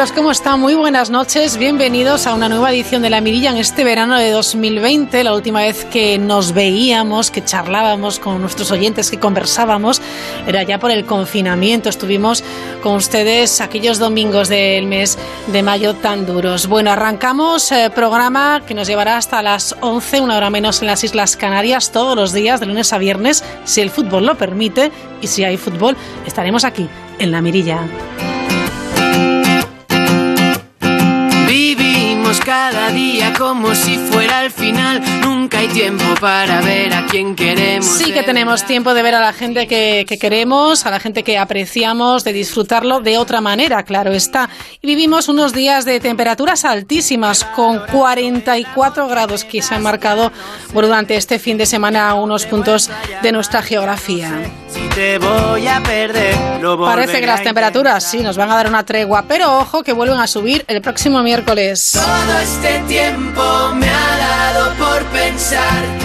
Amigos? ¿Cómo están? Muy buenas noches. Bienvenidos a una nueva edición de La Mirilla en este verano de 2020. La última vez que nos veíamos, que charlábamos con nuestros oyentes, que conversábamos, era ya por el confinamiento. Estuvimos con ustedes aquellos domingos del mes de mayo tan duros. Bueno, arrancamos el eh, programa que nos llevará hasta las 11, una hora menos en las Islas Canarias, todos los días, de lunes a viernes, si el fútbol lo permite. Y si hay fútbol, estaremos aquí, en La Mirilla. Cada día como si fuera el final. Nunca hay tiempo para ver a quien queremos. Sí que tenemos tiempo de ver a la gente que, que queremos, a la gente que apreciamos, de disfrutarlo de otra manera, claro está. Y vivimos unos días de temperaturas altísimas, con 44 grados que se han marcado durante este fin de semana unos puntos de nuestra geografía. Si te voy a perder, Parece que las temperaturas sí nos van a dar una tregua, pero ojo que vuelven a subir el próximo miércoles. Todo este tiempo me ha dado por pensar.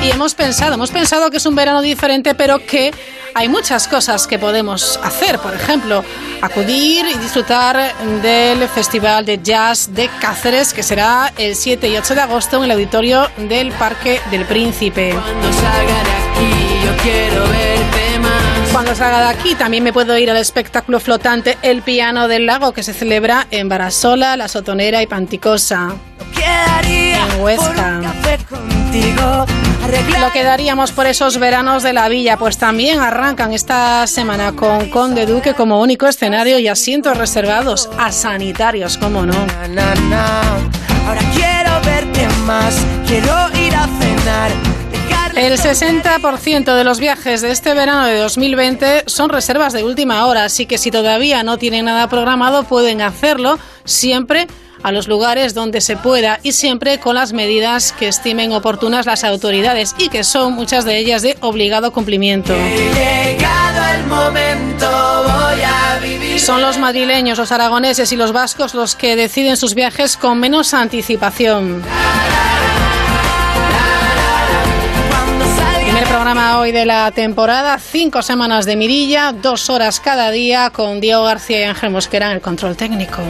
Y hemos pensado, hemos pensado que es un verano diferente, pero que hay muchas cosas que podemos hacer. Por ejemplo, acudir y disfrutar del Festival de Jazz de Cáceres, que será el 7 y 8 de agosto en el auditorio del Parque del Príncipe. Cuando salga de aquí, yo quiero verte más. Cuando salga de aquí también me puedo ir al espectáculo flotante El Piano del Lago que se celebra en Barasola, La Sotonera y Panticosa. En Huesca. Lo que daríamos por esos veranos de la villa, pues también arrancan esta semana con Conde Duque como único escenario y asientos reservados a sanitarios, como no. Ahora quiero verte más, quiero ir a cenar el 60% de los viajes de este verano de 2020 son reservas de última hora, así que si todavía no tienen nada programado pueden hacerlo siempre a los lugares donde se pueda y siempre con las medidas que estimen oportunas las autoridades y que son muchas de ellas de obligado cumplimiento. Son los madrileños, los aragoneses y los vascos los que deciden sus viajes con menos anticipación. Programa hoy de la temporada, cinco semanas de mirilla, dos horas cada día con Diego García y Ángel Mosquera en el control técnico.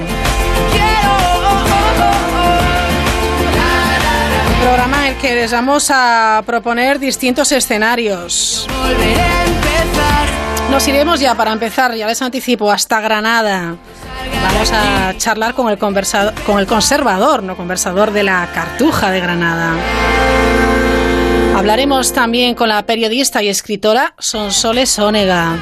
Programa en el que les vamos a proponer distintos escenarios. Nos iremos ya para empezar, ya les anticipo, hasta Granada. Vamos a charlar con el, con el conservador, no conversador de la Cartuja de Granada. Hablaremos también con la periodista y escritora Sonsoles Ónega.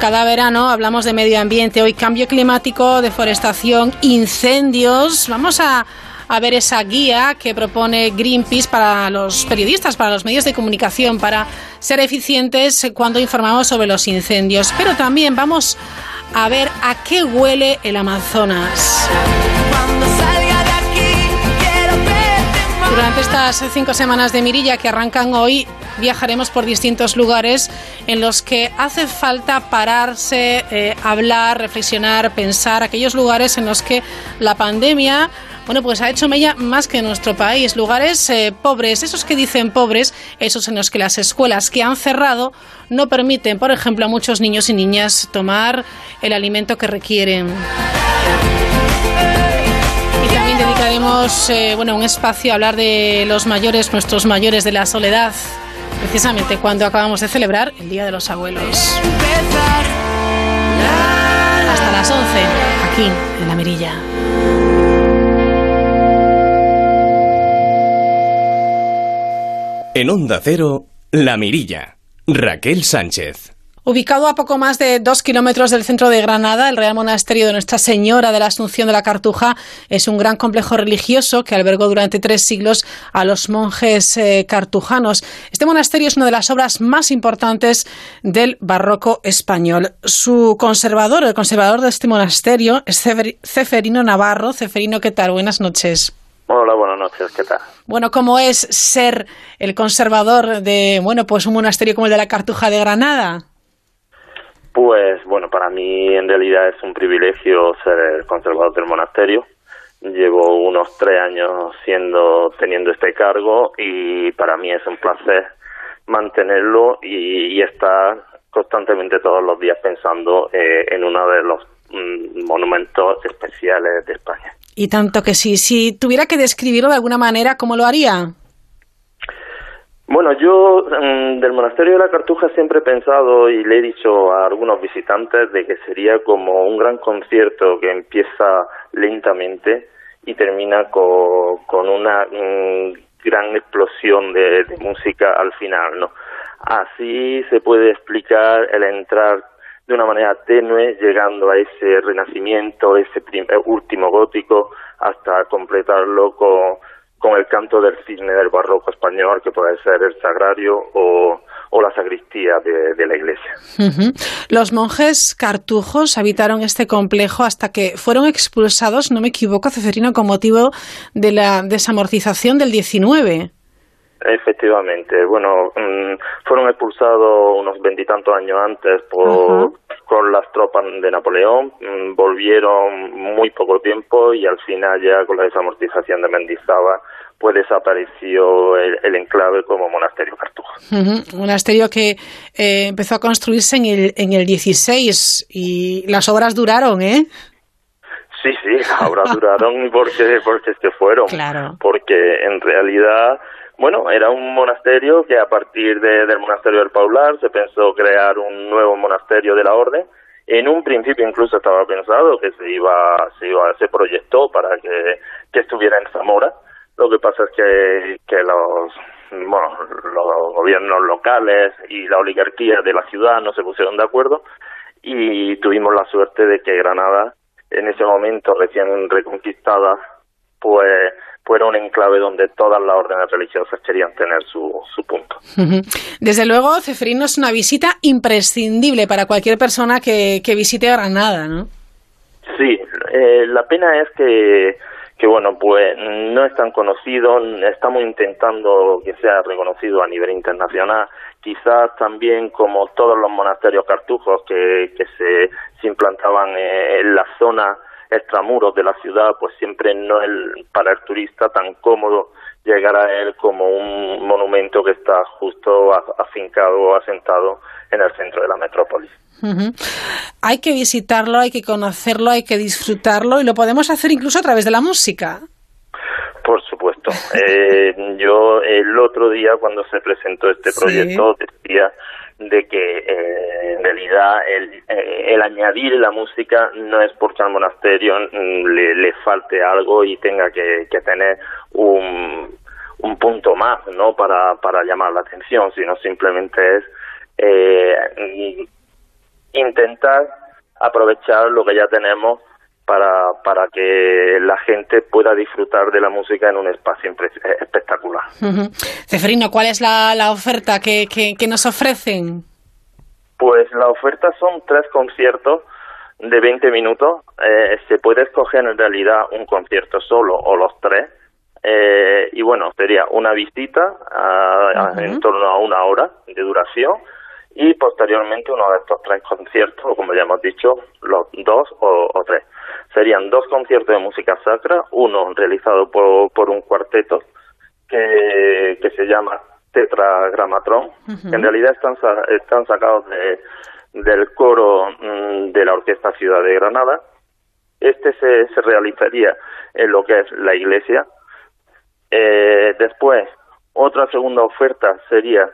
Cada verano hablamos de medio ambiente, hoy cambio climático, deforestación, incendios. Vamos a, a, ver esa guía que propone Greenpeace para los periodistas, para los medios de comunicación, para ser eficientes cuando informamos sobre los incendios. Pero también vamos a ver a qué huele el Amazonas. Durante estas cinco semanas de Mirilla que arrancan hoy, viajaremos por distintos lugares en los que hace falta pararse, eh, hablar, reflexionar, pensar, aquellos lugares en los que la pandemia bueno, pues ha hecho mella más que en nuestro país. Lugares eh, pobres, esos que dicen pobres, esos en los que las escuelas que han cerrado no permiten, por ejemplo, a muchos niños y niñas tomar el alimento que requieren dedicaremos eh, bueno, un espacio a hablar de los mayores, nuestros mayores de la soledad, precisamente cuando acabamos de celebrar el Día de los Abuelos. Hasta las 11, aquí en La Mirilla. En Onda Cero, La Mirilla. Raquel Sánchez. Ubicado a poco más de dos kilómetros del centro de Granada, el Real Monasterio de Nuestra Señora de la Asunción de la Cartuja es un gran complejo religioso que albergó durante tres siglos a los monjes eh, cartujanos. Este monasterio es una de las obras más importantes del barroco español. Su conservador, el conservador de este monasterio, es Ceferino Navarro. Ceferino, ¿qué tal? Buenas noches. Hola, buenas noches, ¿qué tal? Bueno, ¿cómo es ser el conservador de, bueno, pues un monasterio como el de la Cartuja de Granada? Pues bueno, para mí en realidad es un privilegio ser el conservador del monasterio. Llevo unos tres años siendo teniendo este cargo y para mí es un placer mantenerlo y, estar constantemente todos los días pensando eh, en uno de los mm, monumentos especiales de España. Y tanto que sí, si tuviera que describirlo de alguna manera, ¿cómo lo haría? Bueno, yo mm, del monasterio de la Cartuja siempre he pensado y le he dicho a algunos visitantes de que sería como un gran concierto que empieza lentamente y termina con, una mm, gran explosión de, música al final, ¿no? Así se puede explicar el entrar de una manera tenue, llegando a ese renacimiento, ese último gótico, hasta completarlo con con el canto del cisne del barroco español, que puede ser el sagrario o, la sacristía de, la iglesia. Los monjes cartujos habitaron este complejo hasta que fueron expulsados, no me equivoco, Ceferino, con motivo de la desamortización del 19. Efectivamente, bueno, mm, fueron expulsados unos veintitantos años antes por, con las tropas de Napoleón, mm, volvieron muy poco tiempo y al final ya con la desamortización de Mendizábal pues desapareció el, enclave como monasterio cartujo. Monasterio que eh, empezó a construirse en el, en el 16 y las obras duraron, ¿eh? Sí, sí, las obras duraron porque, porque que fueron. Claro. Porque en realidad bueno, era un monasterio que a partir del monasterio del Paular se pensó crear un nuevo monasterio de la orden. En un principio incluso estaba pensado que se iba, se iba, se proyectó para que, estuviera en Zamora. Lo que pasa es que, que los, los gobiernos locales y la oligarquía de la ciudad no se pusieron de acuerdo y tuvimos la suerte de que Granada, en ese momento recién reconquistada, pues fuera un enclave donde todas las órdenes religiosas querían tener su, su punto. Desde luego, Ceferino es una visita imprescindible para cualquier persona que, que visite Granada, ¿no? Sí, eh, la pena es que, que, bueno, pues no es tan conocido, estamos intentando que sea reconocido a nivel internacional, quizás también como todos los monasterios cartujos que, que se, se implantaban en la zona extramuros de la ciudad, pues siempre no es para el turista tan cómodo llegar a él como un monumento que está justo afincado o asentado en el centro de la metrópolis. Hay que visitarlo, hay que conocerlo, hay que disfrutarlo y lo podemos hacer incluso a través de la música. Por supuesto. Eh, yo el otro día cuando se presentó este proyecto decía de que eh, en realidad el, eh, el, añadir la música no es porque al monasterio mm, le, le falte algo y tenga que, que tener un, un, punto más no para, para llamar la atención sino simplemente es eh, intentar aprovechar lo que ya tenemos para, para que la gente pueda disfrutar de la música en un espacio espectacular. Ceferino, ¿cuál es la, la oferta que, que, nos ofrecen? Pues la oferta son tres conciertos de 20 minutos. Eh, se puede escoger en realidad un concierto solo o los tres. Eh, y bueno, sería una visita en torno a una hora de duración y posteriormente uno de estos tres conciertos, o como ya hemos dicho, los dos o tres serían dos conciertos de música sacra, uno realizado por, por un cuarteto que, que se llama Tetragramatron, en realidad están, están sacados de, del coro mm, de la Orquesta Ciudad de Granada. Este se, se realizaría en lo que es la iglesia. Eh, después, otra segunda oferta sería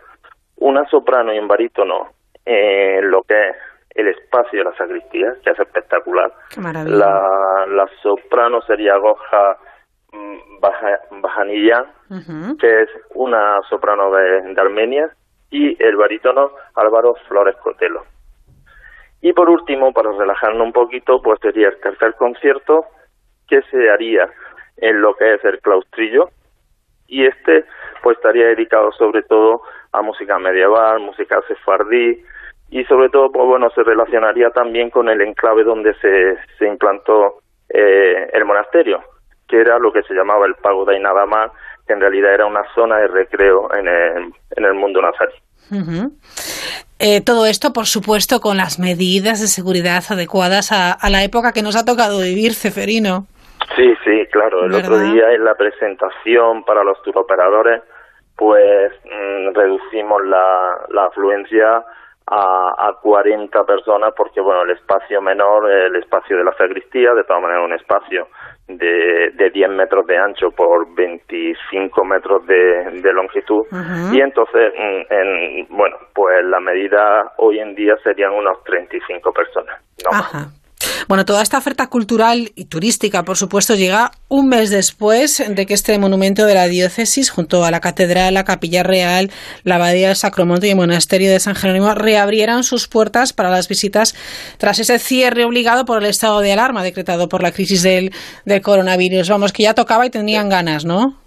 una soprano y un barítono en lo que es el espacio de la sacristía, que es espectacular. La, la soprano sería Goja mm, Bajanilla, que es una soprano de, Armenia, y el barítono Álvaro Flores Cotelo. Y por último, para relajarnos un poquito, pues sería el tercer concierto que se haría en lo que es el claustrillo, y este pues estaría dedicado sobre todo a música medieval, música sefardí, y sobre todo, pues bueno, se relacionaría también con el enclave donde se, se implantó eh, el monasterio. que era lo que se llamaba el Pago de Ainadamar, que en realidad era una zona de recreo en el, en el mundo nazarí. Eh, todo esto, por supuesto, con las medidas de seguridad adecuadas a, la época que nos ha tocado vivir, Ceferino. Sí, sí, claro. El otro día en la presentación para los turoperadores, pues mm, reducimos la, la afluencia a, a 40 personas porque, bueno, el espacio menor, el espacio de la sacristía, de todas maneras un espacio de, de 10 metros de ancho por 25 metros de, de longitud y entonces, mm, en, bueno, pues la medida hoy en día serían unas 35 personas. No bueno, toda esta oferta cultural y turística, por supuesto, llega un mes después de que este monumento de la diócesis, junto a la catedral, la capilla real, la abadía del Sacromonte y el monasterio de San Jerónimo, reabrieran sus puertas para las visitas tras ese cierre obligado por el estado de alarma decretado por la crisis del, del coronavirus. Vamos, que ya tocaba y tenían ganas, ¿no?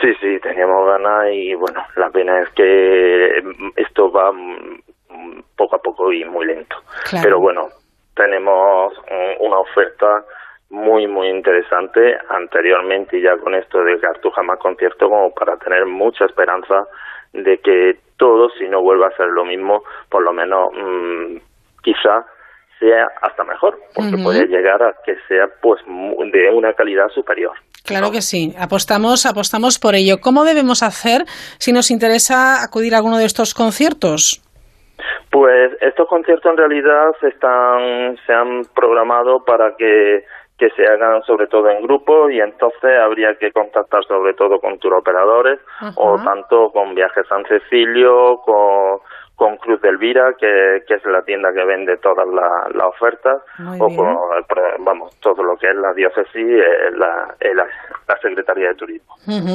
Sí, sí, teníamos ganas y bueno, la pena es que esto va poco a poco y muy lento. Pero bueno, tenemos una oferta muy muy interesante anteriormente ya con esto de Cartuja más concierto como para tener mucha esperanza de que todo si no vuelva a ser lo mismo por lo menos mmm, quizá sea hasta mejor porque puede llegar a que sea pues de una calidad superior Claro que sí, apostamos, apostamos por ello. ¿Cómo debemos hacer si nos interesa acudir a alguno de estos conciertos? Pues estos conciertos en realidad se están se han programado para que que se hagan sobre todo en grupo y entonces habría que contactar sobre todo con turoperadores o tanto con Viajes San Cecilio, con, con Cruz de Elvira, que, que es la tienda que vende todas las la ofertas, o con, vamos, todo lo que es la diócesis, eh, la, eh, la, la, Secretaría de Turismo.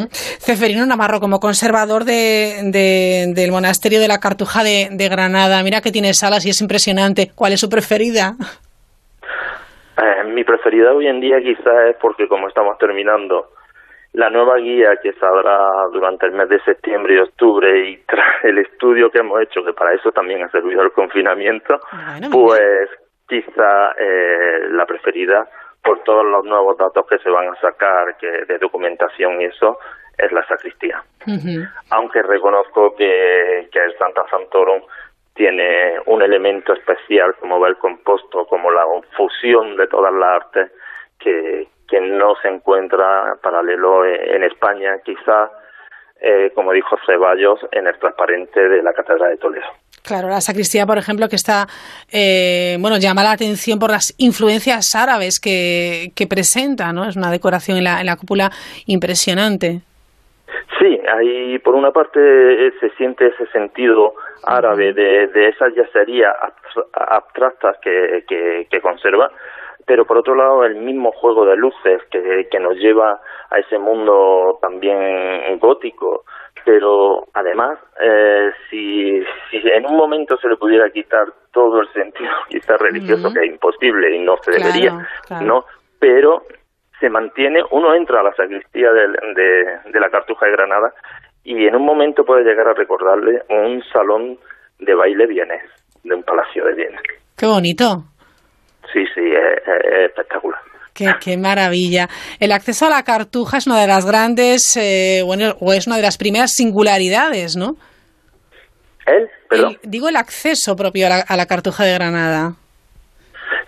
Ceferino Navarro, como conservador de, de, del monasterio de la Cartuja de, de Granada, mira que tiene salas y es impresionante. ¿Cuál es su preferida? Eh, mi preferida hoy en día quizás es porque como estamos terminando la nueva guía que saldrá durante el mes de septiembre y octubre y tras el estudio que hemos hecho, que para eso también ha servido el confinamiento, pues quizá eh, la preferida por todos los nuevos datos que se van a sacar que de documentación y eso es la sacristía. Aunque reconozco que, que el Santa Santorum tiene un elemento especial como va el composto, como la fusión de todas las artes que, que no se encuentra paralelo en España, quizá, eh, como dijo Ceballos, en el transparente de la Catedral de Toledo. Claro, la sacristía, por ejemplo, que está, eh, bueno, llama la atención por las influencias árabes que, que presenta, ¿no? Es una decoración en la, en la cúpula impresionante. Sí, ahí por una parte eh, se siente ese sentido árabe de, de esas yacerías abstractas que, que, que conserva, pero por otro lado el mismo juego de luces que, que nos lleva a ese mundo también gótico, pero además eh, si, si en un momento se le pudiera quitar todo el sentido quizás religioso, que es imposible y no se debería, ¿no? Pero se mantiene, uno entra a la sacristía de, de, de la Cartuja de Granada y en un momento puede llegar a recordarle un salón de baile vienés, de un palacio de bienes. Qué bonito. Sí, sí, es, espectacular. Qué, qué, maravilla. El acceso a la cartuja es una de las grandes, eh, bueno, o es una de las primeras singularidades, ¿no? ¿El? Perdón. digo el acceso propio a la, a la cartuja de Granada.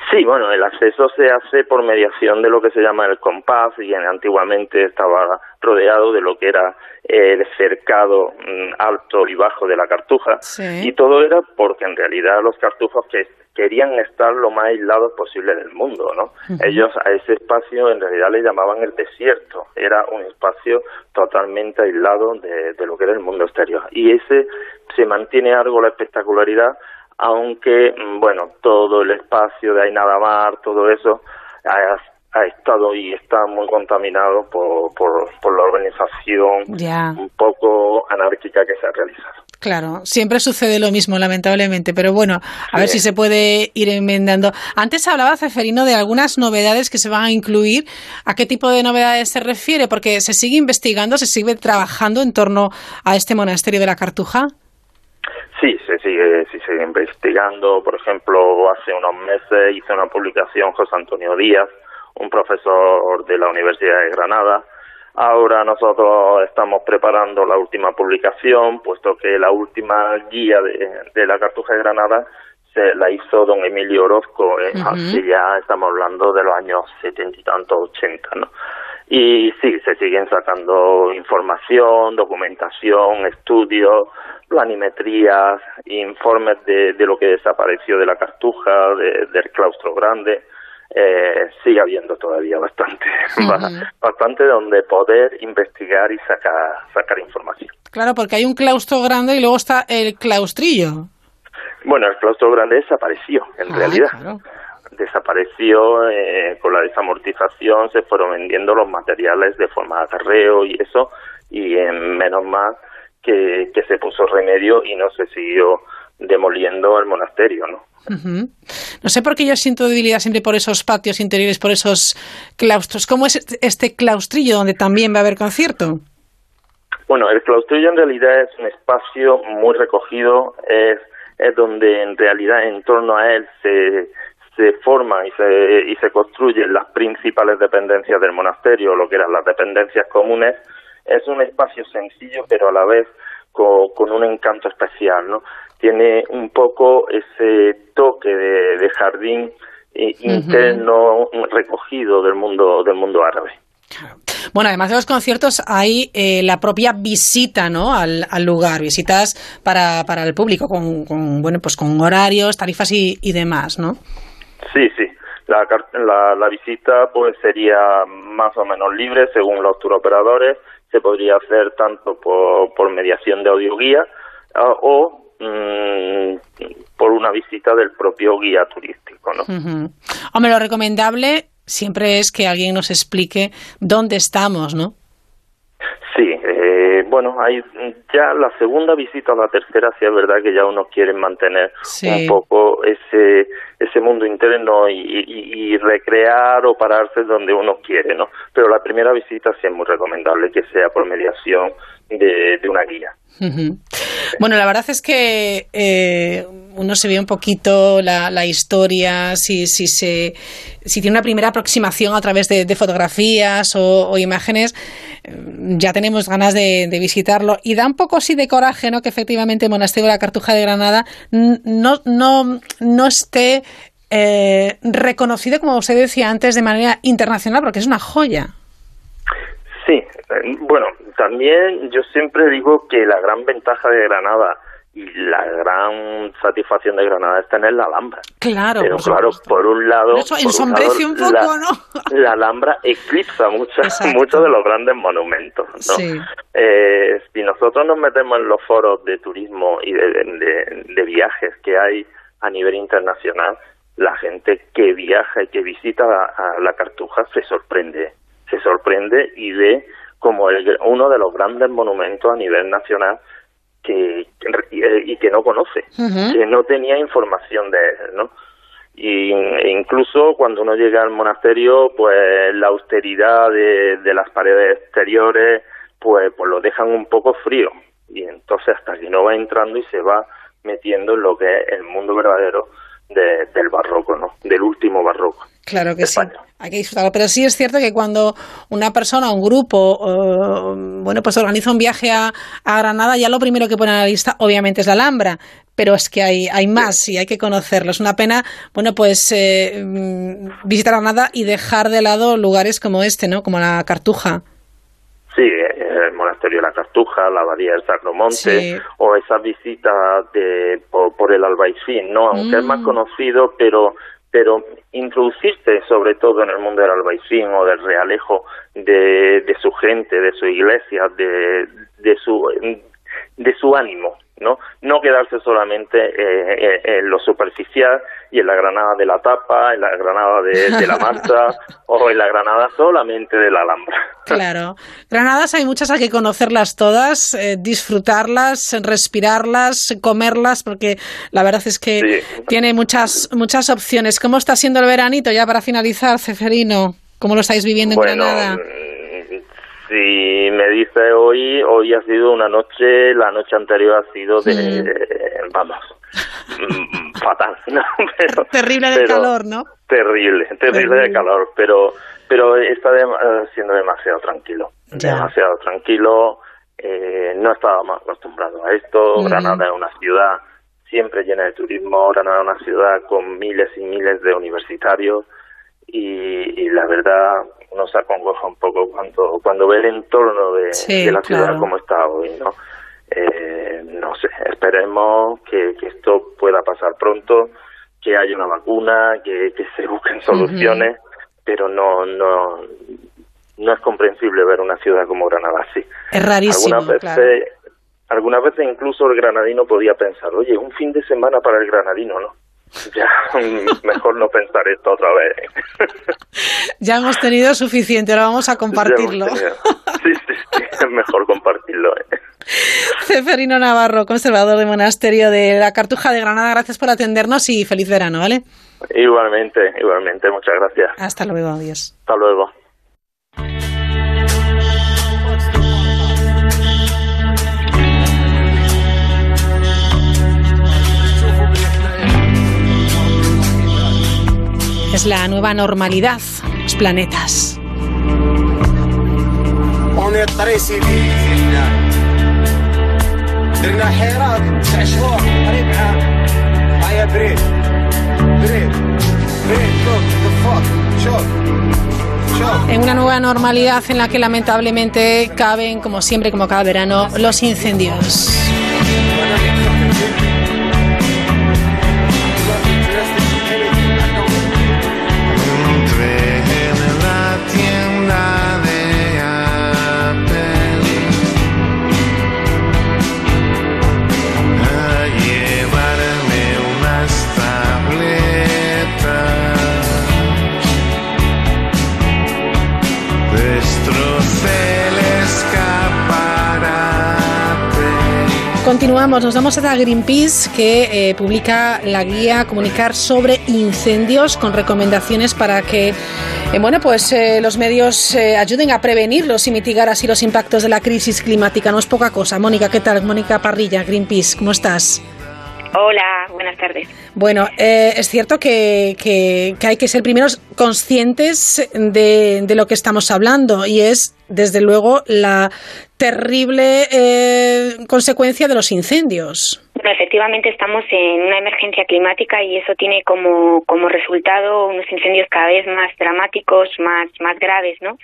Sí, bueno, el acceso se hace por mediación de lo que se llama el compás y antiguamente estaba rodeado de lo que era el cercado mm, alto y bajo de la cartuja. Y todo era porque en realidad los cartujos que querían estar lo más aislados posible del mundo, ¿no? Ellos a ese espacio en realidad le llamaban el desierto, era un espacio totalmente aislado de, de lo que era el mundo exterior. Y ese se mantiene algo la espectacularidad aunque, mm, bueno, todo el espacio de Ainadamar, todo eso, ha, ha estado y está muy contaminado por, por, por la organización un poco anárquica que se ha realizado. Claro, siempre sucede lo mismo, lamentablemente, pero bueno, a ver si se puede ir enmendando. Antes hablaba Ceferino de algunas novedades que se van a incluir. ¿A qué tipo de novedades se refiere? Porque se sigue investigando, se sigue trabajando en torno a este monasterio de la Cartuja. Sí, se sigue, se sigue investigando. Por ejemplo, hace unos meses hizo una publicación José Antonio Díaz, un profesor de la Universidad de Granada. Ahora nosotros estamos preparando la última publicación, puesto que la última guía de, la Cartuja de Granada se la hizo don Emilio Orozco, eh, así ya estamos hablando de los años setenta y tantos, ochenta, ¿no? Y sí, se siguen sacando información, documentación, estudios, planimetrías, informes de, de lo que desapareció de la cartuja, del claustro grande. Eh, sigue habiendo todavía bastante, bastante donde poder investigar y sacar, sacar información. Claro, porque hay un claustro grande y luego está el claustrillo. Bueno, el claustro grande desapareció, en ah, realidad desapareció eh, con la desamortización, se fueron vendiendo los materiales de forma de acarreo y eso, y en menos mal que, que se puso remedio y no se siguió demoliendo el monasterio, ¿no? No sé por qué yo siento debilidad siempre por esos patios interiores, por esos claustros. ¿Cómo es este claustrillo donde también va a haber concierto? Bueno, el claustrillo en realidad es un espacio muy recogido, es, es donde en realidad en torno a él se, se forman y se, y se construyen las principales dependencias del monasterio, lo que eran las dependencias comunes, es un espacio sencillo pero a la vez con, un encanto especial, ¿no? Tiene un poco ese toque de, jardín eh, interno recogido del mundo del mundo árabe. Bueno, además de los conciertos hay eh, la propia visita, ¿no? Al, lugar, visitas para, para el público con, con, bueno, pues con horarios, tarifas y, y demás, ¿no? Sí, sí. La, la, visita pues sería más o menos libre según los turoperadores. Se podría hacer tanto por, por mediación de audioguía ah, o mm, por una visita del propio guía turístico, ¿no? Hombre, lo recomendable siempre es que alguien nos explique dónde estamos, ¿no? Sí, eh, bueno, hay ya la segunda visita o la tercera, sí es verdad que ya uno quiere mantener un poco ese ese mundo interno y, recrear o pararse donde uno quiere, ¿no? Pero la primera visita sí es muy recomendable que sea por mediación de, una guía. Bueno, la verdad es que eh, uno se ve un poquito la, la historia, si, si, se, si tiene una primera aproximación a través de, fotografías o, imágenes, eh, ya tenemos ganas de, visitarlo. Y da un poco así de coraje, ¿no? Que efectivamente el Monasterio de la Cartuja de Granada no, no, no esté eh, reconocido, como usted decía antes, de manera internacional, porque es una joya. Eh, bueno, también yo siempre digo que la gran ventaja de Granada y la gran satisfacción de Granada es tener la Alhambra. Claro, Pero claro, por un lado, un poco, la, ¿no? la Alhambra eclipsa muchos muchos de los grandes monumentos. ¿no? Sí. Eh, si nosotros nos metemos en los foros de turismo y de, de viajes que hay a nivel internacional, la gente que viaja y que visita a, la Cartuja se sorprende, se sorprende y ve como el, uno de los grandes monumentos a nivel nacional que, y que no conoce, que no tenía información de él, ¿no? Y, e incluso cuando uno llega al monasterio, pues la austeridad de, de las paredes exteriores, pues, pues lo dejan un poco frío. Y entonces hasta que no va entrando y se va metiendo en lo que es el mundo verdadero del barroco, ¿no? Del último barroco. Claro que sí. Hay que disfrutarlo. Pero sí es cierto que cuando una persona, un grupo, eh, bueno, pues organiza un viaje a, Granada, ya lo primero que pone en la lista, obviamente, es la Alhambra. Pero es que hay, hay más y hay que conocerlo. Es una pena, bueno, pues eh, visitar Granada y dejar de lado lugares como este, ¿no? Como la Cartuja. Sí, el monasterio de la Cartuja, la abadía del Sacromonte, o esa visita de, por, el Albaicín, ¿no? Aunque es más mm. conocido, pero pero introducirse sobre todo en el mundo del albaicín o del realejo de, de su gente, de su iglesia, de, su ánimo, ¿no? No quedarse solamente eh, eh, en lo superficial y en la granada de la tapa, en la granada de, la marcha o en la granada solamente de la alhambra. Claro. Granadas hay muchas, hay que conocerlas todas, eh, disfrutarlas, respirarlas, comerlas, porque la verdad es que tiene muchas, muchas opciones. ¿Cómo está siendo el veranito ya para finalizar, Ceferino? ¿Cómo lo estáis viviendo en Granada? Si me dice hoy, hoy ha sido una noche, la noche anterior ha sido de, vamos, mm, fatal, Terrible del calor, ¿no? terrible, terrible de calor, pero pero está siendo demasiado tranquilo, demasiado tranquilo. Eh, no estábamos acostumbrados a esto. Granada es una ciudad siempre llena de turismo. Granada es una ciudad con miles y miles de universitarios y, la verdad nos acongoja un poco cuando cuando ve el entorno de, la ciudad como está hoy, ¿no? Eh, no sé, esperemos que, esto pueda pasar pronto, que haya una vacuna, que, se busquen soluciones, pero no, no, no es comprensible ver una ciudad como Granada así. Es rarísimo, algunas veces, algunas veces incluso el granadino podía pensar, oye, un fin de semana para el granadino, ¿no? Ya, mejor no pensar esto otra vez. ya hemos tenido suficiente, ahora vamos a compartirlo. Sí, sí, sí, es mejor compartirlo. ¿eh? Ceferino Navarro, conservador de monasterio de la Cartuja de Granada, gracias por atendernos y feliz verano, ¿vale? Igualmente, igualmente, muchas gracias. Hasta luego, adiós. Hasta luego. Es la nueva normalidad, los planetas. En una nueva normalidad en la que lamentablemente caben, como siempre, como cada verano, los incendios. Continuamos, nos vamos a Greenpeace que eh, publica la guía Comunicar sobre incendios con recomendaciones para que eh, bueno, pues eh, los medios ayuden a prevenirlos y mitigar así los impactos de la crisis climática. No es poca cosa. Mónica, ¿qué tal? Mónica Parrilla, Greenpeace, ¿cómo estás? Hola, buenas tardes. Bueno, es cierto que, que, hay que ser primeros conscientes de, de, lo que estamos hablando y es, desde luego, la terrible eh, consecuencia de los incendios. Bueno, efectivamente estamos en una emergencia climática y eso tiene como, como resultado unos incendios cada vez más dramáticos, más, más graves, ¿no?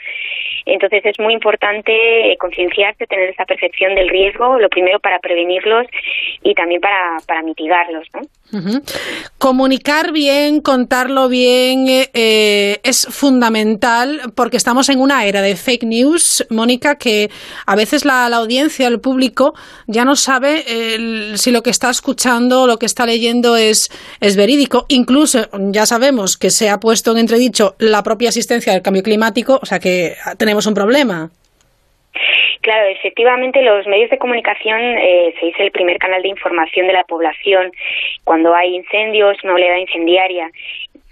Entonces es muy importante eh, concienciarse, tener esa percepción del riesgo, lo primero para prevenirlos y también para, para mitigarlos, ¿no? Comunicar bien, contarlo bien eh, es fundamental porque estamos en una era de fake news, Mónica, que a veces la, audiencia, el público, ya no sabe si lo que está escuchando o lo que está leyendo es, es verídico. Incluso ya sabemos que se ha puesto en entredicho la propia asistencia del cambio climático, o sea que tenemos un problema. Claro, efectivamente los medios de comunicación eh, se dice el primer canal de información de la población cuando hay incendios, una oleada incendiaria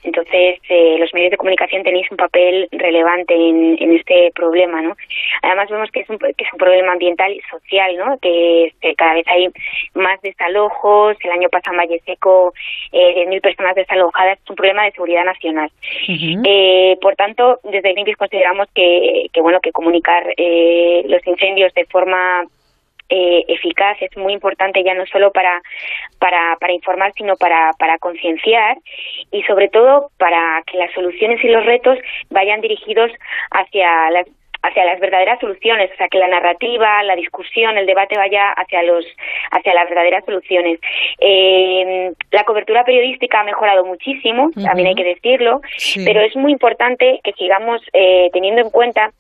entonces, eh, los medios de comunicación tenéis un papel relevante en, en, este problema, ¿no? Además, vemos que es un, que es un problema ambiental y social, ¿no? Que, cada vez hay más desalojos. El año pasado en Valle Seco, eh, 10.000 personas desalojadas. Es un problema de seguridad nacional. eh, por tanto, desde Greenpeace consideramos que, que bueno, que comunicar eh, los incendios de forma eh, eficaz es muy importante ya no solo para, para, para informar, sino para, para concienciar y sobre todo para que las soluciones y los retos vayan dirigidos hacia las hacia las verdaderas soluciones, o sea, que la narrativa, la discusión, el debate vaya hacia los hacia las verdaderas soluciones. Eh, la cobertura periodística ha mejorado muchísimo, también hay que decirlo, pero es muy importante que sigamos eh, teniendo en cuenta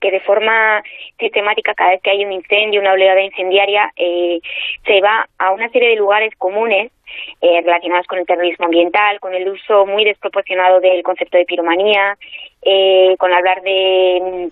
que de forma sistemática cada vez que hay un incendio, una oleada incendiaria, eh, se va a una serie de lugares comunes eh, relacionados con el terrorismo ambiental, con el uso muy desproporcionado del concepto de piromanía, eh, con hablar de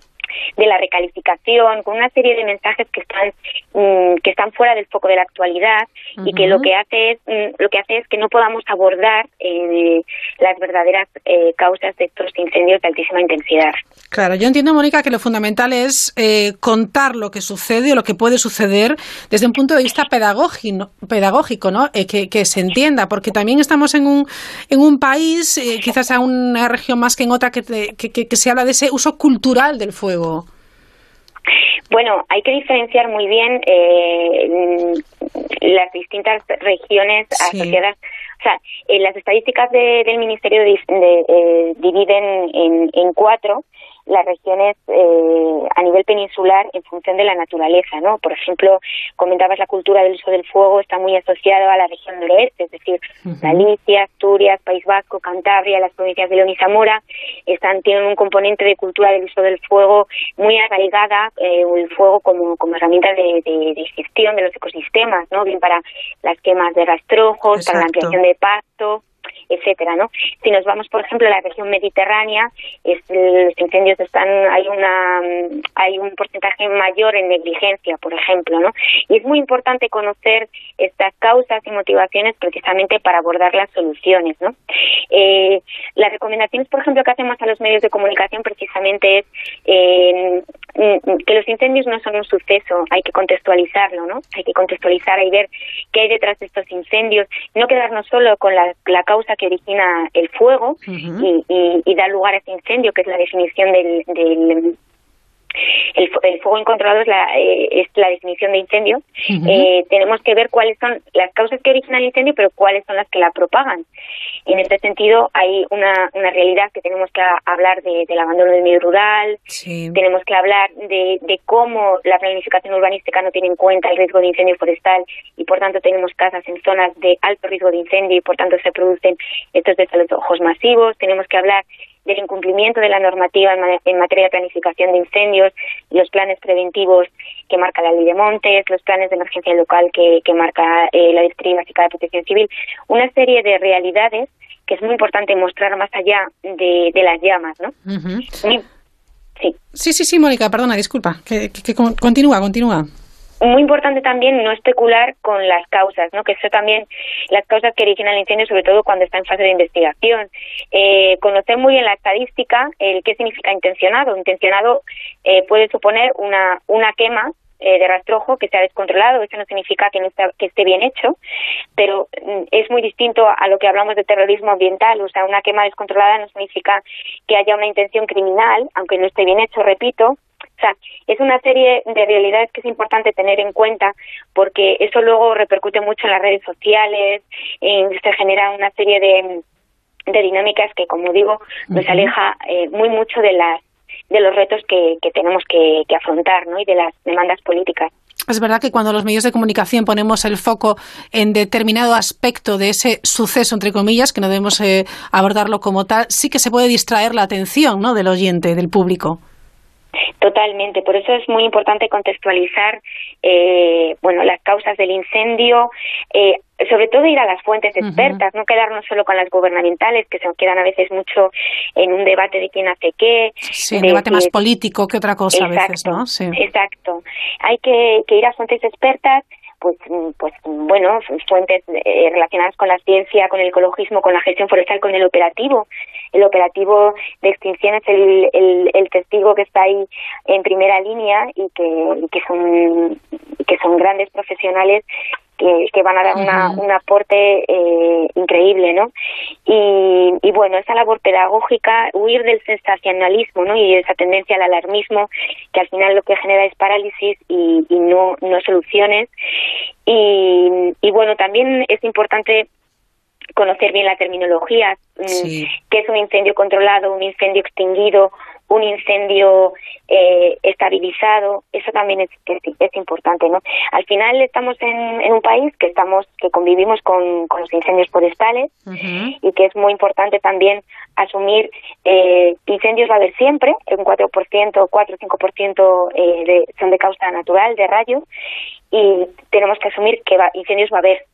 de la recalificación, con una serie de mensajes que están mm, que están fuera del foco de la actualidad y que lo que hace es mm, lo que hace es que no podamos abordar eh, las verdaderas eh, causas de estos incendios de altísima intensidad. Claro, yo entiendo, Mónica, que lo fundamental es eh, contar lo que sucede o lo que puede suceder desde un punto de vista pedagógico, pedagógico ¿no? Que, que, se entienda, porque también estamos en un, en un país, quizás a una región más que en otra, que, que, que se habla de ese uso cultural del fuego. Bueno, hay que diferenciar muy bien eh, las distintas regiones asociadas. O sea, eh, las estadísticas del Ministerio de, eh, dividen en, en cuatro las regiones eh, a nivel peninsular en función de la naturaleza, ¿no? Por ejemplo, comentabas la cultura del uso del fuego está muy asociada a la región noroeste, es decir, Galicia, Asturias, País Vasco, Cantabria, las provincias de León y Zamora están tienen un componente de cultura del uso del fuego muy arraigada, eh, el fuego como, como herramienta de, de, gestión de los ecosistemas, ¿no? Bien para las quemas de rastrojos, para la ampliación de pasto, etcétera, ¿no? Si nos vamos, por ejemplo, a la región mediterránea, los incendios están, hay una, hay un porcentaje mayor en negligencia, por ejemplo, ¿no? Y es muy importante conocer estas causas y motivaciones precisamente para abordar las soluciones, ¿no? Eh, las recomendaciones, por ejemplo, que hacemos a los medios de comunicación precisamente es eh, que los incendios no son un suceso, hay que contextualizarlo, ¿no? Hay que contextualizar y ver qué hay detrás de estos incendios, no quedarnos solo con la, la causa que origina el fuego y, y, da lugar a ese incendio, que es la definición del, del el, fuego incontrolado es la, eh, es la definición de incendio, eh, tenemos que ver cuáles son las causas que originan el incendio, pero cuáles son las que la propagan. En este sentido, hay una, una realidad que tenemos que hablar de, del abandono del medio rural, tenemos que hablar de, de cómo la planificación urbanística no tiene en cuenta el riesgo de incendio forestal y, por tanto, tenemos casas en zonas de alto riesgo de incendio y, por tanto, se producen estos desalojos masivos. Tenemos que hablar del incumplimiento de la normativa en, materia de planificación de incendios, los planes preventivos que marca la ley de montes, los planes de emergencia local que, que marca eh, la Directiva Básica de Protección Civil, una serie de realidades que es muy importante mostrar más allá de, las llamas, ¿no? sí. sí, sí, sí, Mónica, perdona, disculpa, que, que continúa, continúa muy importante también no especular con las causas, ¿no? que eso también, las causas que originan el incendio, sobre todo cuando está en fase de investigación. Eh, conocer muy bien la estadística, el qué significa intencionado. Intencionado eh, puede suponer una, una quema eh, de rastrojo que se ha descontrolado. Eso no significa que, no que esté bien hecho, pero mm, es muy distinto a lo que hablamos de terrorismo ambiental. O sea, una quema descontrolada no significa que haya una intención criminal, aunque no esté bien hecho, repito, o sea, es una serie de realidades que es importante tener en cuenta porque eso luego repercute mucho en las redes sociales, se genera una serie de, de dinámicas que, como digo, nos aleja eh, muy mucho de las de los retos que, que tenemos que, afrontar ¿no? y de las demandas políticas. Es verdad que cuando los medios de comunicación ponemos el foco en determinado aspecto de ese suceso, entre comillas, que no debemos eh, abordarlo como tal, sí que se puede distraer la atención ¿no? del oyente, del público. Totalmente, por eso es muy importante contextualizar, eh, bueno, las causas del incendio, eh, sobre todo ir a las fuentes expertas, no quedarnos solo con las gubernamentales, que se quedan a veces mucho en un debate de quién hace qué. Sí, un debate más político que otra cosa a veces, ¿no? Sí. Exacto. Hay que, que ir a fuentes expertas pues, pues bueno, fuentes eh, relacionadas con la ciencia, con el ecologismo, con la gestión forestal, con el operativo. El operativo de extinción es el, el, el testigo que está ahí en primera línea y que, que son que son grandes profesionales que, van a dar una, un aporte eh, increíble, ¿no? Y, y, bueno, esa labor pedagógica, huir del sensacionalismo, ¿no? Y esa tendencia al alarmismo, que al final lo que genera es parálisis y, y no, no soluciones. Y, y bueno, también es importante conocer bien la terminología, mm, qué es un incendio controlado, un incendio extinguido, un incendio eh, estabilizado, eso también es, es, importante, ¿no? Al final estamos en, en, un país que estamos que convivimos con, con los incendios forestales y que es muy importante también asumir eh, incendios va a haber siempre, un 4%, 4 o 5% eh, de, son de causa natural, de rayo, y tenemos que asumir que va, incendios va a haber.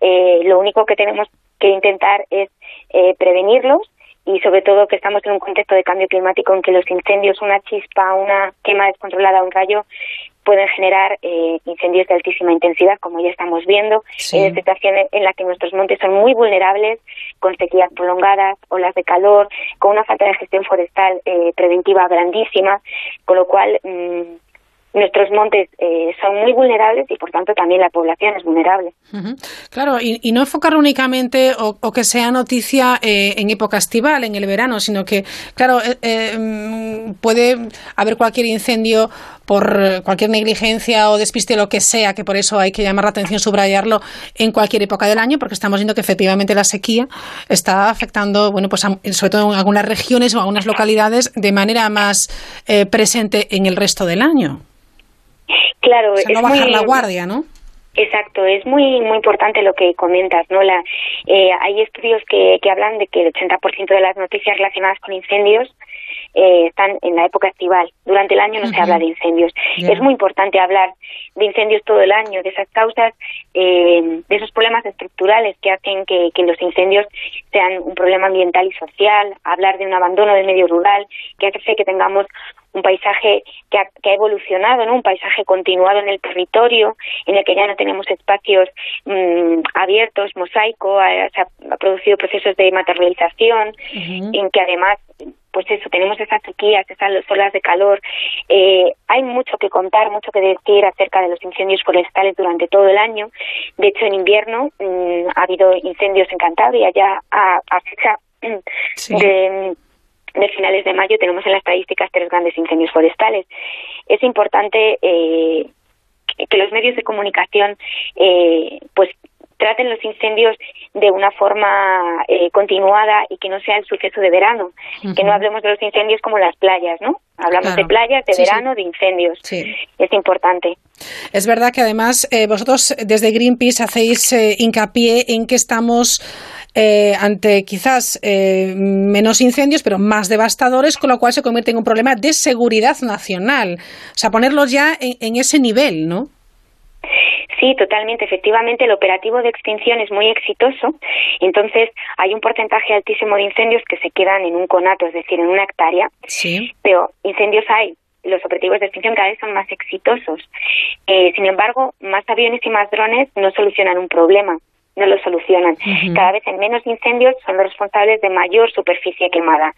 Eh, lo único que tenemos que intentar es eh, prevenirlos y sobre todo que estamos en un contexto de cambio climático en que los incendios, una chispa, una quema descontrolada, un rayo, pueden generar eh, incendios de altísima intensidad, como ya estamos viendo, en situaciones en la que nuestros montes son muy vulnerables, con sequías prolongadas, olas de calor, con una falta de gestión forestal eh, preventiva grandísima, con lo cual mm, nuestros montes eh, son muy vulnerables y por tanto también la población es vulnerable. Claro, y, no enfocar únicamente o, que sea noticia eh, en época estival, en el verano, sino que, claro, eh, mm, puede haber cualquier incendio por cualquier negligencia o despiste, lo que sea, que por eso hay que llamar la atención, subrayarlo en cualquier época del año, porque estamos viendo que efectivamente la sequía está afectando, bueno, pues sobre todo en algunas regiones o algunas localidades de manera más presente en el resto del año. Claro, es no bajar la guardia, ¿no? Exacto, es muy muy importante lo que comentas, ¿no? La, eh, hay estudios que, que hablan de que el 80% de las noticias relacionadas con incendios eh, están en la época estival. Durante el año no se habla de incendios. Es muy importante hablar de incendios todo el año, de esas causas, eh, de esos problemas estructurales que hacen que, que, los incendios sean un problema ambiental y social, hablar de un abandono del medio rural, que hace que tengamos un paisaje que ha, que ha evolucionado, ¿no? un paisaje continuado en el territorio, en el que ya no tenemos espacios mm, abiertos, mosaico, se ha, producido procesos de materialización, en que además pues eso, tenemos esas sequías, esas olas de calor. Eh, hay mucho que contar, mucho que decir acerca de los incendios forestales durante todo el año. De hecho, en invierno mm, ha habido incendios en Cantabria ya a, a fecha de de finales de mayo tenemos en las estadísticas tres grandes incendios forestales. Es importante eh, que los medios de comunicación eh, pues traten los incendios de una forma eh, continuada y que no sea el suceso de verano, que no hablemos de los incendios como las playas, ¿no? Hablamos de playas, de verano, de incendios. Es importante. Es verdad que además vosotros desde Greenpeace hacéis hincapié en que estamos eh, ante quizás eh, menos incendios, pero más devastadores, con lo cual se convierte en un problema de seguridad nacional. O sea, ponerlos ya en, ese nivel, ¿no? Sí, totalmente. Efectivamente, el operativo de extinción es muy exitoso. Entonces, hay un porcentaje altísimo de incendios que se quedan en un conato, es decir, en una hectárea. Sí. Pero incendios hay. Los operativos de extinción cada vez son más exitosos. Eh, sin embargo, más aviones y más drones no solucionan un problema no lo solucionan. Cada vez en menos incendios son los responsables de mayor superficie quemada.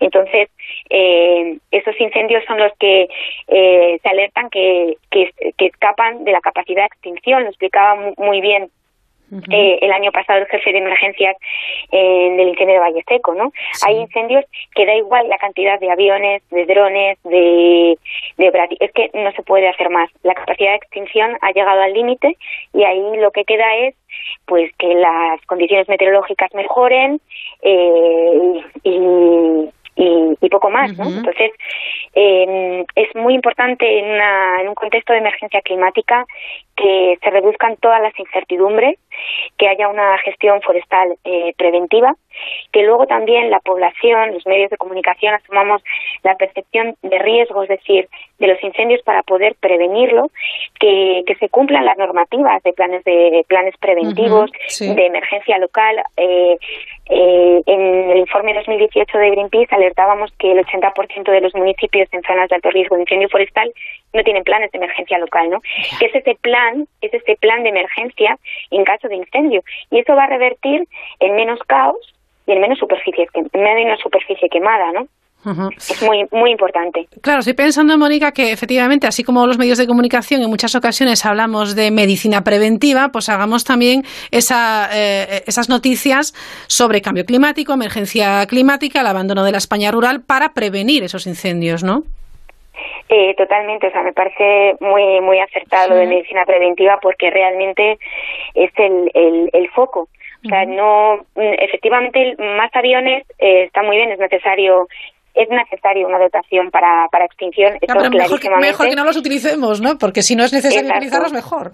Entonces, eh, esos incendios son los que eh, se alertan que, que, escapan de la capacidad de extinción. Lo explicaba muy bien eh, el año pasado el jefe de emergencias eh, del incendio de Valle Seco, ¿no? Hay incendios que da igual la cantidad de aviones, de drones, de, de es que no se puede hacer más. La capacidad de extinción ha llegado al límite y ahí lo que queda es pues que las condiciones meteorológicas mejoren eh, y, y, poco más, ¿no? Entonces, eh, es muy importante en, en un contexto de emergencia climática que se reduzcan todas las incertidumbres, que haya una gestión forestal eh, preventiva, que luego también la población, los medios de comunicación asumamos la percepción de riesgo, es decir, de los incendios para poder prevenirlo, que, que se cumplan las normativas de planes de planes preventivos, de emergencia local. Eh, eh, en el informe 2018 de Greenpeace alertábamos que el 80% de los municipios en zonas de alto riesgo de incendio forestal no tienen planes de emergencia local, ¿no? Que es ese plan es este plan de emergencia en caso de incendio. Y eso va a revertir en menos caos y en menos superficie, en menos superficie quemada, ¿no? Es muy, muy importante. Claro, estoy pensando, Mónica, que efectivamente, así como los medios de comunicación en muchas ocasiones hablamos de medicina preventiva, pues hagamos también esa, eh, esas noticias sobre cambio climático, emergencia climática, el abandono de la España rural para prevenir esos incendios, ¿no? Eh, totalmente, o sea, me parece muy muy acertado lo de medicina preventiva porque realmente es el, el, el foco. O sea, no, efectivamente, más aviones eh, está muy bien, es necesario es necesario una dotación para, para extinción. mejor, que, mejor, que, no los utilicemos, ¿no? Porque si no es necesario utilizarlos, mejor.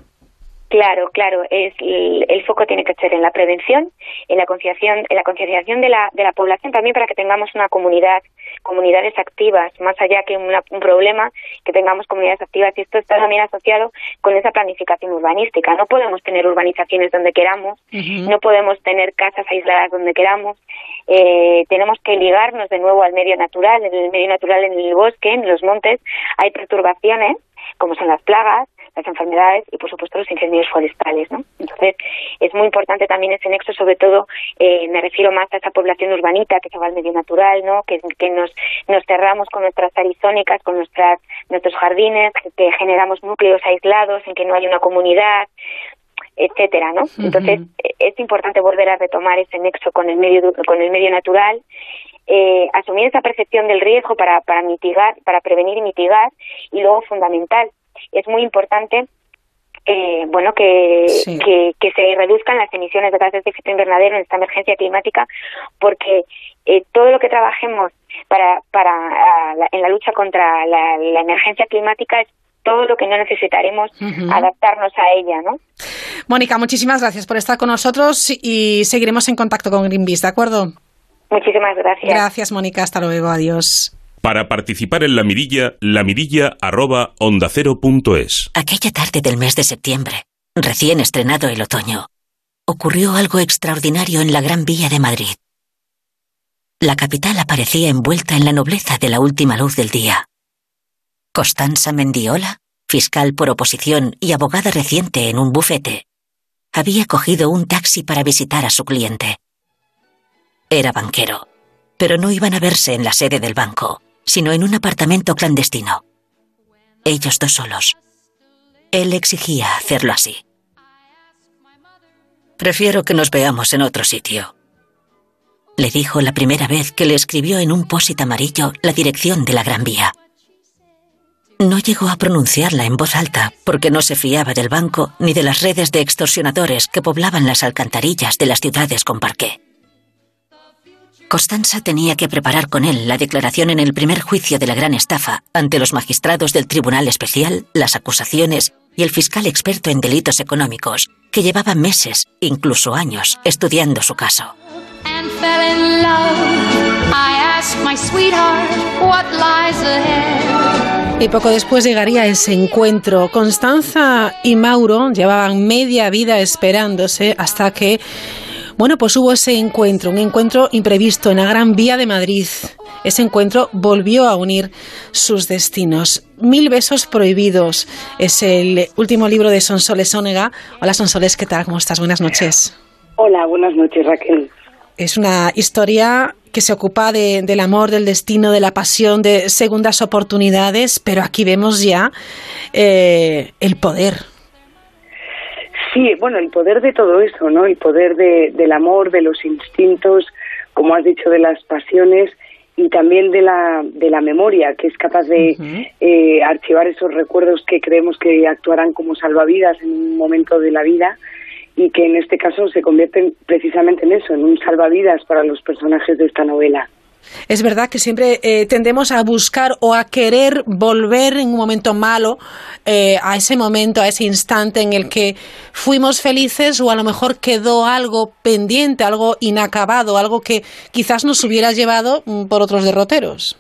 Claro, claro. Es, el, foco tiene que ser en la prevención, en la concienciación, en la concienciación de la, de la población también para que tengamos una comunidad, comunidades activas, más allá que un problema, que tengamos comunidades activas. Y esto está también asociado con esa planificación urbanística. No podemos tener urbanizaciones donde queramos, no podemos tener casas aisladas donde queramos. Eh, tenemos que ligarnos de nuevo al medio natural. En el medio natural, en el bosque, en los montes, hay perturbaciones como son las plagas, las enfermedades y, por supuesto, los incendios forestales. ¿no? Entonces, es muy importante también ese nexo, sobre todo, eh, me refiero más a esa población urbanita que se va al medio natural, ¿no? que, que nos, nos cerramos con nuestras arizónicas, con nuestras, nuestros jardines, que, generamos núcleos aislados en que no hay una comunidad, etcétera, ¿no? Entonces es importante volver a retomar ese nexo con el medio con el medio natural, eh, asumir esa percepción del riesgo para para mitigar, para prevenir y mitigar, y luego fundamental es muy importante eh, bueno que, que, se reduzcan las emisiones de gases de efecto invernadero en esta emergencia climática porque eh, todo lo que trabajemos para, para en la lucha contra la, emergencia climática es todo lo que no necesitaremos adaptarnos a ella, ¿no? Mónica, muchísimas gracias por estar con nosotros y seguiremos en contacto con Greenpeace, ¿de acuerdo? Muchísimas gracias. Gracias, Mónica. Hasta luego. Adiós. Para participar en la mirilla, la mirilla arroba onda es. Aquella tarde del mes de septiembre, recién estrenado el otoño, ocurrió algo extraordinario en la Gran Vía de Madrid. La capital aparecía envuelta en la nobleza de la última luz del día. Constanza Mendiola, fiscal por oposición y abogada reciente en un bufete, había cogido un taxi para visitar a su cliente. Era banquero, pero no iban a verse en la sede del banco sino en un apartamento clandestino. Ellos dos solos. Él exigía hacerlo así. Prefiero que nos veamos en otro sitio. Le dijo la primera vez que le escribió en un pósit amarillo la dirección de la Gran Vía. No llegó a pronunciarla en voz alta porque no se fiaba del banco ni de las redes de extorsionadores que poblaban las alcantarillas de las ciudades con parqué. Constanza tenía que preparar con él la declaración en el primer juicio de la gran estafa ante los magistrados del Tribunal Especial, las acusaciones y el fiscal experto en delitos económicos, que llevaba meses, incluso años, estudiando su caso. Y poco después llegaría ese encuentro. Constanza y Mauro llevaban media vida esperándose hasta que bueno, pues hubo ese encuentro, un encuentro imprevisto en la Gran Vía de Madrid. Ese encuentro volvió a unir sus destinos. Mil besos prohibidos es el último libro de Sonsoles Ónega. Hola Sonsoles, ¿qué tal? ¿Cómo estás? Buenas noches. Hola, buenas noches Raquel. Es una historia que se ocupa del amor, del destino, de la pasión, de segundas oportunidades, pero aquí vemos ya eh, el poder, Sí, bueno, el poder de todo eso, ¿no? El poder de, del amor, de los instintos, como has dicho, de las pasiones y también de la, de la memoria, que es capaz de eh, archivar esos recuerdos que creemos que actuarán como salvavidas en un momento de la vida y que en este caso se convierten precisamente en eso, en un salvavidas para los personajes de esta novela. Es verdad que siempre eh, tendemos a buscar o a querer volver en un momento malo eh, a ese momento, a ese instante en el que fuimos felices o a lo mejor quedó algo pendiente, algo inacabado, algo que quizás nos hubiera llevado mm, por otros derroteros.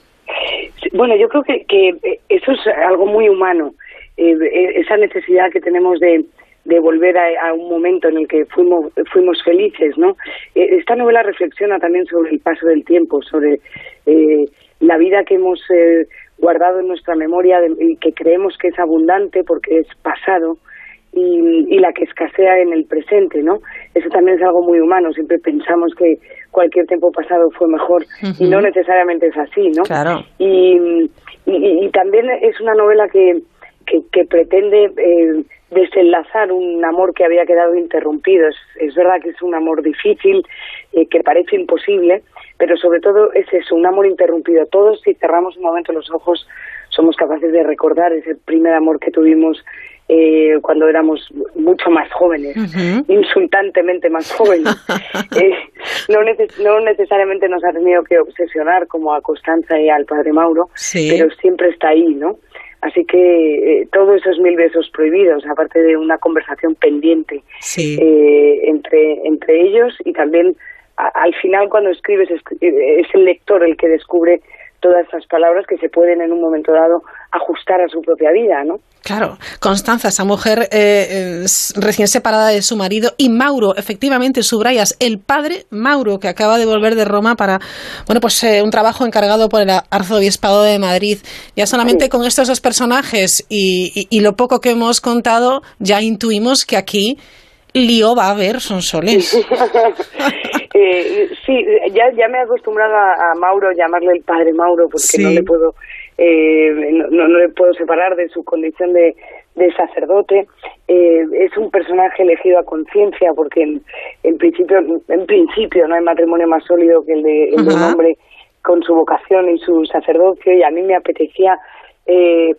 Bueno, yo creo que, que eso es algo muy humano, eh, esa necesidad que tenemos de, de volver a, un momento en el que fuimos, fuimos felices, ¿no? Eh, esta novela reflexiona también sobre el paso del tiempo, sobre eh, la vida que hemos eh, guardado en nuestra memoria y que creemos que es abundante porque es pasado y, la que escasea en el presente, ¿no? Eso también es algo muy humano. Siempre pensamos que cualquier tiempo pasado fue mejor y no necesariamente es así, ¿no? Claro. Y, y, también es una novela que, que, pretende eh, desenlazar un amor que había quedado interrumpido. Es, verdad que es un amor difícil, eh, que parece imposible, pero sobre todo es eso, un amor interrumpido. Todos, si cerramos un momento los ojos, somos capaces de recordar ese primer amor que tuvimos eh, cuando éramos mucho más jóvenes, insultantemente más jóvenes. Eh, no, no, necesariamente nos ha tenido que obsesionar como a Constanza y al padre Mauro, pero siempre está ahí, ¿no? Así que eh, todos esos mil besos prohibidos, aparte de una conversación pendiente eh, entre, entre ellos y también al final cuando escribes es, es el lector el que descubre todas esas palabras que se pueden en un momento dado ajustar a su propia vida, ¿no? Claro, Constanza, esa mujer eh, recién separada de su marido, y Mauro, efectivamente, subrayas, el padre Mauro, que acaba de volver de Roma para, bueno, pues eh, un trabajo encargado por el arzobispado de Madrid. Ya solamente con estos dos personajes y, y, lo poco que hemos contado, ya intuimos que aquí lío va a haber, son soles. eh, sí, ya, ya me he acostumbrado a, Mauro llamarle el padre Mauro porque no le puedo eh, no, no, le puedo separar de su condición de, de sacerdote. Eh, es un personaje elegido a conciencia porque en, principio en principio no hay matrimonio más sólido que el de, el de un hombre con su vocación y su sacerdocio y a mí me apetecía eh,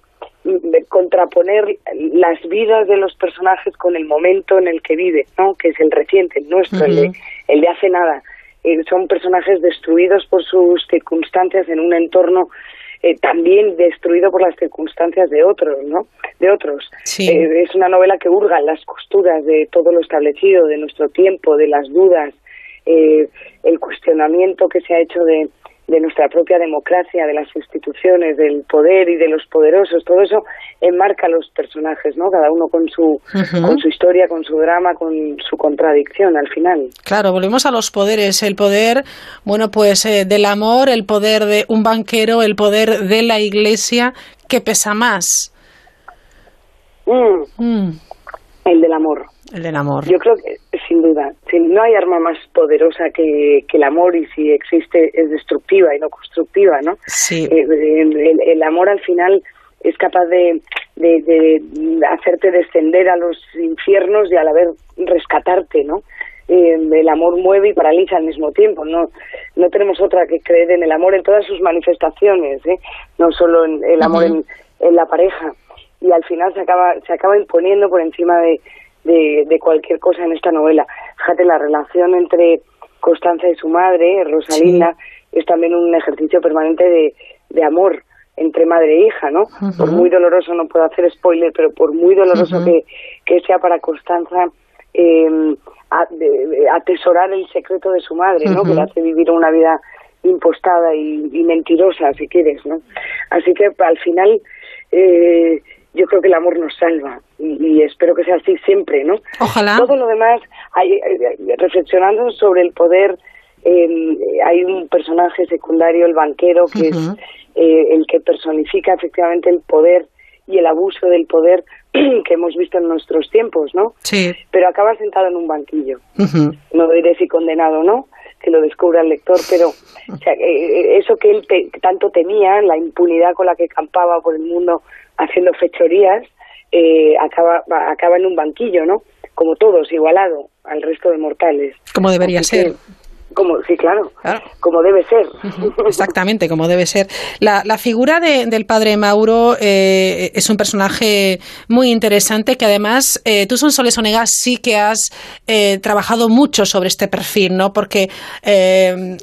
contraponer las vidas de los personajes con el momento en el que vive, ¿no? que es el reciente, el nuestro, el, de, el de hace nada. Eh, son personajes destruidos por sus circunstancias en un entorno eh, también destruido por las circunstancias de otros, ¿no? De otros. Eh, es una novela que hurga en las costuras de todo lo establecido, de nuestro tiempo, de las dudas, el cuestionamiento que se ha hecho de, de nuestra propia democracia, de las instituciones, del poder y de los poderosos, todo eso enmarca a los personajes, ¿no? Cada uno con su, con su historia, con su drama, con su contradicción al final. Claro, volvemos a los poderes. El poder, bueno, pues eh, del amor, el poder de un banquero, el poder de la iglesia, ¿qué pesa más? Mm. Mm. El del amor. El del amor. Yo creo que, sin duda, no hay arma más poderosa que, el amor y si existe es destructiva y no constructiva, ¿no? Sí. Eh, el, amor al final es capaz de, de, hacerte descender a los infiernos y a la vez rescatarte, ¿no? Eh, el amor mueve y paraliza al mismo tiempo. No, no tenemos otra que creer en el amor en todas sus manifestaciones, ¿eh? no solo en el amor en, en la pareja. Y al final se acaba, se acaba imponiendo por encima de, de, cualquier cosa en esta novela. Fíjate, la relación entre Constanza y su madre, Rosalinda, es también un ejercicio permanente de, de amor entre madre e hija, ¿no? Por muy doloroso, no puedo hacer spoiler, pero por muy doloroso que, que sea para Constanza, eh, atesorar el secreto de su madre, ¿no? Que le hace vivir una vida impostada y, y, mentirosa, si quieres, ¿no? Así que al final eh, yo creo que el amor nos salva y, espero que sea así siempre, ¿no? Ojalá. Todo lo demás, hay, reflexionando sobre el poder, eh, hay un personaje secundario, el banquero, que es eh, el que personifica efectivamente el poder y el abuso del poder que hemos visto en nuestros tiempos, ¿no? Sí. Pero acaba sentado en un banquillo. No diré si condenado o no, que lo descubra el lector, pero eh, eso que él tanto temía, la impunidad con la que campaba por el mundo haciendo fechorías, eh, acaba, acaba en un banquillo, ¿no? Como todos, igualado al resto de mortales. Como debería ser. como, sí, claro, como debe ser. Exactamente, como debe ser. La, la figura de, del padre Mauro eh, es un personaje muy interesante que además eh, tú, Sonsoles Onegas, sí que has eh, trabajado mucho sobre este perfil, ¿no? Porque eh,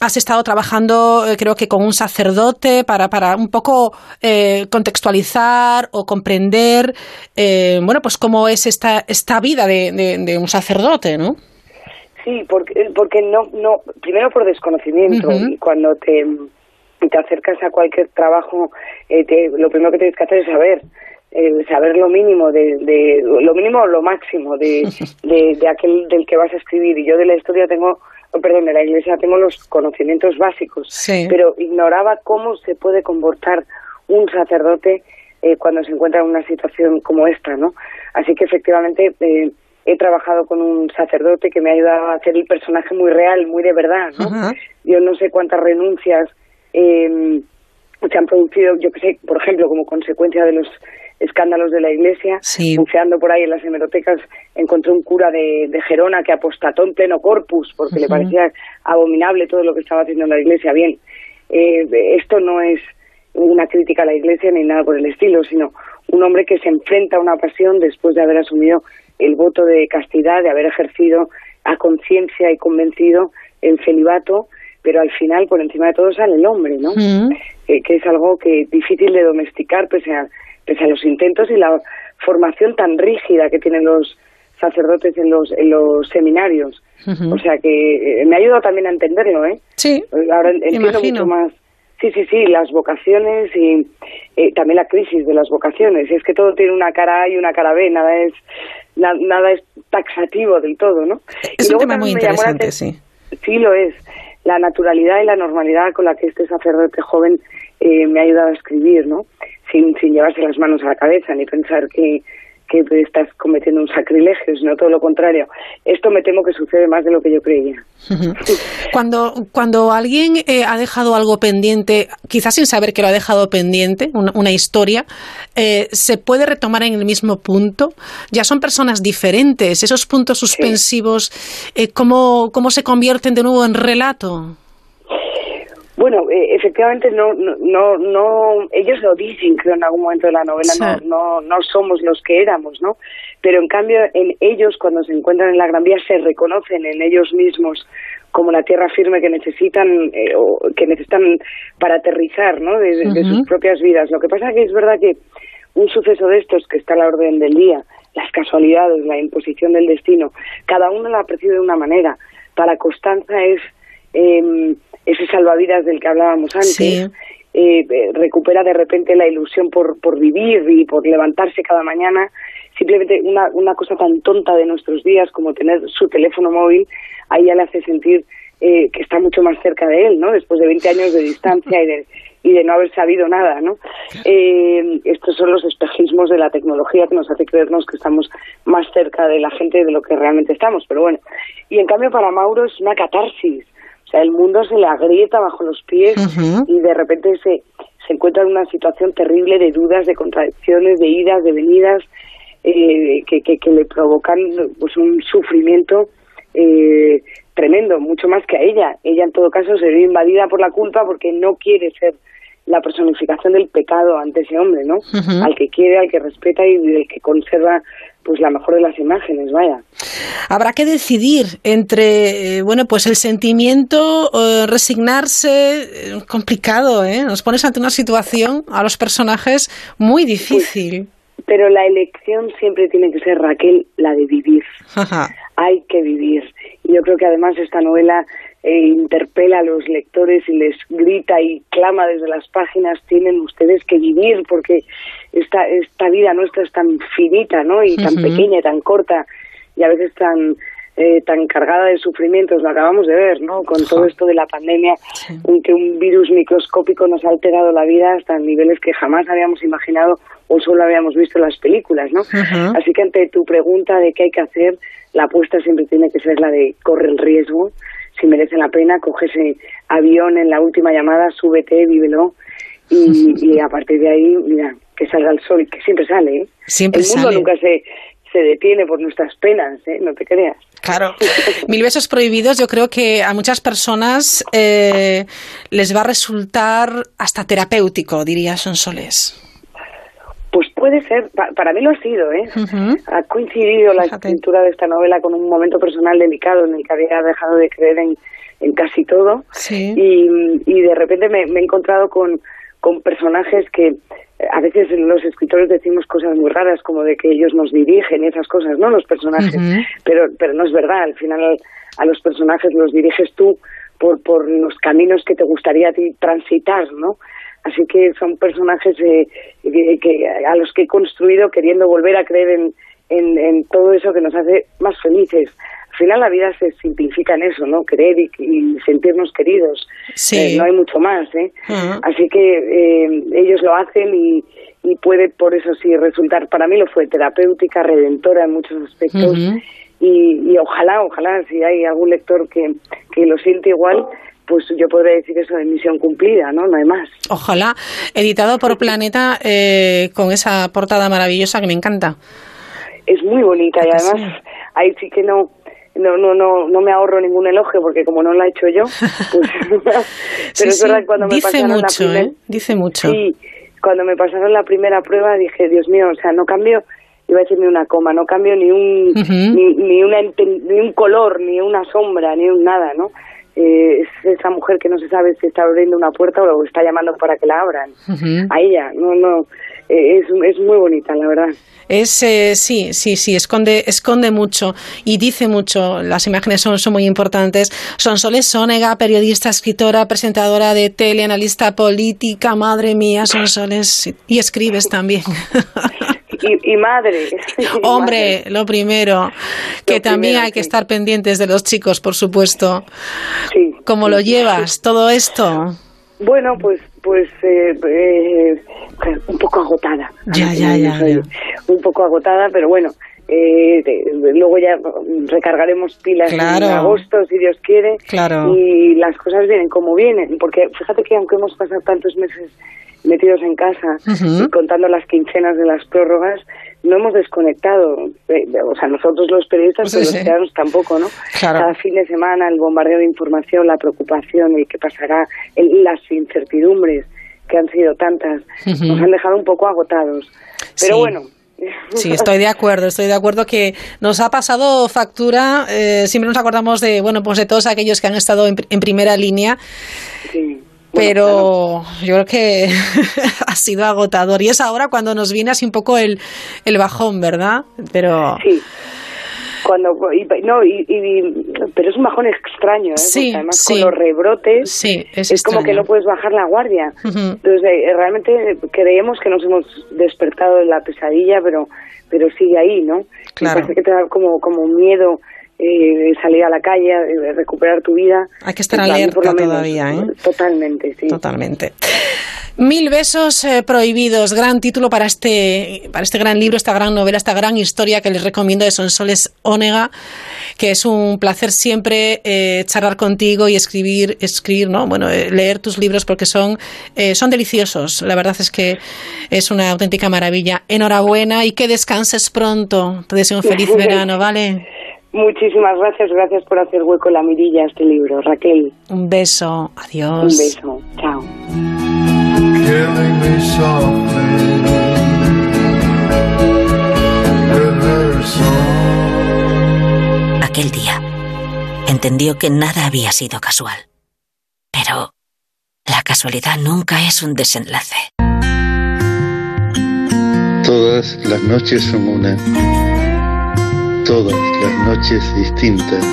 has estado trabajando, eh, creo que con un sacerdote, para, para un poco eh, contextualizar o comprender, eh, bueno, pues cómo es esta, esta vida de, de, un sacerdote, ¿no? Sí, porque, porque no, no, primero por desconocimiento, y cuando te, te acercas a cualquier trabajo, te, lo primero que tienes que hacer es saber, saber lo mínimo de, de, lo mínimo o lo máximo de, de, de, aquel del que vas a escribir y yo de la historia tengo perdón, de la iglesia tengo los conocimientos básicos, pero ignoraba cómo se puede comportar un sacerdote eh, cuando se encuentra en una situación como esta, ¿no? Así que efectivamente eh, he trabajado con un sacerdote que me ha ayudado a hacer el personaje muy real, muy de verdad, ¿no? Yo no sé cuántas renuncias eh, se han producido, yo que sé, por ejemplo, como consecuencia de los escándalos de la iglesia. Sí. Buceando por ahí en las hemerotecas, encontré un cura de, Gerona que apostató en pleno corpus porque le parecía abominable todo lo que estaba haciendo la iglesia. Bien, eh, esto no es una crítica a la iglesia ni nada por el estilo, sino un hombre que se enfrenta a una pasión después de haber asumido el voto de castidad, de haber ejercido a conciencia y convencido el celibato pero al final por encima de todo sale el hombre, ¿no? Eh, que es algo que difícil de domesticar pese a, pese a los intentos y la formación tan rígida que tienen los sacerdotes en los, en los seminarios. O sea que eh, me ha ayudado también a entenderlo, ¿eh? Sí. Ahora entiendo mucho más. Sí, sí, sí, las vocaciones y eh, también la crisis de las vocaciones. Es que todo tiene una cara A y una cara B, nada es nada es taxativo del todo, ¿no? Es un tema muy interesante, sí. Sí lo es. La naturalidad y la normalidad con la que este sacerdote joven eh, me ha ayudado a escribir, ¿no? Sin, sin llevarse las manos a la cabeza ni pensar que, que estás cometiendo un sacrilegio, sino todo lo contrario. Esto me temo que sucede más de lo que yo creía. Cuando, cuando alguien eh, ha dejado algo pendiente, quizás sin saber que lo ha dejado pendiente, una, historia, eh, ¿se puede retomar en el mismo punto? Ya son personas diferentes. Esos puntos suspensivos, eh, ¿cómo, ¿cómo se convierten de nuevo en relato? Bueno, eh, efectivamente no, no, no, ellos lo dicen, creo, en algún momento de la novela, no, no, no somos los que éramos, ¿no? Pero en cambio, en ellos, cuando se encuentran en la Gran Vía, se reconocen en ellos mismos como la tierra firme que necesitan, eh, o que necesitan para aterrizar, ¿no? De, sus propias vidas. Lo que pasa es que es verdad que un suceso de estos que está a la orden del día, las casualidades, la imposición del destino, cada uno lo ha apreciado de una manera. Para Constanza es eh, ese salvavidas del que hablábamos antes, eh, eh, recupera de repente la ilusión por, por vivir y por levantarse cada mañana. Simplemente una, una cosa tan tonta de nuestros días como tener su teléfono móvil, ahí ya le hace sentir eh, que está mucho más cerca de él, ¿no? Después de 20 años de distancia y de, y de no haber sabido nada, ¿no? estos son los espejismos de la tecnología que nos hace creernos que estamos más cerca de la gente de lo que realmente estamos, pero bueno. Y en cambio para Mauro es una catarsis, o sea, el mundo se le agrieta bajo los pies y de repente se, se encuentra en una situación terrible de dudas, de contradicciones, de idas, de venidas, eh, que, que, le provocan pues un sufrimiento eh, tremendo, mucho más que a ella. Ella en todo caso se ve invadida por la culpa porque no quiere ser la personificación del pecado ante ese hombre, ¿no? Al que quiere, al que respeta y del que conserva pues la mejor de las imágenes, vaya. Habrá que decidir entre, eh, bueno, pues el sentimiento, eh, resignarse, eh, complicado, ¿eh? Nos pones ante una situación a los personajes muy difícil. pero la elección siempre tiene que ser, Raquel, la de vivir. Hay que vivir. Y yo creo que además esta novela eh, interpela a los lectores y les grita y clama desde las páginas, tienen ustedes que vivir porque esta, esta vida nuestra es tan finita, ¿no? Y tan pequeña y tan corta y a veces tan eh, tan cargada de sufrimientos, lo acabamos de ver, ¿no? Con todo esto de la pandemia, en que un virus microscópico nos ha alterado la vida hasta niveles que jamás habíamos imaginado o solo habíamos visto en las películas, ¿no? Así que ante tu pregunta de qué hay que hacer, la apuesta siempre tiene que ser la de corre el riesgo, si merece la pena, coge ese avión en la última llamada, súbete, vívelo y, a partir de ahí, mira, que salga el sol, que siempre sale, ¿eh? Siempre el mundo nunca se, se detiene por nuestras penas, ¿eh? No te creas. Claro. Mil besos prohibidos, yo creo que a muchas personas eh, les va a resultar hasta terapéutico, diría Sonsoles. Puede ser, para mí lo ha sido, ¿eh? Ha coincidido la escritura de esta novela con un momento personal delicado en el que había dejado de creer en, en casi todo. Y, y, de repente me, he encontrado con, con personajes que eh, a veces los escritores decimos cosas muy raras como de que ellos nos dirigen y esas cosas, ¿no? Los personajes, pero, pero no es verdad, al final a los personajes los diriges tú por, por los caminos que te gustaría a ti transitar, ¿no? Así que son personajes eh, que, a los que he construido queriendo volver a creer en, en, todo eso que nos hace más felices. Al final la vida se simplifica en eso, ¿no? Creer y, sentirnos queridos. Sí. Eh, no hay mucho más, ¿eh? Así que eh, ellos lo hacen y, y puede por eso sí resultar, para mí lo fue terapéutica, redentora en muchos aspectos. y, y, ojalá, ojalá, si hay algún lector que, que lo siente igual, pues yo podría decir eso de misión cumplida, ¿no? No hay más. Ojalá. Editado por Planeta eh, con esa portada maravillosa que me encanta. Es muy bonita y además ahí sí que no no no no no me ahorro ningún elogio porque como no la he hecho yo pues, pero es verdad que cuando me dice pasaron mucho, la primera ¿eh? dice mucho sí cuando me pasaron la primera prueba dije Dios mío o sea no cambio iba a decir ni una coma no cambio ni un ni, ni una ni un color ni una sombra ni un nada no eh, es esa mujer que no se sabe si está abriendo una puerta o está llamando para que la abran. A ella, no, no, eh, es, es muy bonita, la verdad. Es, eh, sí, sí, sí, esconde, esconde mucho y dice mucho. Las imágenes son, son muy importantes. Son Soles Sónega, periodista, escritora, presentadora de tele, analista política. Madre mía, Son Soles. Y escribes también. Y, madre. Hombre, lo primero, que también hay que estar pendientes de los chicos, por supuesto. Sí. ¿Cómo lo llevas todo esto? Bueno, pues pues eh, eh, un poco agotada. Ya, ya, ya, Un poco agotada, pero bueno, eh, luego ya recargaremos pilas en agosto, si Dios quiere. Claro. Y las cosas vienen como vienen. Porque fíjate que aunque hemos pasado tantos meses metidos en casa y contando las quincenas de las prórrogas, no hemos desconectado. Eh, o sea, nosotros los periodistas, pero los ciudadanos tampoco, ¿no? Cada fin de semana el bombardeo de información, la preocupación, el qué pasará, las incertidumbres que han sido tantas, nos han dejado un poco agotados. Pero bueno, Sí, estoy de acuerdo, estoy de acuerdo que nos ha pasado factura, eh, siempre nos acordamos de, bueno, pues de todos aquellos que han estado en, en primera línea. Sí pero yo creo que ha sido agotador y es ahora cuando nos viene así un poco el, el bajón, ¿verdad? Pero sí. Cuando, no, y, pero es un bajón extraño, ¿eh? Sí, además con los rebrotes sí, es, como que no puedes bajar la guardia. Entonces, eh, realmente creemos que nos hemos despertado de la pesadilla, pero pero sigue ahí, ¿no? Claro. parece que te da como, como miedo eh, salir a la calle, eh, recuperar tu vida. Hay que estar alerta todavía, ¿eh? Totalmente, sí. Totalmente. Mil besos eh, prohibidos, gran título para este, para este gran libro, esta gran novela, esta gran historia que les recomiendo de Sonsoles Ónega, que es un placer siempre eh, charlar contigo y escribir, escribir, ¿no? Bueno, leer tus libros porque son, son deliciosos. La verdad es que es una auténtica maravilla. Enhorabuena y que descanses pronto. Te deseo un feliz verano, ¿vale? Muchísimas gracias, gracias por hacer hueco en la mirilla a este libro, Raquel. Un beso, adiós. Un beso, chao. Aquel día entendió que nada había sido casual. Pero la casualidad nunca es un desenlace. Todas las noches son una todas las noches distintas,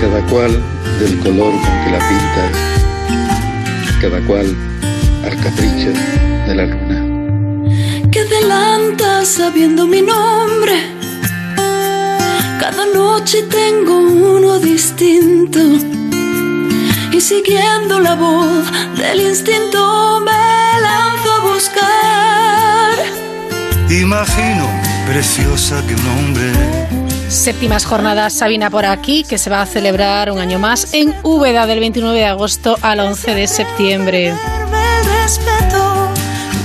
cada cual del color con que la pintas, cada cual al capricho de la luna. Que adelantas sabiendo mi nombre, cada noche tengo uno distinto. Y siguiendo la voz del instinto me lanzo a buscar. Imagino preciosa que un hombre. Séptimas jornadas Sabina por aquí, que se va a celebrar un año más en Úbeda del 29 de agosto al 11 de septiembre.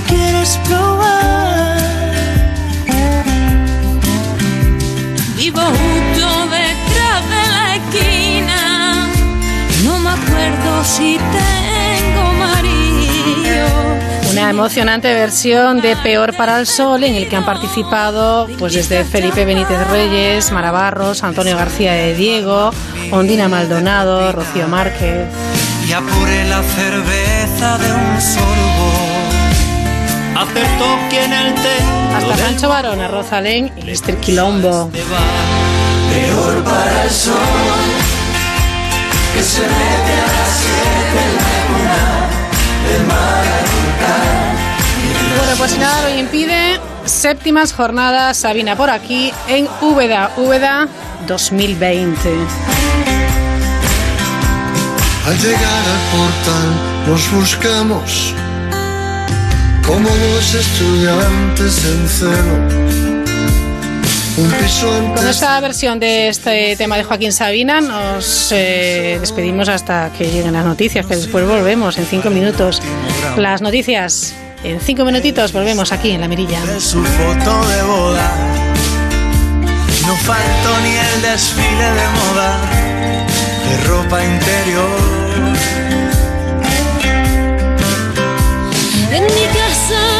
quieres probar. Vivo justo detrás de la esquina. No me acuerdo si marido una emocionante versión de Peor para el Sol en el que han participado pues desde Felipe Benítez Reyes, Mara Barros, Antonio García de Diego, Ondina Maldonado, Rocío Márquez. Y apure la cerveza de un sorbo. Acertó quien el té. Hasta Sancho Barona, Rosalén y Mr. Quilombo. Peor para el sol que se mete a las pues nada lo impide. Séptimas jornadas Sabina por aquí en Úbeda, Úbeda 2020. Al llegar al portal nos buscamos como dos estudiantes en celo. Con esta versión de este tema de Joaquín Sabina nos eh, despedimos hasta que lleguen las noticias, que después volvemos en cinco minutos. Las noticias en cinco minutitos volvemos aquí en La Mirilla. De su foto de boda, no faltó ni el desfile de moda de ropa interior. En mi casa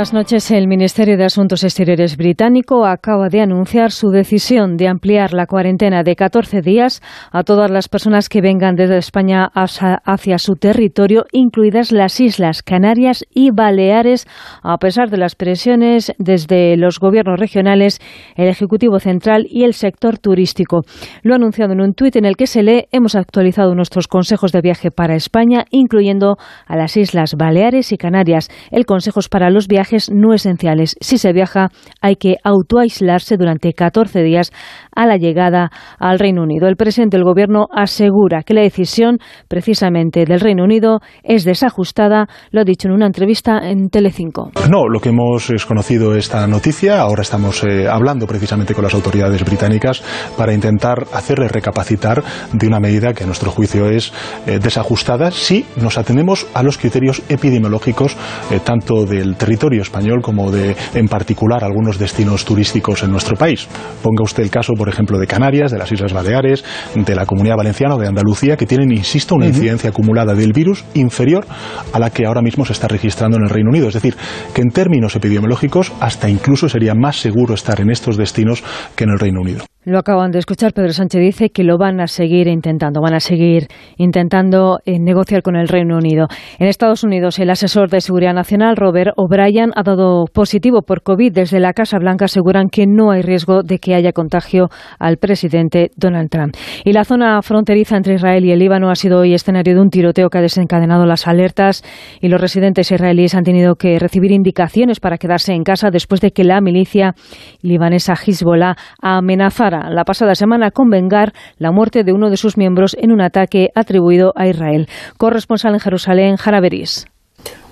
buenas noches. El Ministerio de Asuntos Exteriores británico acaba de anunciar su decisión de ampliar la cuarentena de 14 días a todas las personas que vengan desde España hacia su territorio, incluidas las Islas Canarias y Baleares, a pesar de las presiones desde los gobiernos regionales, el Ejecutivo Central y el sector turístico. Lo ha anunciado en un tuit en el que se lee hemos actualizado nuestros consejos de viaje para España, incluyendo a las Islas Baleares y Canarias. El consejo es para los viajes viajes no esenciales. Si se viaja, hay que autoaislarse durante 14 días a la llegada al Reino Unido. El presidente del Gobierno asegura que la decisión precisamente del Reino Unido es desajustada, lo ha dicho en una entrevista en Telecinco. No, lo que hemos conocido esta noticia, ahora estamos eh, hablando precisamente con las autoridades británicas para intentar hacerles recapacitar de una medida que a nuestro juicio es eh, desajustada si nos atenemos a los criterios epidemiológicos eh, tanto del territorio español como de, en particular, algunos destinos turísticos en nuestro país. Ponga usted el caso, por ejemplo, de Canarias, de las Islas Baleares, de la Comunidad Valenciana o de Andalucía, que tienen, insisto, una incidencia acumulada del virus inferior a la que ahora mismo se está registrando en el Reino Unido. Es decir, que en términos epidemiológicos hasta incluso sería más seguro estar en estos destinos que en el Reino Unido. Lo acaban de escuchar. Pedro Sánchez dice que lo van a seguir intentando, van a seguir intentando eh, negociar con el Reino Unido. En Estados Unidos, el asesor de Seguridad Nacional, Robert O'Brien, ha dado positivo por COVID. Desde la Casa Blanca aseguran que no hay riesgo de que haya contagio al presidente Donald Trump. Y la zona fronteriza entre Israel y el Líbano ha sido hoy escenario de un tiroteo que ha desencadenado las alertas y los residentes israelíes han tenido que recibir indicaciones para quedarse en casa después de que la milicia libanesa Hezbollah amenazara la pasada semana con vengar la muerte de uno de sus miembros en un ataque atribuido a Israel. Corresponsal en Jerusalén, Jaraberis.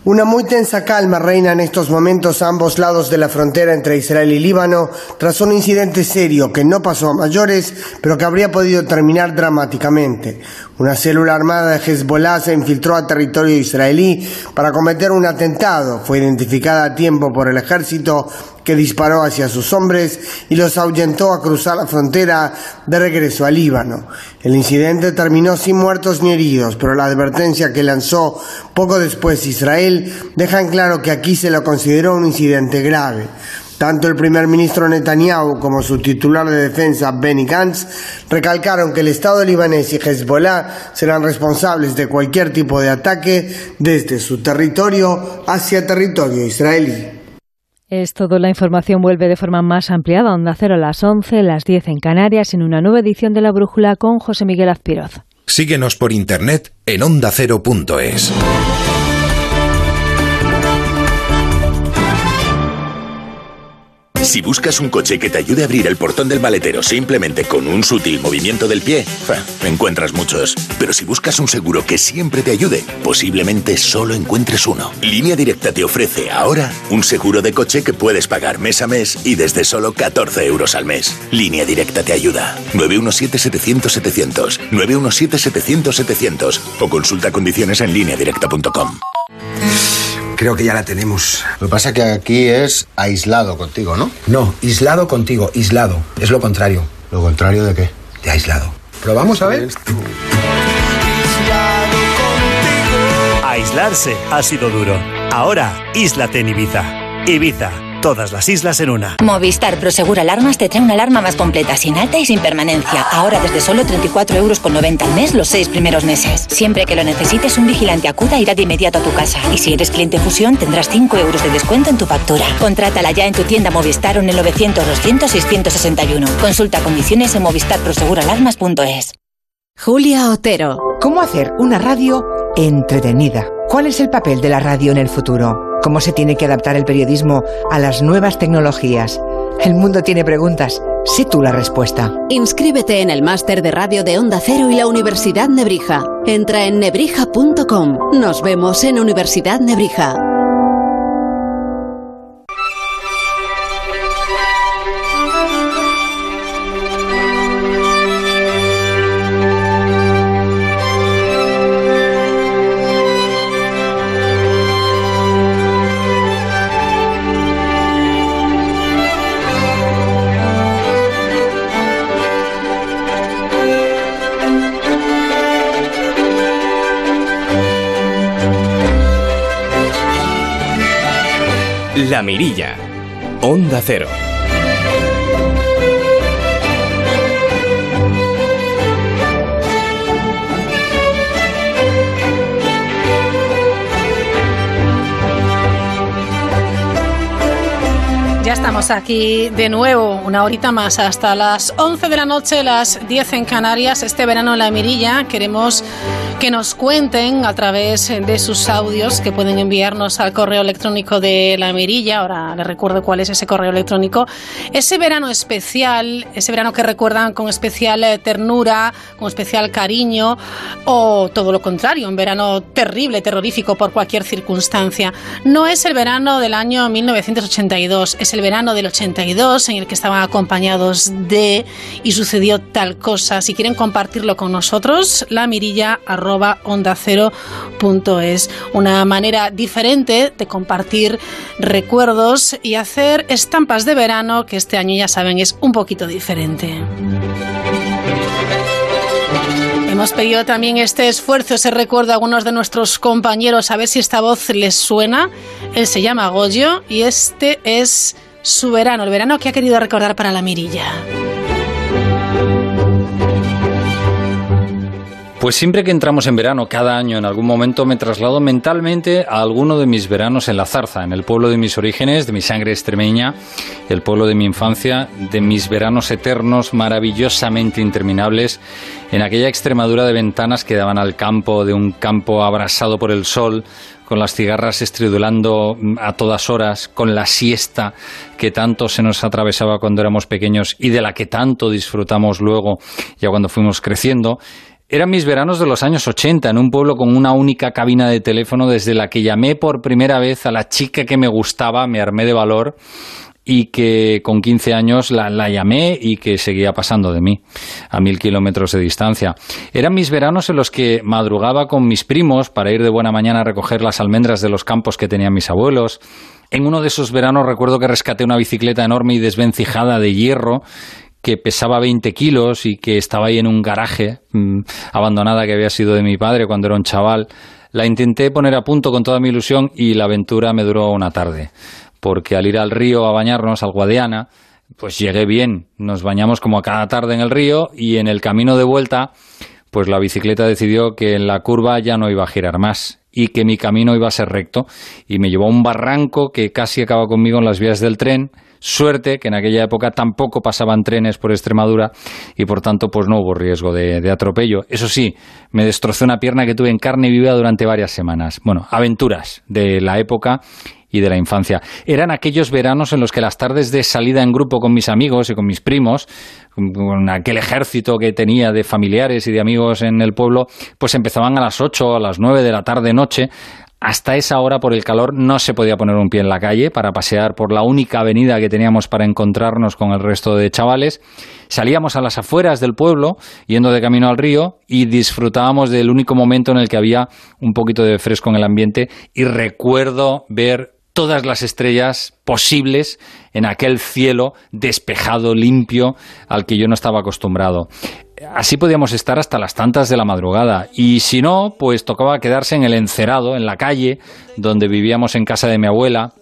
Una muy tensa calma reina en estos momentos a ambos lados de la frontera entre Israel y Líbano tras un incidente serio que no pasó a mayores, pero que habría podido terminar dramáticamente. Una célula armada de Hezbollah se infiltró a territorio israelí para cometer un atentado. Fue identificada a tiempo por el ejército que disparó hacia sus hombres y los ahuyentó a cruzar la frontera de regreso a Líbano. El incidente terminó sin muertos ni heridos, pero la advertencia que lanzó poco después Israel deja en claro que aquí se lo consideró un incidente grave. Tanto el primer ministro Netanyahu como su titular de defensa Benny Gantz recalcaron que el Estado libanés y Hezbollah serán responsables de cualquier tipo de ataque desde su territorio hacia territorio israelí. Es todo. La información vuelve de forma más ampliada. Onda Cero a las 11, las 10 en Canarias, en una nueva edición de La Brújula con José Miguel Azpiroz. Síguenos por internet en ondacero.es. Si buscas un coche que te ayude a abrir el portón del maletero simplemente con un sutil movimiento del pie, encuentras muchos. Pero si buscas un seguro que siempre te ayude, posiblemente solo encuentres uno. Línea Directa te ofrece ahora un seguro de coche que puedes pagar mes a mes y desde solo 14 euros al mes. Línea Directa te ayuda. 917-700-700. 917-700-700. O consulta condiciones en lineadirecta.com. Creo que ya la tenemos. Lo que pasa es que aquí es aislado contigo, ¿no? No, aislado contigo, aislado. Es lo contrario. ¿Lo contrario de qué? De aislado. Pero vamos a ver. Aislarse ha sido duro. Ahora, íslate en Ibiza. Ibiza Todas las islas en una. Movistar Prosegur Alarmas te trae una alarma más completa, sin alta y sin permanencia. Ahora desde solo 34 euros con 90 al mes los seis primeros meses. Siempre que lo necesites, un vigilante acuda irá de inmediato a tu casa. Y si eres cliente Fusión, tendrás 5 euros de descuento en tu factura. Contrátala ya en tu tienda Movistar o en el 900 200 661. Consulta condiciones en movistarproseguralarmas.es. Julia Otero. ¿Cómo hacer una radio entretenida? ¿Cuál es el papel de la radio en el futuro? Cómo se tiene que adaptar el periodismo a las nuevas tecnologías. El mundo tiene preguntas. Sé tú la respuesta. Inscríbete en el máster de radio de Onda Cero y la Universidad Nebrija. Entra en nebrija.com. Nos vemos en Universidad Nebrija. La Mirilla. Onda Cero. Ya estamos aquí de nuevo, una horita más, hasta las 11 de la noche, las 10 en Canarias. Este verano en la Mirilla queremos que nos cuenten a través de sus audios que pueden enviarnos al correo electrónico de la Mirilla. Ahora les recuerdo cuál es ese correo electrónico. Ese verano especial, ese verano que recuerdan con especial eh, ternura, con especial cariño, o todo lo contrario, un verano terrible, terrorífico por cualquier circunstancia. No es el verano del año 1982, es el verano del 82 en el que estaban acompañados de y sucedió tal cosa. Si quieren compartirlo con nosotros, la mirilla arroba onda cero punto es. Una manera diferente de compartir recuerdos y hacer estampas de verano que este año ya saben es un poquito diferente. Hemos pedido también este esfuerzo, ese recuerdo a algunos de nuestros compañeros, a ver si esta voz les suena. Él se llama Goyo y este es su verano, el verano que ha querido recordar para la mirilla. Pues siempre que entramos en verano, cada año, en algún momento, me traslado mentalmente a alguno de mis veranos en la zarza, en el pueblo de mis orígenes, de mi sangre extremeña, el pueblo de mi infancia, de mis veranos eternos, maravillosamente interminables, en aquella Extremadura de ventanas que daban al campo, de un campo abrasado por el sol, con las cigarras estridulando a todas horas, con la siesta que tanto se nos atravesaba cuando éramos pequeños y de la que tanto disfrutamos luego, ya cuando fuimos creciendo. Eran mis veranos de los años 80, en un pueblo con una única cabina de teléfono desde la que llamé por primera vez a la chica que me gustaba, me armé de valor y que con 15 años la, la, llamé y que seguía pasando de mí a mil kilómetros de distancia. Eran mis veranos en los que madrugaba con mis primos para ir de buena mañana a recoger las almendras de los campos que tenían mis abuelos. En uno de esos veranos recuerdo que rescaté una bicicleta enorme y desvencijada de hierro que pesaba 20 kilos y que estaba ahí en un garaje mmm, abandonada que había sido de mi padre cuando era un chaval. La intenté poner a punto con toda mi ilusión y la aventura me duró una tarde, porque al ir al río a bañarnos, al Guadiana, pues llegué bien. Nos bañamos como a cada tarde en el río y en el camino de vuelta, pues la bicicleta decidió que en la curva ya no iba a girar más y que mi camino iba a ser recto y me llevó a un barranco que casi acaba conmigo en las vías del tren Suerte que en aquella época tampoco pasaban trenes por Extremadura y por tanto pues no hubo riesgo de, atropello. Eso sí, me destrozó una pierna que tuve en carne viva durante varias semanas. Bueno, aventuras de la época y de la infancia. Eran aquellos veranos en los que las tardes de salida en grupo con mis amigos y con mis primos, con aquel ejército que tenía de familiares y de amigos en el pueblo, pues empezaban a las 8 a las 9 de la tarde noche hasta esa hora, por el calor, no se podía poner un pie en la calle para pasear por la única avenida que teníamos para encontrarnos con el resto de chavales. Salíamos a las afueras del pueblo, yendo de camino al río, y disfrutábamos del único momento en el que había un poquito de fresco en el ambiente. Y recuerdo ver todas las estrellas posibles en aquel cielo despejado, limpio, al que yo no estaba acostumbrado así podíamos estar hasta las tantas de la madrugada. Y si no, pues tocaba quedarse en el encerado, en la calle, donde vivíamos en casa de mi abuela,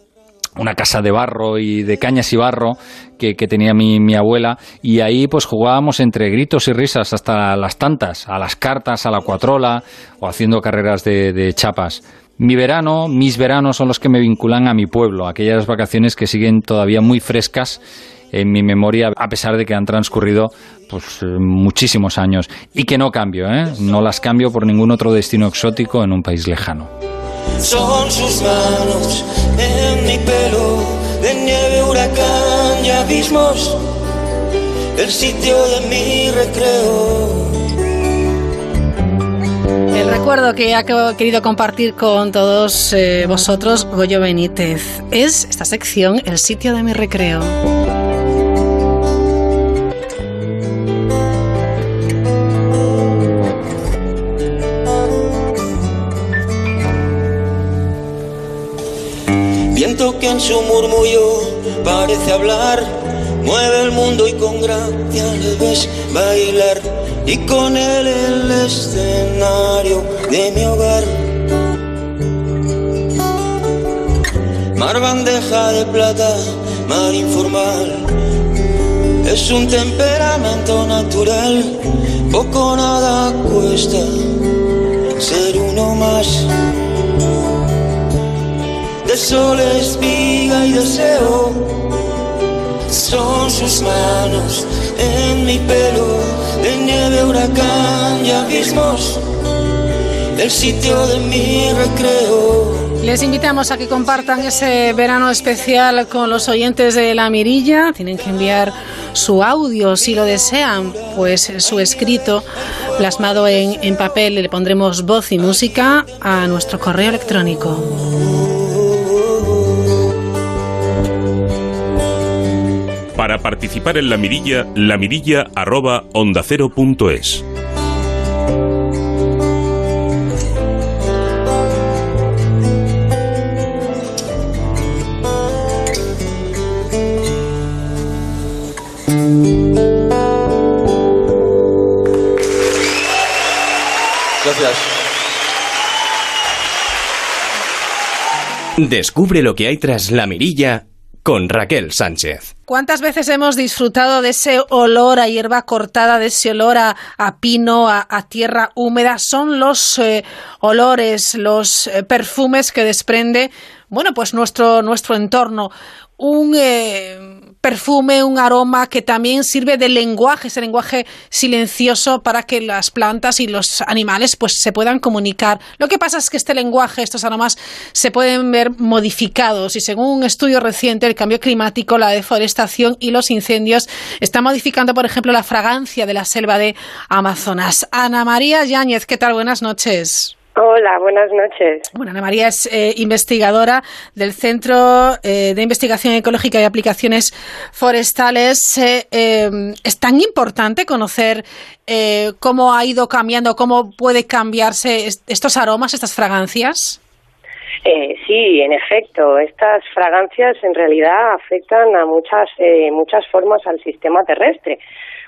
una casa de barro y de cañas y barro que, tenía mi, mi, abuela y ahí pues jugábamos entre gritos y risas hasta las tantas, a las cartas, a la cuatrola o haciendo carreras de, de chapas. Mi verano, mis veranos son los que me vinculan a mi pueblo, aquellas vacaciones que siguen todavía muy frescas en mi memoria, a pesar de que han transcurrido pues, muchísimos años. Y que no cambio, ¿eh? no las cambio por ningún otro destino exótico en un país lejano. Son sus manos en mi pelo, de nieve, huracán y abismos, el sitio de mi recreo. El recuerdo que ha querido compartir con todos eh, vosotros, Goyo Benítez, es esta sección, el sitio de mi recreo. Que en su murmullo parece hablar, mueve el mundo y con gracia le ves bailar y con él el escenario de mi hogar. mar bandeja de plata, mar informal. Es un temperamento natural, poco nada cuesta ser uno más. Sol, espiga y deseo, son sus manos en mi pelo, de nieve, huracán y abismos, el sitio de mi recreo. Les invitamos a que compartan ese verano especial con los oyentes de La Mirilla. Tienen que enviar su audio si lo desean, pues su escrito plasmado en, en papel. Le pondremos voz y música a nuestro correo electrónico. Para participar en la mirilla, lamirilla arroba onda cero punto es. Gracias. Descubre lo que hay tras la mirilla con Raquel Sánchez. ¿Cuántas veces hemos disfrutado de ese olor a hierba cortada, de ese olor a, pino, a, a, tierra húmeda? Son los eh, olores, los eh, perfumes que desprende, bueno, pues nuestro, nuestro entorno. Un eh, perfume, un aroma que también sirve de lenguaje, ese lenguaje silencioso para que las plantas y los animales pues se puedan comunicar. Lo que pasa es que este lenguaje, estos aromas se pueden ver modificados y según un estudio reciente el cambio climático, la deforestación y los incendios están modificando, por ejemplo, la fragancia de la selva de Amazonas. Ana María Yáñez, ¿qué tal? Buenas noches. Hola, buenas noches. Bueno, Ana María es eh, investigadora del Centro eh, de Investigación Ecológica y Aplicaciones Forestales. Eh, es tan importante conocer cómo ha ido cambiando, cómo puede cambiarse estos aromas, estas fragancias. sí, en efecto, estas fragancias en realidad afectan a muchas muchas formas al sistema terrestre.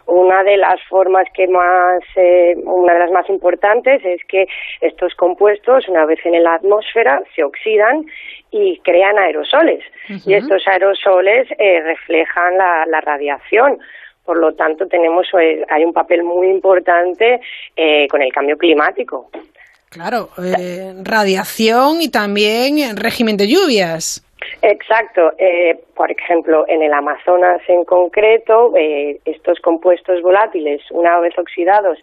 Una de las formas que más, eh, una de las más importantes es que estos compuestos, una vez en la atmósfera, se oxidan y crean aerosoles. Y estos aerosoles eh, reflejan la, la radiación. Por lo tanto, tenemos eh, hay un papel muy importante eh, con el cambio climático. Claro, eh, radiación y también régimen de lluvias. Exacto. Eh, por ejemplo, en el Amazonas en concreto, eh, estos compuestos volátiles, una vez oxidados,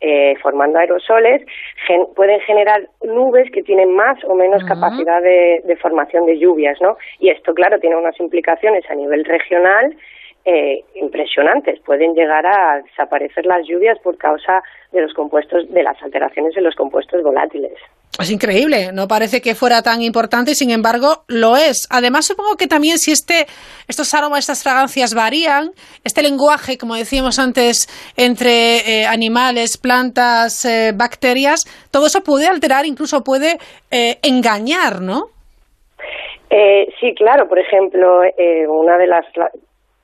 eh, formando aerosoles, gen pueden generar nubes que tienen más o menos uh -huh. capacidad de, de, formación de lluvias, ¿no? Y esto, claro, tiene unas implicaciones a nivel regional eh, impresionantes. Pueden llegar a desaparecer las lluvias por causa de los compuestos, de las alteraciones de los compuestos volátiles. Es increíble, no parece que fuera tan importante y sin embargo lo es. Además supongo que también si este, estos aromas, estas fragancias varían, este lenguaje, como decíamos antes, entre eh, animales, plantas, eh, bacterias, todo eso puede alterar, incluso puede eh, engañar, ¿no? Eh, sí, claro. Por ejemplo, una de las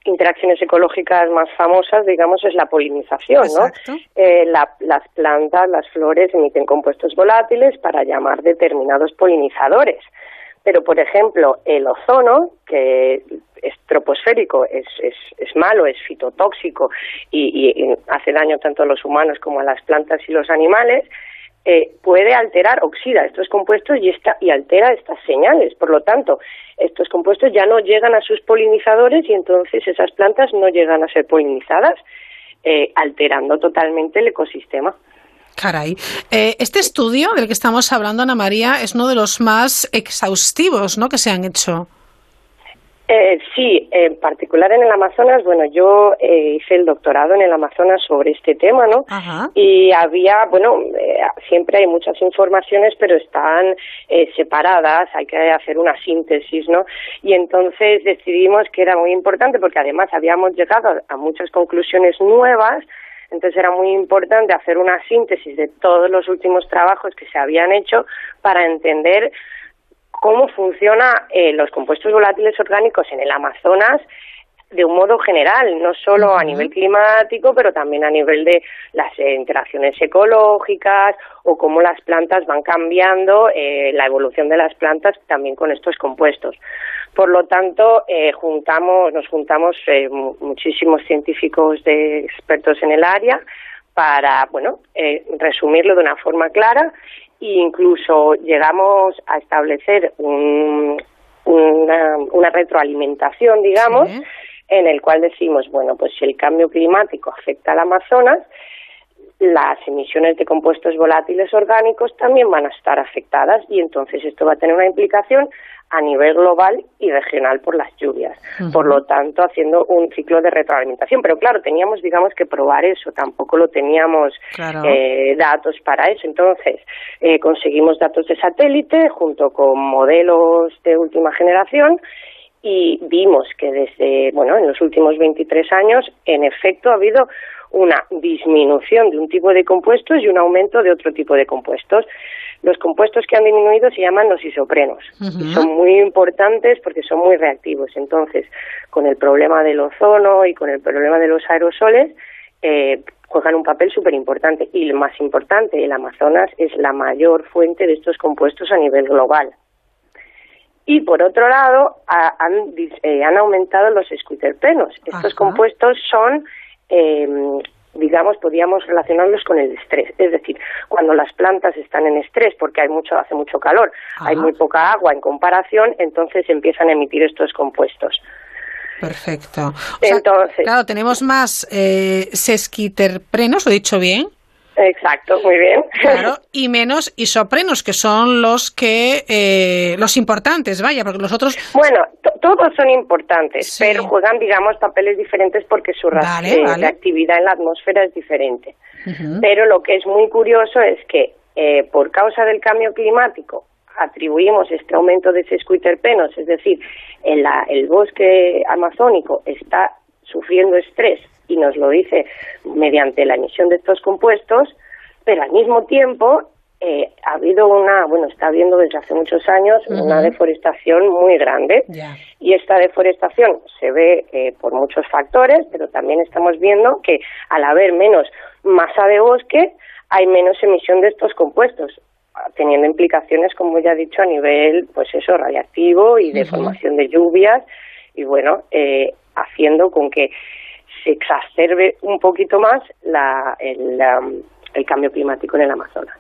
interacciones ecológicas más famosas, digamos, es la polinización, Exacto. ¿no? Eh, la, las plantas, las flores emiten compuestos volátiles para llamar determinados polinizadores. Pero, por ejemplo, el ozono, que es troposférico, es, es, es malo, es fitotóxico y, y, hace daño tanto a los humanos como a las plantas y los animales, eh, puede alterar, oxida estos compuestos y, esta, y altera estas señales. Por lo tanto, estos compuestos ya no llegan a sus polinizadores y entonces esas plantas no llegan a ser polinizadas, eh, alterando totalmente el ecosistema. Caray. Eh, este estudio del que estamos hablando, Ana María, es uno de los más exhaustivos ¿no? que se han hecho. Eh, sí, en particular en el Amazonas, bueno, yo eh, hice el doctorado en el Amazonas sobre este tema, ¿no? Ajá. Y había, bueno, eh, siempre hay muchas informaciones, pero están eh, separadas, hay que hacer una síntesis, ¿no? Y entonces decidimos que era muy importante, porque además habíamos llegado a, a muchas conclusiones nuevas, entonces era muy importante hacer una síntesis de todos los últimos trabajos que se habían hecho para entender cómo funcionan eh, los compuestos volátiles orgánicos en el Amazonas de un modo general, no solo a nivel climático, pero también a nivel de las eh, interacciones ecológicas o cómo las plantas van cambiando, eh, la evolución de las plantas también con estos compuestos. Por lo tanto, eh, juntamos, nos juntamos eh, mu- muchísimos científicos de expertos en el área para, bueno, eh, resumirlo de una forma clara e incluso llegamos a establecer un- una, una retroalimentación, digamos, en el cual decimos, bueno, pues si el cambio climático afecta al Amazonas, las emisiones de compuestos volátiles orgánicos también van a estar afectadas y entonces esto va a tener una implicación a nivel global y regional por las lluvias. Por lo tanto, haciendo un ciclo de retroalimentación. Pero claro, teníamos, digamos, que probar eso. Tampoco lo teníamos Claro. eh, datos para eso. Entonces, eh, conseguimos datos de satélite junto con modelos de última generación y vimos que desde, bueno, en los últimos 23 años, en efecto, ha habido una disminución de un tipo de compuestos y un aumento de otro tipo de compuestos. Los compuestos que han disminuido se llaman los isoprenos y son muy importantes porque son muy reactivos. Entonces, con el problema del ozono y con el problema de los aerosoles, eh, juegan un papel súper importante. Y lo más importante, el Amazonas es la mayor fuente de estos compuestos a nivel global. Y por otro lado, ha- han, eh, han aumentado los escuiterpenos. Estos compuestos son, eh, digamos, podríamos relacionarlos con el estrés. Es decir, cuando las plantas están en estrés porque hay mucho, hace mucho calor, hay muy poca agua en comparación, entonces empiezan a emitir estos compuestos. Perfecto. O sea, Entonces, claro, tenemos más eh, sesquiterprenos, ¿lo he dicho bien? Exacto, muy bien. Claro, y menos isoprenos, que son los que eh, los importantes, vaya, porque los otros Bueno, to- todos son importantes, pero juegan, digamos, papeles diferentes porque su Vale, eh, vale. reactividad en la atmósfera es diferente. Pero lo que es muy curioso es que eh, por causa del cambio climático atribuimos este aumento de sesquiterpenos, es decir, en la- el bosque amazónico está sufriendo estrés y nos lo dice mediante la emisión de estos compuestos, pero al mismo tiempo eh, ha habido una, bueno, está habiendo desde hace muchos años una deforestación muy grande. Y esta deforestación se ve eh, por muchos factores, pero también estamos viendo que al haber menos masa de bosque, hay menos emisión de estos compuestos, teniendo implicaciones, como ya he dicho, a nivel, pues eso, radiactivo y de formación de lluvias, y bueno, eh, haciendo con que se exacerbe un poquito más la, el, cambio climático en el Amazonas.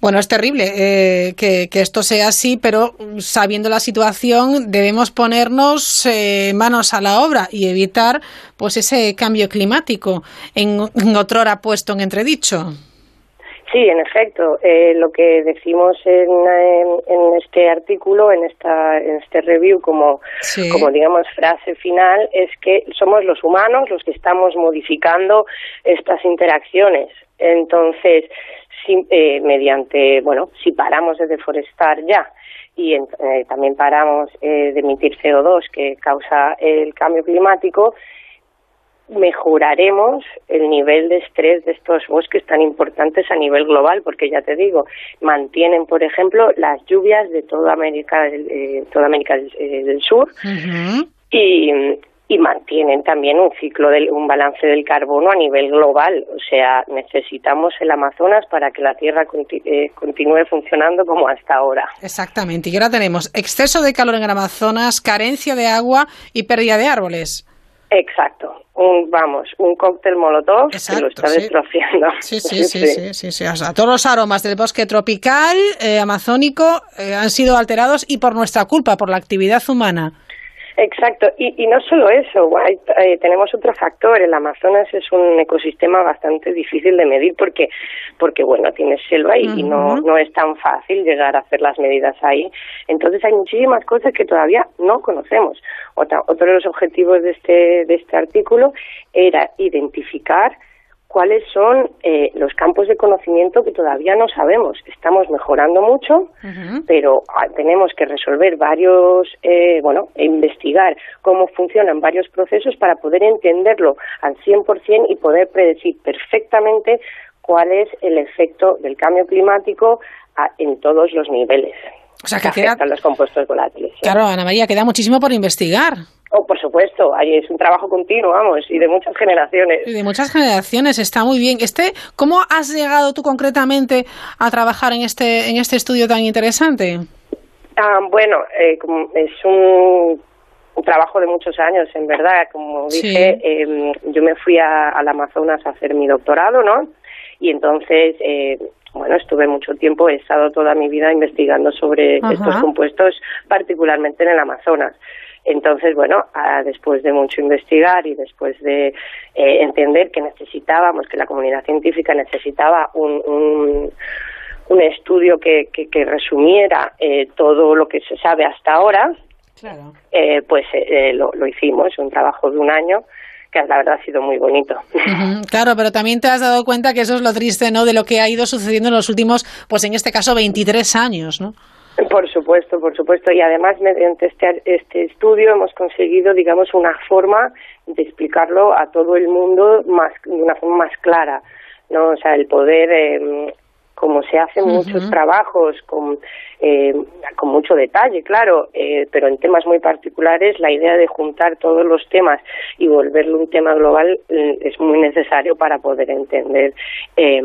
Bueno, es terrible eh, que, esto sea así, pero sabiendo la situación debemos ponernos eh, manos a la obra y evitar pues ese cambio climático en, en otrora puesto en entredicho. Sí, en efecto. Eh, lo que decimos en, en- en este artículo, en esta en este review, como, Sí. como digamos frase final, es que somos los humanos los que estamos modificando estas interacciones. Entonces, si- eh, mediante, bueno, si paramos de deforestar ya y en- eh, también paramos eh, de emitir CO2 que causa el cambio climático, mejoraremos el nivel de estrés de estos bosques tan importantes a nivel global, porque ya te digo, mantienen, por ejemplo, las lluvias de toda América, del- eh, toda América del, eh, del Sur y, y mantienen también un ciclo, del, un balance del carbono a nivel global. O sea, necesitamos el Amazonas para que la Tierra eh, continúe funcionando como hasta ahora. Exactamente. Y ahora tenemos exceso de calor en el Amazonas, carencia de agua y pérdida de árboles. Exacto. Un, vamos, un cóctel molotov que lo está sí. Sí, sí, sí, sí, sí, sí. O sea, todos los aromas del bosque tropical eh, amazónico eh, han sido alterados y por nuestra culpa, por la actividad humana. Exacto, y, y no solo eso, hay- eh, tenemos otro factor. El Amazonas es un ecosistema bastante difícil de medir porque, porque bueno, tiene selva y, y no, no es tan fácil llegar a hacer las medidas ahí. Entonces hay muchísimas cosas que todavía no conocemos. Otra- otro de los objetivos de este, de este artículo era identificar cuáles son eh, los campos de conocimiento que todavía no sabemos. Estamos mejorando mucho, pero ah, tenemos que resolver varios, eh, bueno, e investigar cómo funcionan varios procesos para poder entenderlo al 100% y poder predecir perfectamente cuál es el efecto del cambio climático a- en todos los niveles. O sea, que afectan queda- los compuestos volátiles. Claro, Ana María, queda muchísimo por investigar. Oh, por supuesto, ahí es un trabajo continuo, vamos, y de muchas generaciones. Y de muchas generaciones, está muy bien. Este, ¿Cómo has llegado tú concretamente a trabajar en este, en este estudio tan interesante? Ah, bueno, eh, es un, un trabajo de muchos años, en verdad. Como dije, em, yo me fui a, al Amazonas a hacer mi doctorado, ¿no? Y entonces, eh, bueno, estuve mucho tiempo, he estado toda mi vida investigando sobre Ajá. estos compuestos, particularmente en el Amazonas. Entonces, bueno, después de mucho investigar y después de eh, entender que necesitábamos, que la comunidad científica necesitaba un, un, un estudio que, que, que resumiera eh, todo lo que se sabe hasta ahora, Claro. eh, pues eh, lo, lo hicimos, un trabajo de un año que la verdad ha sido muy bonito. Claro, pero también te has dado cuenta que eso es lo triste, ¿no? De lo que ha ido sucediendo en los últimos, pues en este caso, 23 años, ¿no? Por supuesto, por supuesto. Y además, mediante este, este estudio hemos conseguido, digamos, una forma de explicarlo a todo el mundo más, de una forma más clara, ¿no? O sea, el poder, eh, como se hacen muchos trabajos con, eh, con mucho detalle, claro, eh, pero en temas muy particulares, la idea de juntar todos los temas y volverlo un tema global eh, es muy necesario para poder entender eh,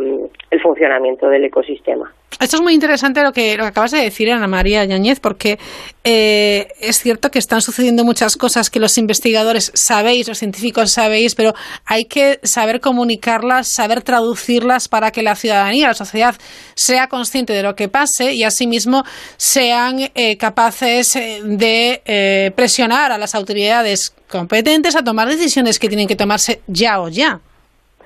el funcionamiento del ecosistema. Esto es muy interesante lo que, lo que acabas de decir, Ana María Yáñez, porque eh, es cierto que están sucediendo muchas cosas que los investigadores sabéis, los científicos sabéis, pero hay que saber comunicarlas, saber traducirlas para que la ciudadanía, la sociedad, sea consciente de lo que pase y asimismo sean eh, capaces eh, de presionar a las autoridades competentes a tomar decisiones que tienen que tomarse ya o ya.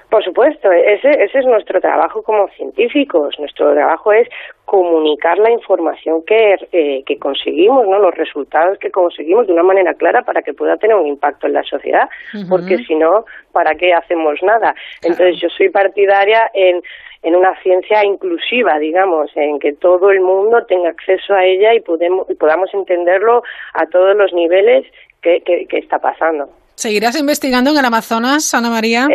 Por supuesto, ese, ese es nuestro trabajo como científicos. Nuestro trabajo es comunicar la información que, eh, que conseguimos, ¿no? los resultados que conseguimos de una manera clara para que pueda tener un impacto en la sociedad, porque si no, ¿para qué hacemos nada? Entonces yo soy partidaria en, en una ciencia inclusiva, digamos, en que todo el mundo tenga acceso a ella y, podemos, y podamos entenderlo a todos los niveles que, que, que está pasando. ¿Seguirás investigando en el Amazonas, Ana María?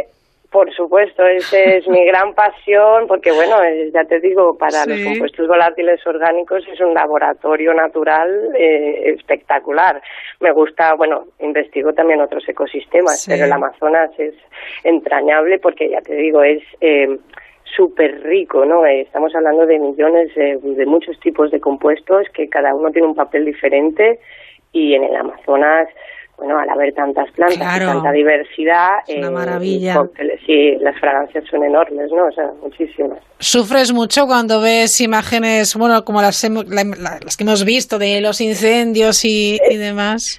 Por supuesto, esa es mi gran pasión, porque bueno, eh, ya te digo, para Sí. los compuestos volátiles orgánicos es un laboratorio natural eh, espectacular. Me gusta, bueno, investigo también otros ecosistemas, Sí. pero el Amazonas es entrañable porque ya te digo, es eh, súper rico, ¿no? Eh, estamos hablando de millones de, de muchos tipos de compuestos que cada uno tiene un papel diferente y en el Amazonas bueno, al haber tantas plantas Claro. y tanta diversidad, Es una eh, maravilla. cócteles, sí, las fragancias son enormes, ¿no? O sea, muchísimas. ¿Sufres mucho cuando ves imágenes, bueno, como las, las que hemos visto de los incendios y, y demás?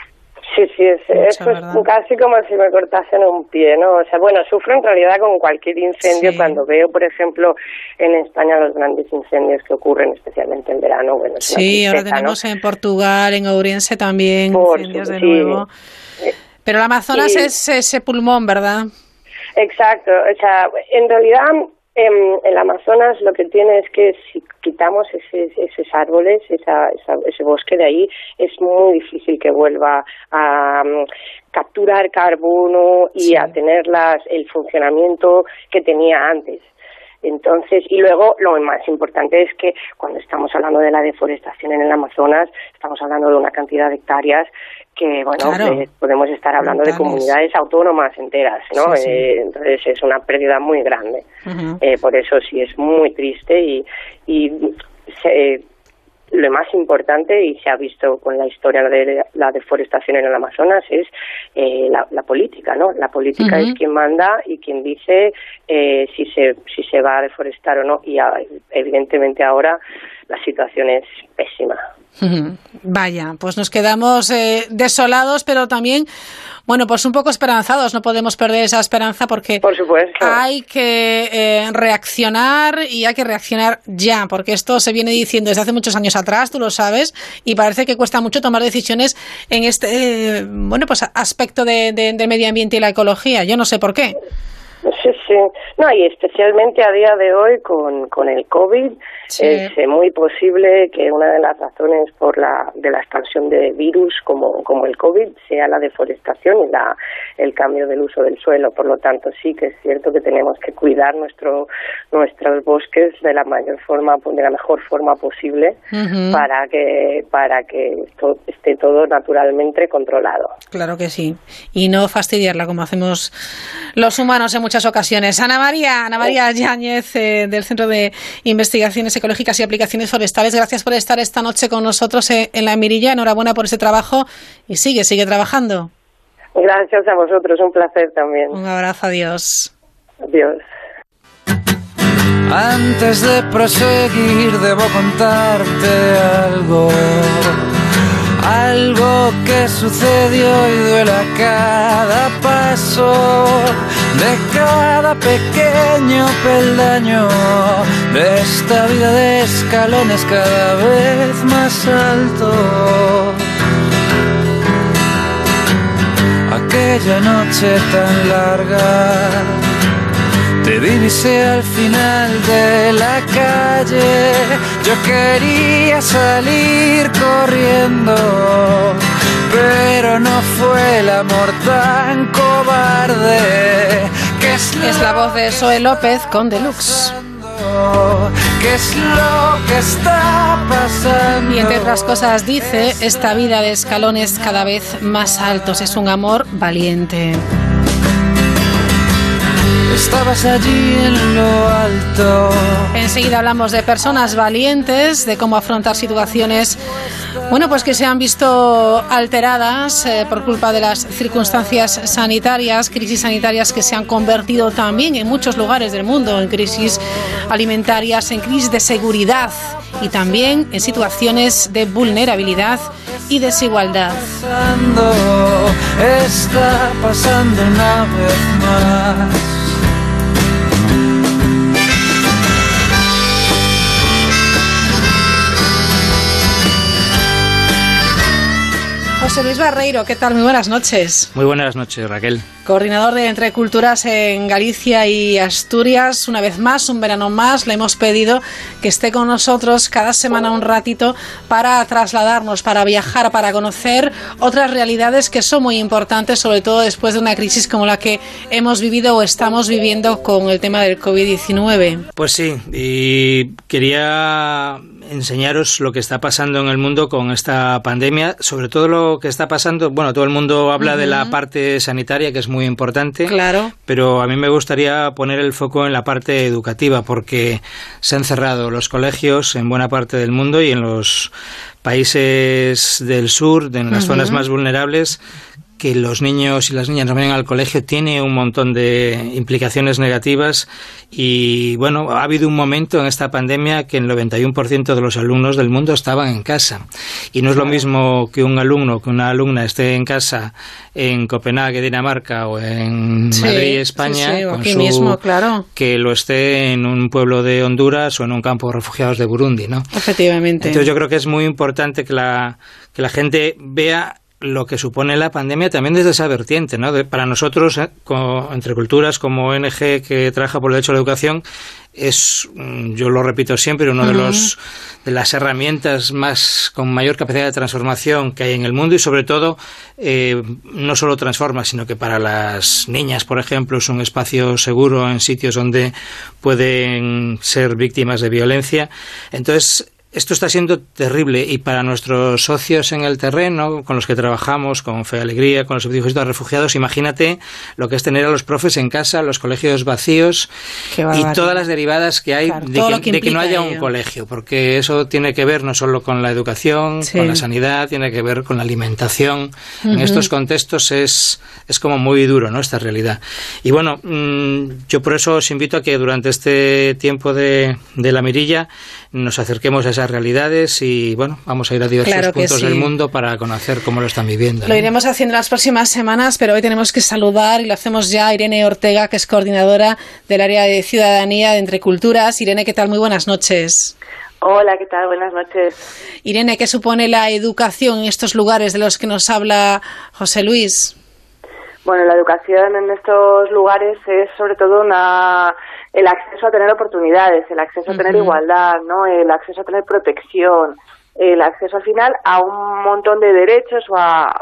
Sí, sí, es, eso es ¿verdad? casi como si me cortasen un pie, ¿no? O sea, bueno, sufro en realidad con cualquier incendio cuando veo, por ejemplo, en España los grandes incendios que ocurren, especialmente en verano, bueno, es una Sí, ahora tenemos en Portugal, en Ourense también Por incendios de sí. nuevo. Pero el Amazonas es ese pulmón, ¿verdad? Exacto, o sea, en realidad em, el Amazonas lo que tiene es que si quitamos ese- esos árboles, esa, esa- ese bosque de ahí, es muy difícil que vuelva a mm, capturar carbono y a tener las, el funcionamiento que tenía antes. Entonces, y luego lo más importante es que cuando estamos hablando de la deforestación en el Amazonas, estamos hablando de una cantidad de hectáreas que, bueno, Claro. eh, podemos estar hablando de comunidades autónomas enteras, ¿no? Sí, sí. Eh, entonces es una pérdida muy grande. Eh, por eso sí es muy triste y, y se- lo más importante, y se ha visto con la historia de la deforestación en el Amazonas, es eh, la, la política, ¿no? La política es quien manda y quien dice eh, si, se, si se va a deforestar o no. Y ah, evidentemente ahora la situación es pésima. Vaya, pues nos quedamos eh, desolados, pero también, bueno, pues un poco esperanzados. No podemos perder esa esperanza porque hay que eh, reaccionar y hay que reaccionar ya, porque esto se viene diciendo desde hace muchos años atrás, tú lo sabes, y parece que cuesta mucho tomar decisiones en este, eh, bueno, pues aspecto de, medio ambiente y la ecología. Yo no sé por qué. Sí, sí. No, y especialmente a día de hoy con, con el COVID, es eh, muy posible que una de las razones por la, de la expansión de virus como, como el COVID sea la deforestación y la, el cambio del uso del suelo. Por lo tanto, sí que es cierto que tenemos que cuidar nuestro, nuestros bosques de la mayor forma, de la mejor forma posible para que, para que esto esté todo naturalmente controlado. Claro que sí. Y no fastidiarla como hacemos los humanos en muchas ocasiones. Ana María, Ana María Yáñez, eh, del Centro de Investigaciones Ecológicas y Aplicaciones Forestales, gracias por estar esta noche con nosotros eh, en La Mirilla. Enhorabuena por ese trabajo y sigue, sigue trabajando. Gracias a vosotros, un placer también. Un abrazo, adiós. Adiós. Antes de proseguir debo contarte algo algo que sucedió y duele a cada paso de cada pequeño peldaño de esta vida de escalones cada vez más alto. Aquella noche tan larga te divisé al final de la calle, yo quería salir corriendo, pero no fue el amor tan cobarde. Que es, es la voz de Zoe López con Deluxe. ¿Qué es lo que está pasando? Y entre otras cosas dice, esta vida de escalones cada vez más altos es un amor valiente. Estabas allí en lo alto. Enseguida hablamos de personas valientes, de cómo afrontar situaciones, bueno, pues que se han visto alteradas eh, por culpa de las circunstancias sanitarias, crisis sanitarias que se han convertido también en muchos lugares del mundo en crisis alimentarias, en crisis de seguridad y también en situaciones de vulnerabilidad y desigualdad. Está pasando una vez más. José Luis Barreiro, ¿qué tal? Muy buenas noches. Muy buenas noches, Raquel. Coordinador de Entre Culturas en Galicia y Asturias, una vez más, un verano más, le hemos pedido que esté con nosotros cada semana un ratito para trasladarnos, para viajar, para conocer otras realidades que son muy importantes, sobre todo después de una crisis como la que hemos vivido o estamos viviendo con el tema del COVID-19. Pues sí, y quería enseñaros lo que está pasando en el mundo con esta pandemia, sobre todo lo que está pasando, bueno, todo el mundo habla de la parte sanitaria, que es muy importante, claro. pero a mí me gustaría poner el foco en la parte educativa, porque se han cerrado los colegios en buena parte del mundo y en los países del sur, en las zonas más vulnerables, que los niños y las niñas no vayan al colegio tiene un montón de implicaciones negativas y bueno, ha habido un momento en esta pandemia que el 91% de los alumnos del mundo estaban en casa y no es lo mismo que un alumno, que una alumna esté en casa en Copenhague, Dinamarca o en Madrid, España, mismo, claro. que lo esté en un pueblo de Honduras o en un campo de refugiados de Burundi, ¿no? Efectivamente. Entonces yo creo que es muy importante que la, que la gente vea lo que supone la pandemia también desde esa vertiente. ¿no? para nosotros, eh, entre culturas, como ONG que trabaja por el derecho a la educación, es, mm, yo lo repito siempre, una de, los, de las herramientas más con mayor capacidad de transformación que hay en el mundo y sobre todo eh, no solo transforma, sino que para las niñas, por ejemplo, es un espacio seguro en sitios donde pueden ser víctimas de violencia. Entonces, esto está siendo terrible y para nuestros socios en el terreno, con los que trabajamos, con Fe Alegría, con los servicios de refugiados, imagínate lo que es tener a los profes en casa, los colegios vacíos y todas las derivadas que hay de, que, no haya un colegio, porque eso tiene que ver no solo con la educación, con la sanidad, tiene que ver con la alimentación. En estos contextos es, es como muy duro, ¿no? Esta realidad. Y bueno, mm, yo por eso os invito a que durante este tiempo de, de la mirilla nos acerquemos a esa realidades y bueno, vamos a ir a diversos puntos del mundo para conocer cómo lo están viviendo. Lo iremos haciendo las próximas semanas, pero hoy tenemos que saludar y lo hacemos ya a Irene Ortega, que es coordinadora del área de ciudadanía de Entre Culturas. Irene, ¿qué tal? Muy buenas noches. Hola, ¿qué tal? Buenas noches. Irene, ¿qué supone la educación en estos lugares de los que nos habla José Luis? Bueno, la educación en estos lugares es sobre todo una, el acceso a tener oportunidades, el acceso a tener igualdad, ¿no? El acceso a tener protección, el acceso al final a un montón de derechos o a,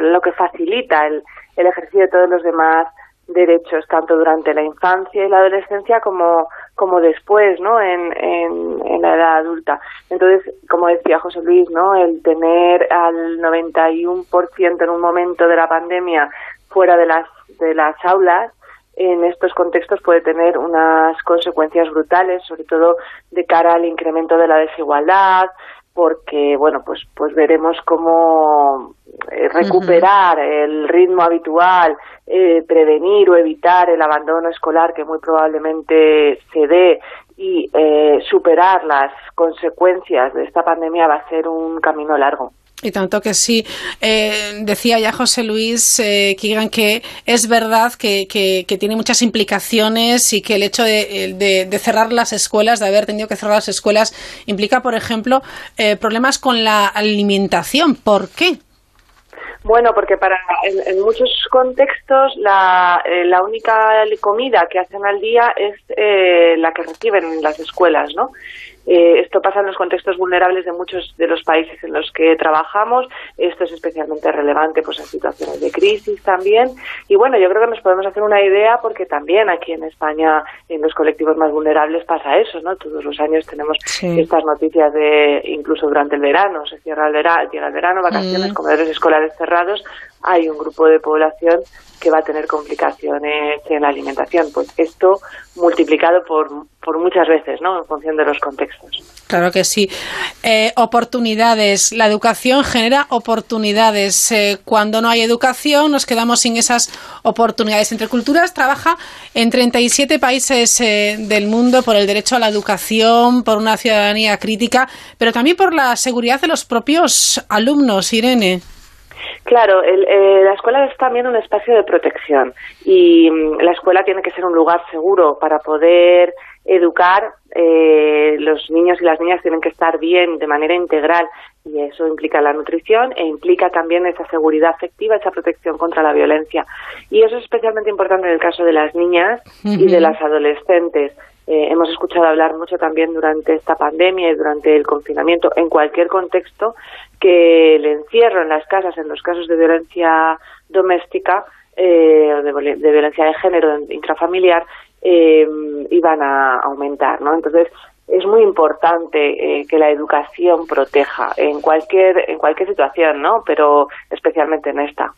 lo que facilita el, el ejercicio de todos los demás derechos tanto durante la infancia y la adolescencia como, como después, ¿no? En, en, la edad adulta. Entonces, como decía José Luis, ¿no? El tener al 91% en un momento de la pandemia fuera de las, de las aulas, en estos contextos puede tener unas consecuencias brutales, sobre todo de cara al incremento de la desigualdad, porque bueno pues pues veremos cómo eh, recuperar el ritmo habitual eh, prevenir o evitar el abandono escolar que muy probablemente se dé y eh, superar las consecuencias de esta pandemia va a ser un camino largo y tanto que sí. Eh, decía ya José Luis eh, que es verdad que, tiene muchas implicaciones y que el hecho de, cerrar las escuelas, de haber tenido que cerrar las escuelas, implica, por ejemplo, eh, problemas con la alimentación. ¿Por qué? Bueno, porque para en, muchos contextos la, eh, la, única comida que hacen al día es la que reciben en las escuelas, ¿no? Eh, esto pasa en los contextos vulnerables de muchos de los países en los que trabajamos. Esto es especialmente relevante pues, en situaciones de crisis también. Y bueno, yo creo que nos podemos hacer una idea porque también aquí en España, en los colectivos más vulnerables, pasa eso. ¿no? Todos los años tenemos estas noticias de, incluso durante el verano, se cierra el verano, llega el verano, vacaciones, mm. comedores escolares cerrados. Hay un grupo de población que va a tener complicaciones en la alimentación. Pues esto multiplicado por, por muchas veces, ¿no? En función de los contextos. Claro que sí. Eh, oportunidades. La educación genera oportunidades. Eh, cuando no hay educación, nos quedamos sin esas oportunidades. Entre Culturas trabaja en 37 países eh, del mundo por el derecho a la educación, por una ciudadanía crítica, pero también por la seguridad de los propios alumnos. Irene. Claro, eh, la escuela es también un espacio de protección y mm, la escuela tiene que ser un lugar seguro para poder educar. Eh, los niños y las niñas tienen que estar bien de manera integral y eso implica la nutrición e implica también esa seguridad afectiva, esa protección contra la violencia. Y eso es especialmente importante en el caso de las niñas y de las adolescentes. Eh, hemos escuchado hablar mucho también durante esta pandemia y durante el confinamiento, en cualquier contexto, que el encierro en las casas, en los casos de violencia doméstica eh, o de, violencia de género intrafamiliar, eh, iban a aumentar, ¿no? Entonces, es muy importante que la educación proteja en cualquier en cualquier situación, ¿no? Pero especialmente en esta.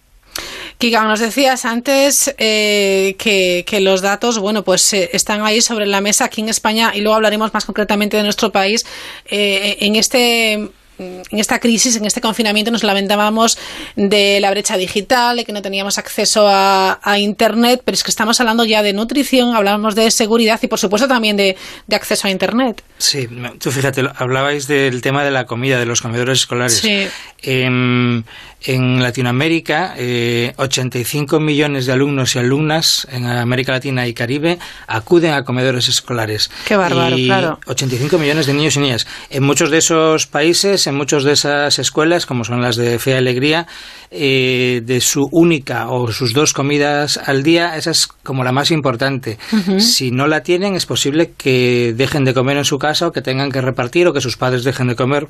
Kika, nos decías antes eh, que, los datos, bueno, pues eh, están ahí sobre la mesa aquí en España y luego hablaremos más concretamente de nuestro país. Eh, en este en esta crisis, en este confinamiento, nos lamentábamos de la brecha digital, de que no teníamos acceso a, Internet, pero es que estamos hablando ya de nutrición, hablábamos de seguridad y, por supuesto, también de, acceso a Internet. Sí, tú fíjate, hablabais del tema de la comida, de los comedores escolares. Sí. Em, en Latinoamérica, eh, 85 millones de alumnos y alumnas en América Latina y Caribe acuden a comedores escolares. Qué bárbaro, y claro. 85 millones de niños y niñas. En muchos de esos países, en muchas de esas escuelas, como son las de Fe y Alegría, eh, de su única o sus dos comidas al día, esa es como la más importante. Si no la tienen, es posible que dejen de comer en su casa o que tengan que repartir o que sus padres dejen de comer.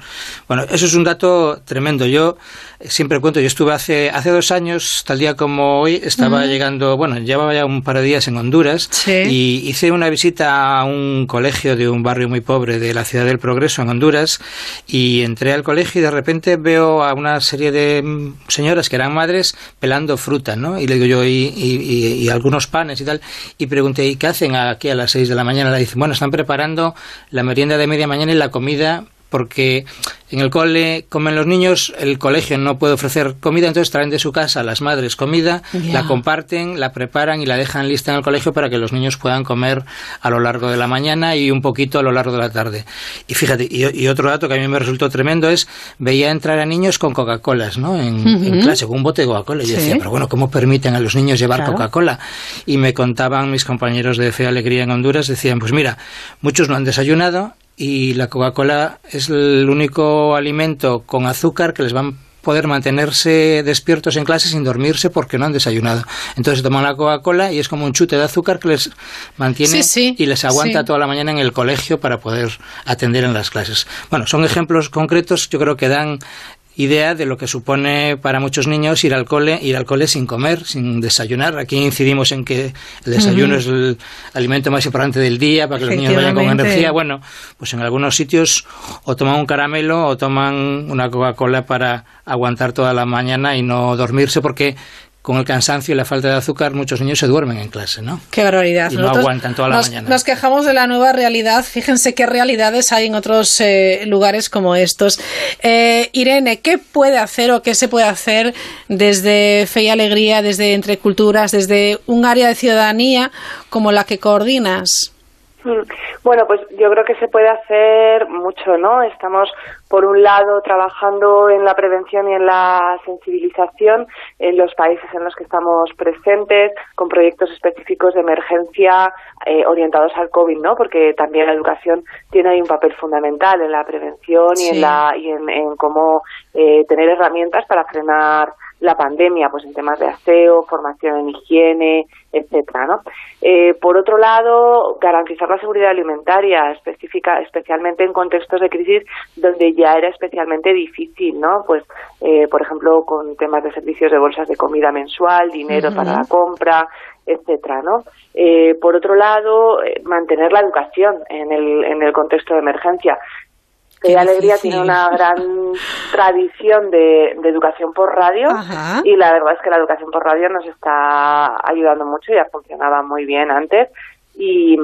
Bueno, eso es un dato tremendo. Yo siempre cuento, yo estuve hace, hace dos años, tal día como hoy, estaba llegando, bueno, llevaba ya un par de días en Honduras y hice una visita a un colegio de un barrio muy pobre de la ciudad del Progreso en Honduras y entré al colegio y de repente veo a una serie de señoras que eran madres pelando fruta, ¿no? Y le digo yo, y, y, algunos panes y tal, y pregunté, ¿y qué hacen aquí a las seis de la mañana? Le dicen, bueno, están preparando la merienda de media mañana y la comida porque en el cole comen los niños, el colegio no puede ofrecer comida, entonces traen de su casa las madres comida, la comparten, la preparan y la dejan lista en el colegio para que los niños puedan comer a lo largo de la mañana y un poquito a lo largo de la tarde. Y fíjate, y, otro dato que a mí me resultó tremendo es, veía entrar a niños con Coca-Colas, ¿no? En, clase, con un bote de Coca-Cola. Y decía, pero bueno, ¿cómo permiten a los niños llevar Coca-Cola? Y me contaban mis compañeros de Fe Alegría en Honduras, decían, pues mira, muchos no han desayunado y la Coca-Cola es el único alimento con azúcar que les van poder mantenerse despiertos en clase sin dormirse porque no han desayunado. Entonces toman la Coca-Cola y es como un chute de azúcar que les mantiene y les aguanta toda la mañana en el colegio para poder atender en las clases. Bueno, son ejemplos concretos, yo creo que dan idea de lo que supone para muchos niños ir al cole, ir al cole sin comer, sin desayunar. Aquí incidimos en que el desayuno es el alimento más importante del día para que los niños vayan con energía. Bueno, pues en algunos sitios o toman un caramelo o toman una Coca-Cola para aguantar toda la mañana y no dormirse porque con el cansancio y la falta de azúcar, muchos niños se duermen en clase, ¿no? Qué barbaridad. Y no aguantan toda la nos, mañana. Nos quejamos de la nueva realidad. Fíjense qué realidades hay en otros eh, lugares como estos. Eh, Irene, ¿qué puede hacer o qué se puede hacer desde Fe y Alegría, desde Entre Culturas, desde un área de ciudadanía como la que coordinas? Bueno, pues yo creo que se puede hacer mucho, ¿no? Estamos, por un lado, trabajando en la prevención y en la sensibilización en los países en los que estamos presentes, con proyectos específicos de emergencia eh, orientados al COVID, ¿no? Porque también la educación tiene ahí un papel fundamental en la prevención y en, la, y en, en cómo eh, tener herramientas para frenar la pandemia, pues en temas de aseo, formación en higiene, etcétera, ¿no? Eh, por otro lado, garantizar la seguridad alimentaria, específica, especialmente en contextos de crisis donde ya era especialmente difícil, ¿no? Pues, eh, por ejemplo, con temas de servicios de bolsas de comida mensual, dinero para la compra, etcétera, ¿no? Eh, por otro lado, mantener la educación en el, en el contexto de emergencia. Qué Alegría tiene una gran tradición de, educación por radio y la verdad es que la educación por radio nos está ayudando mucho, ya funcionaba muy bien antes y,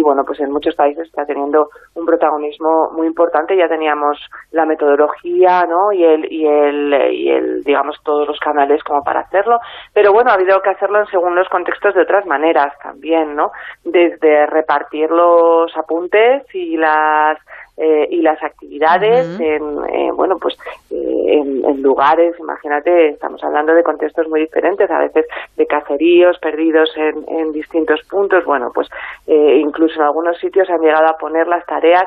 bueno, pues en muchos países está teniendo un protagonismo muy importante. Ya teníamos la metodología, ¿no? Y el, y el, y el, digamos, todos los canales como para hacerlo. Pero bueno, ha habido que hacerlo en según los contextos de otras maneras también, ¿no? Desde repartir los apuntes y las eh, y las actividades en, eh, bueno pues eh, en, lugares imagínate estamos hablando de contextos muy diferentes a veces de caseríos perdidos en, en distintos puntos bueno pues incluso en algunos sitios han llegado a poner las tareas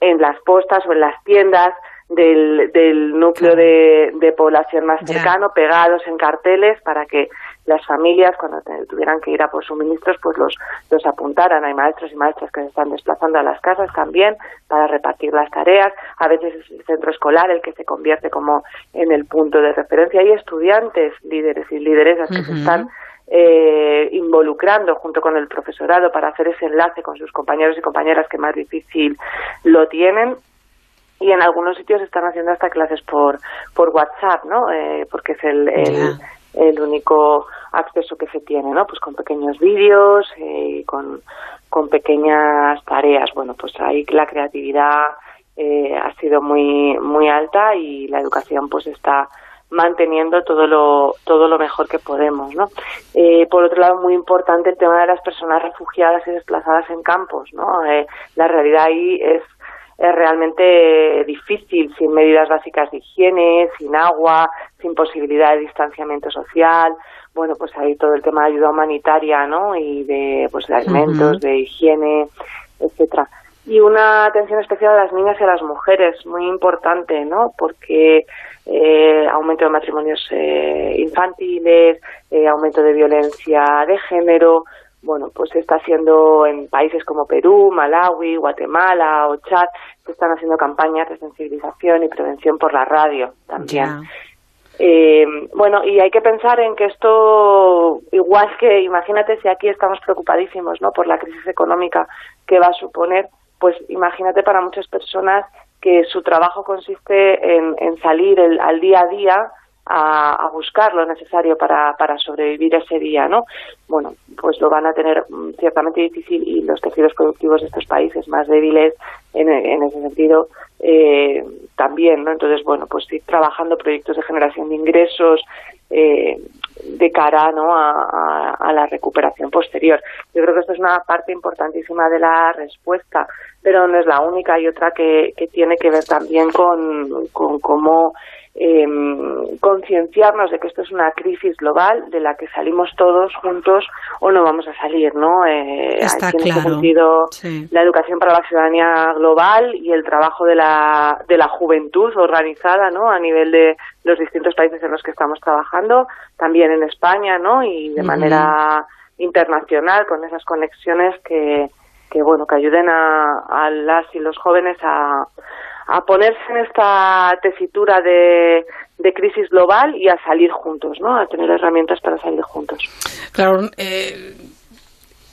en las postas o en las tiendas del, del núcleo de, de población más cercano, pegados en carteles para que las familias, cuando tuvieran que ir a por suministros, pues los, los apuntaran. Hay maestros y maestras que se están desplazando a las casas también para repartir las tareas. A veces es el centro escolar el que se convierte como en el punto de referencia. Hay estudiantes, líderes y lideresas que se están eh, involucrando junto con el profesorado para hacer ese enlace con sus compañeros y compañeras que más difícil lo tienen y en algunos sitios están haciendo hasta clases por por WhatsApp, ¿no? Eh, porque es el, el, el único acceso que se tiene, ¿no? Pues con pequeños vídeos y eh, con, con pequeñas tareas. Bueno, pues ahí la creatividad eh, ha sido muy muy alta y la educación pues está manteniendo todo lo todo lo mejor que podemos no eh, por otro lado muy importante el tema de las personas refugiadas y desplazadas en campos no eh, la realidad ahí es es realmente difícil sin medidas básicas de higiene, sin agua, sin posibilidad de distanciamiento social. Bueno, pues hay todo el tema de ayuda humanitaria, ¿no? Y de, pues, de alimentos, de higiene, etcétera. Y una atención especial a las niñas y a las mujeres, muy importante, ¿no? Porque eh, aumento de matrimonios eh, infantiles, eh, aumento de violencia de género, bueno, pues se está haciendo en países como Perú, Malawi, Guatemala o Chad, se están haciendo campañas de sensibilización y prevención por la radio también. Eh, bueno, y hay que pensar en que esto, igual que imagínate si aquí estamos preocupadísimos ¿no? por la crisis económica que va a suponer, pues imagínate para muchas personas que su trabajo consiste en, salir el, al día a día a, buscar lo necesario para, para sobrevivir ese día, ¿no? Bueno, pues lo van a tener mm, ciertamente difícil y los tejidos productivos de estos países más débiles en ese sentido eh, también, ¿no? Entonces, bueno, pues ir trabajando proyectos de generación de ingresos eh, de cara ¿no? A, a, la recuperación posterior. Yo creo que esto es una parte importantísima de la respuesta, pero no es la única. Hay otra que, que tiene que ver también con, con cómo em, concienciarnos de que esto es una crisis global de la que salimos todos juntos o no vamos a salir, ¿no? Eh, Está en este claro. sentido, Sí. la educación para la ciudadanía global y el trabajo de la, de la juventud organizada, ¿no? A nivel de los distintos países en los que estamos trabajando, también en España, ¿no? Y de manera internacional con esas conexiones que, que bueno, que ayuden a, a las y los jóvenes a, a ponerse en esta tesitura de, crisis global y a salir juntos, ¿no? A tener herramientas para salir juntos. Claro, eh,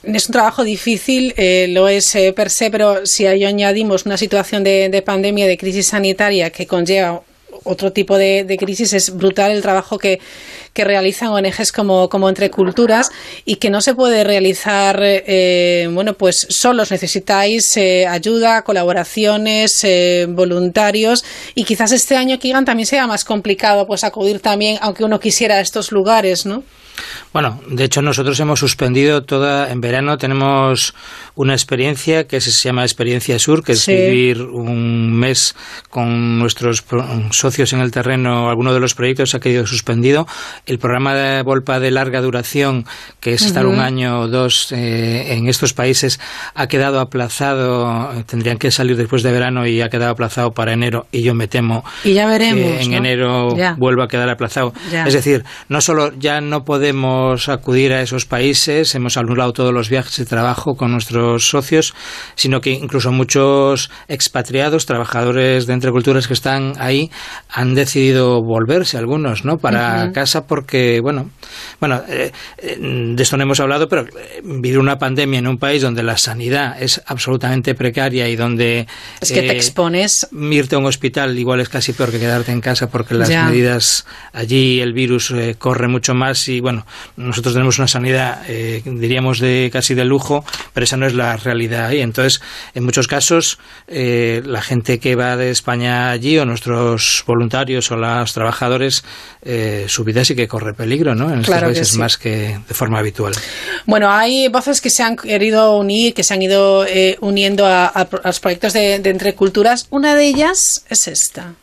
es un trabajo difícil, eh, lo es eh, per se, pero si a ello añadimos una situación de, de pandemia, de crisis sanitaria que conlleva otro tipo de, de crisis, es brutal el trabajo que, que realizan ONGs como, como Entre Culturas y que no se puede realizar, eh, bueno, pues solos. Necesitáis eh, ayuda, colaboraciones, eh, voluntarios y quizás este año, Kigan, también sea más complicado pues acudir también, aunque uno quisiera a estos lugares, ¿no? Bueno, de hecho nosotros hemos suspendido toda, en verano tenemos una experiencia que se llama Experiencia Sur, que es vivir un mes con nuestros socios en el terreno, alguno de los proyectos ha quedado suspendido. El programa de Volpa de larga duración, que es estar un año o dos eh, en estos países, ha quedado aplazado, eh, tendrían que salir después de verano y ha quedado aplazado para enero y yo me temo Y ya veremos. que en ¿no? enero Ya. vuelva a quedar aplazado. Ya. Es decir, no solo ya no podemos acudir a esos países, hemos anulado todos los viajes de trabajo con nuestros socios, sino que incluso muchos expatriados, trabajadores de entre culturas que están ahí, han decidido volverse algunos, ¿no? Para casa porque, bueno, bueno, eh, eh, de esto no hemos hablado, pero eh, vivir una pandemia en un país donde la sanidad es absolutamente precaria y donde Es que te expones. irte a un hospital igual es casi peor que quedarte en casa porque las Ya. medidas allí el virus eh, corre mucho más y bueno nosotros tenemos una sanidad eh, diríamos de casi de lujo pero esa no es la realidad ahí entonces en muchos casos eh, la gente que va de España allí o nuestros voluntarios o los trabajadores eh, su vida sí que corre peligro ¿no? en estos Claro países sí. más que de forma habitual Bueno, hay voces que se han querido unir, que se han ido eh, uniendo a, a a los proyectos de, de Entre Culturas. Una de ellas es esta.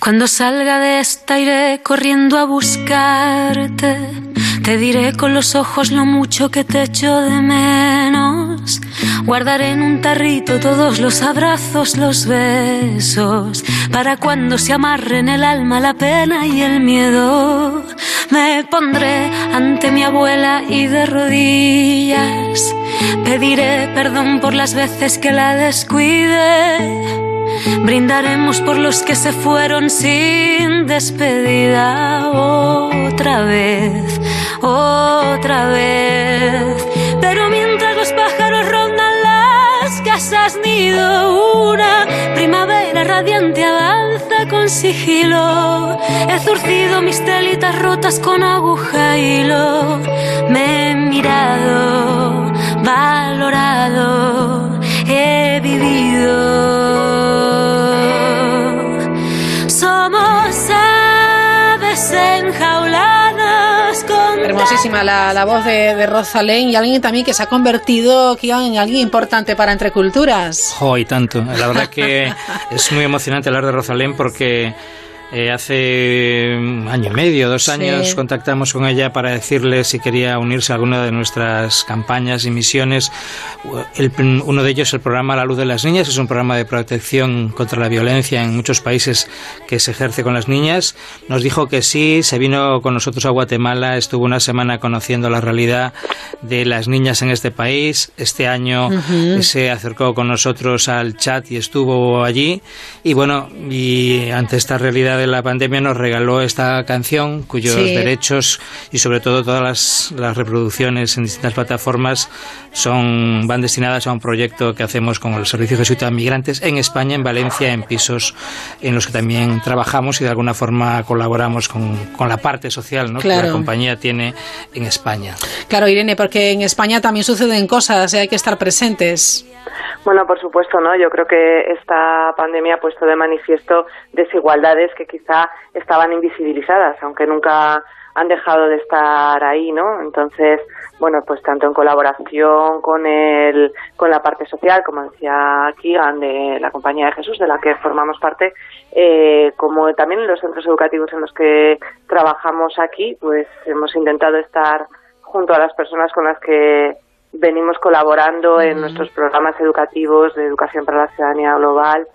Cuando salga de esta iré corriendo a buscarte. Te diré con los ojos lo mucho que te echo de menos. Guardaré en un tarrito todos los abrazos, los besos. Para cuando se amarren el alma, la pena y el miedo. Me pondré ante mi abuela y de rodillas. Pediré perdón por las veces que la descuide. Brindaremos por los que se fueron sin despedida otra vez, otra vez. Pero mientras los pájaros rondan las casas nido, una primavera radiante avanza con sigilo. He zurcido mis telitas rotas con aguja y hilo. Me he mirado, valorado, he vivido. La, la voz de, de Rosalén y alguien también que se ha convertido en alguien importante para Entre Culturas. Jo, y tanto. La verdad que es muy emocionante hablar de Rosalén porque eh, hace un año y medio, dos Sí. años, contactamos con ella para decirle si quería unirse a alguna de nuestras campañas y misiones. El- uno de ellos, el programa La Luz de las Niñas, es un programa de protección contra la violencia en muchos países que se ejerce con las niñas. Nos dijo que sí, se vino con nosotros a Guatemala, estuvo una semana conociendo la realidad de las niñas en este país. Este año se acercó con nosotros al chat y estuvo allí. Y bueno, y ante esta realidad de la pandemia nos regaló esta canción cuyos Sí. derechos y sobre todo todas las, las reproducciones en distintas plataformas son van destinadas a un proyecto que hacemos con el Servicio Jesuita de Migrantes en España, en Valencia, en pisos en los que también trabajamos y de alguna forma colaboramos con, con la parte social ¿no? que Claro. la compañía tiene en España. Claro, Irene, porque en España también suceden cosas y hay que estar presentes. Bueno, por supuesto, ¿no? Yo creo que esta pandemia ha puesto de manifiesto desigualdades que quizá estaban invisibilizadas, aunque nunca han dejado de estar ahí, ¿no? Entonces, bueno, pues tanto en colaboración con el, con la parte social, como decía Kigan, de la Compañía de Jesús, de la que formamos parte, eh, como también en los centros educativos en los que trabajamos aquí, pues hemos intentado estar junto a las personas con las que venimos colaborando en nuestros programas educativos de educación para la ciudadanía global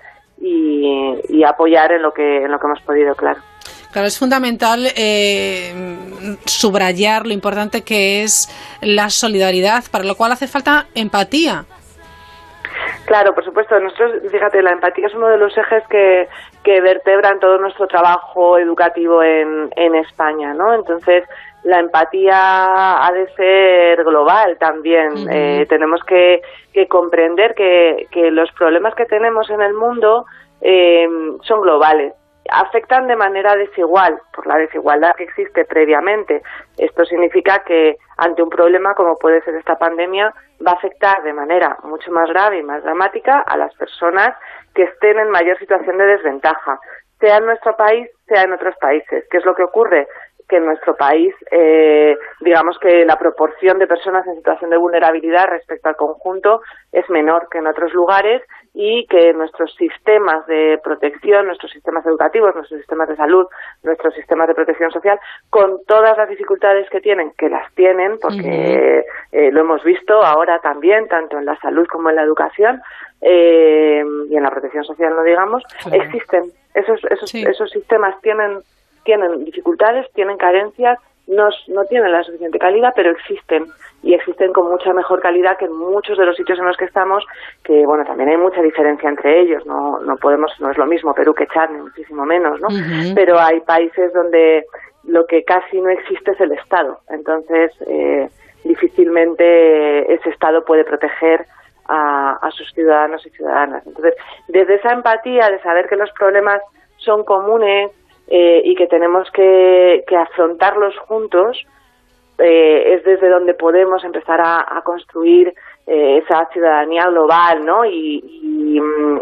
y, apoyar en lo que en lo que hemos podido, claro. Claro, es fundamental eh, subrayar lo importante que es la solidaridad, para lo cual hace falta empatía. Claro, por supuesto. Nosotros, fíjate, la empatía es uno de los ejes que, que vertebran todo nuestro trabajo educativo en, en España, ¿no? Entonces, la empatía ha de ser global también. Eh, tenemos que, que comprender que, que, los problemas que tenemos en el mundo eh, son globales. Afectan de manera desigual por la desigualdad que existe previamente. Esto significa que ante un problema como puede ser esta pandemia va a afectar de manera mucho más grave y más dramática a las personas que estén en mayor situación de desventaja, sea en nuestro país, sea en otros países. ¿Qué es lo que ocurre? Que en nuestro país, eh, digamos que la proporción de personas en situación de vulnerabilidad respecto al conjunto es menor que en otros lugares y que nuestros sistemas de protección, nuestros sistemas educativos, nuestros sistemas de salud, nuestros sistemas de protección social, con todas las dificultades que tienen, que las tienen, porque eh, lo hemos visto ahora también, tanto en la salud como en la educación, eh, y en la protección social, no digamos, existen. Esos, esos, esos sistemas tienen tienen dificultades, tienen carencias, no, no tienen la suficiente calidad, pero existen y existen con mucha mejor calidad que en muchos de los sitios en los que estamos, que bueno, también hay mucha diferencia entre ellos, no, no podemos, no es lo mismo Perú que Chad, ni muchísimo menos, ¿no? Pero hay países donde lo que casi no existe es el Estado, entonces eh, difícilmente ese Estado puede proteger a, a sus ciudadanos y ciudadanas. Entonces, desde esa empatía de saber que los problemas son comunes, eh, y que tenemos que, afrontarlos juntos, eh, es desde donde podemos empezar a, construir eh, esa ciudadanía global ¿no? Y,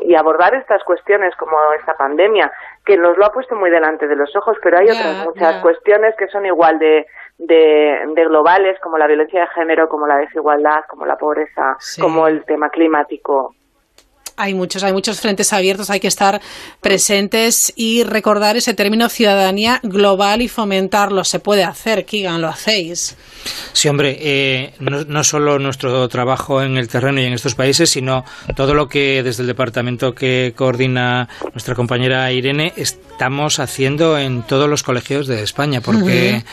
y, abordar estas cuestiones como esta pandemia, que nos lo ha puesto muy delante de los ojos, pero hay otras muchas cuestiones que son igual de, de, globales, como la violencia de género, como la desigualdad, como la pobreza, como el tema climático. Hay muchos, hay muchos frentes abiertos, hay que estar presentes y recordar ese término ciudadanía global y fomentarlo. Se puede hacer, Kigan, lo hacéis. Sí, hombre, eh, no, no, solo nuestro trabajo en el terreno y en estos países, sino todo lo que desde el departamento que coordina nuestra compañera Irene estamos haciendo en todos los colegios de España, porque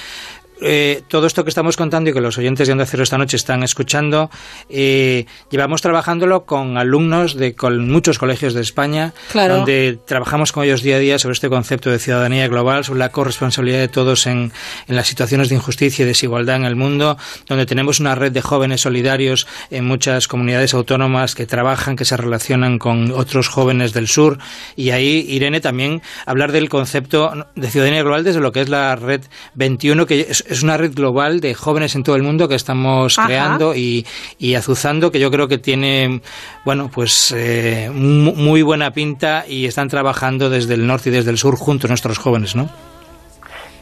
eh, todo esto que estamos contando y que los oyentes de Onda Cero esta noche están escuchando, eh, llevamos trabajándolo con alumnos de con muchos colegios de España, donde trabajamos con ellos día a día sobre este concepto de ciudadanía global, sobre la corresponsabilidad de todos en, en las situaciones de injusticia y desigualdad en el mundo, donde tenemos una red de jóvenes solidarios en muchas comunidades autónomas que trabajan, que se relacionan con otros jóvenes del sur. Y ahí, Irene, también hablar del concepto de ciudadanía global desde lo que es la red 21, que es, es una red global de jóvenes en todo el mundo que estamos creando y, azuzando, que yo creo que tiene, bueno, pues eh, muy buena pinta y están trabajando desde el norte y desde el sur juntos nuestros jóvenes, ¿no?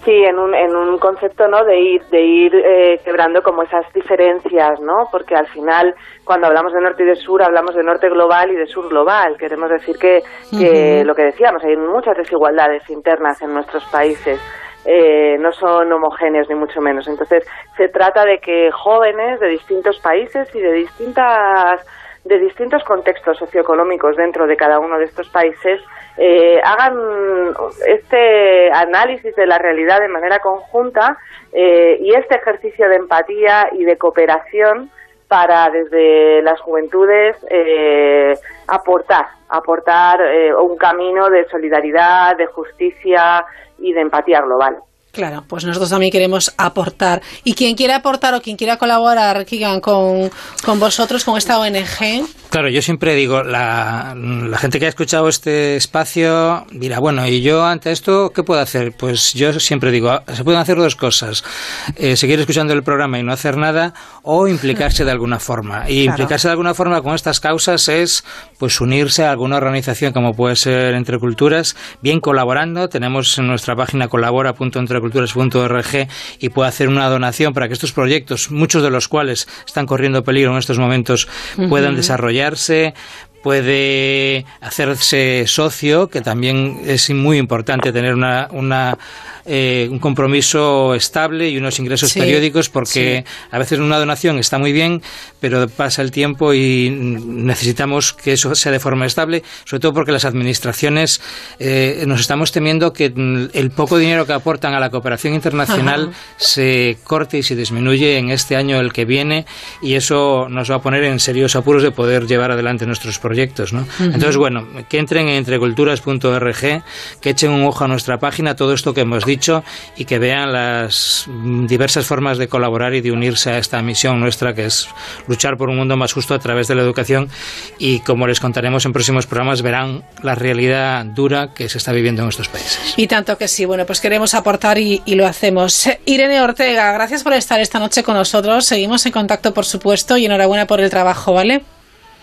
Sí, en un, en un concepto, ¿no? De ir, de ir eh, quebrando como esas diferencias, ¿no? Porque al final, cuando hablamos de norte y de sur, hablamos de norte global y de sur global. Queremos decir que, que lo que decíamos, hay muchas desigualdades internas en nuestros países. Eh, no son homogéneos ni mucho menos. Entonces, se trata de que jóvenes de distintos países y de distintas de distintos contextos socioeconómicos dentro de cada uno de estos países eh, hagan este análisis de la realidad de manera conjunta eh, y este ejercicio de empatía y de cooperación para desde las juventudes aportar aportar un camino de solidaridad, de justicia, y de empatía global. Claro, pues nosotros también queremos aportar. Y quien quiera aportar o quien quiera colaborar, Kigan, con, con vosotros, con esta ONG. Claro, yo siempre digo, la, la, gente que ha escuchado este espacio dirá, bueno, ¿y yo ante esto qué puedo hacer? Pues yo siempre digo, se pueden hacer dos cosas. Eh, seguir escuchando el programa y no hacer nada o implicarse de alguna forma. Y claro. implicarse de alguna forma con estas causas es pues unirse a alguna organización como puede ser Entre Culturas, bien colaborando. Tenemos en nuestra página y puede hacer una donación para que estos proyectos, muchos de los cuales están corriendo peligro en estos momentos, puedan uh -huh. desarrollarse puede hacerse socio, que también es muy importante tener una, una eh, un compromiso estable y unos ingresos sí, periódicos, porque sí. a veces una donación está muy bien, pero pasa el tiempo y necesitamos que eso sea de forma estable, sobre todo porque las administraciones eh, nos estamos temiendo que el poco dinero que aportan a la cooperación internacional Ajá. se corte y se disminuye en este año el que viene y eso nos va a poner en serios apuros de poder llevar adelante nuestros proyectos. ¿no? Uh -huh. Entonces, bueno, que entren en entreculturas.org, que echen un ojo a nuestra página, todo esto que hemos dicho y que vean las diversas formas de colaborar y de unirse a esta misión nuestra que es luchar por un mundo más justo a través de la educación y como les contaremos en próximos programas verán la realidad dura que se está viviendo en estos países. Y tanto que sí, bueno, pues queremos aportar y, y lo hacemos. Irene Ortega, gracias por estar esta noche con nosotros. Seguimos en contacto, por supuesto, y enhorabuena por el trabajo, ¿vale?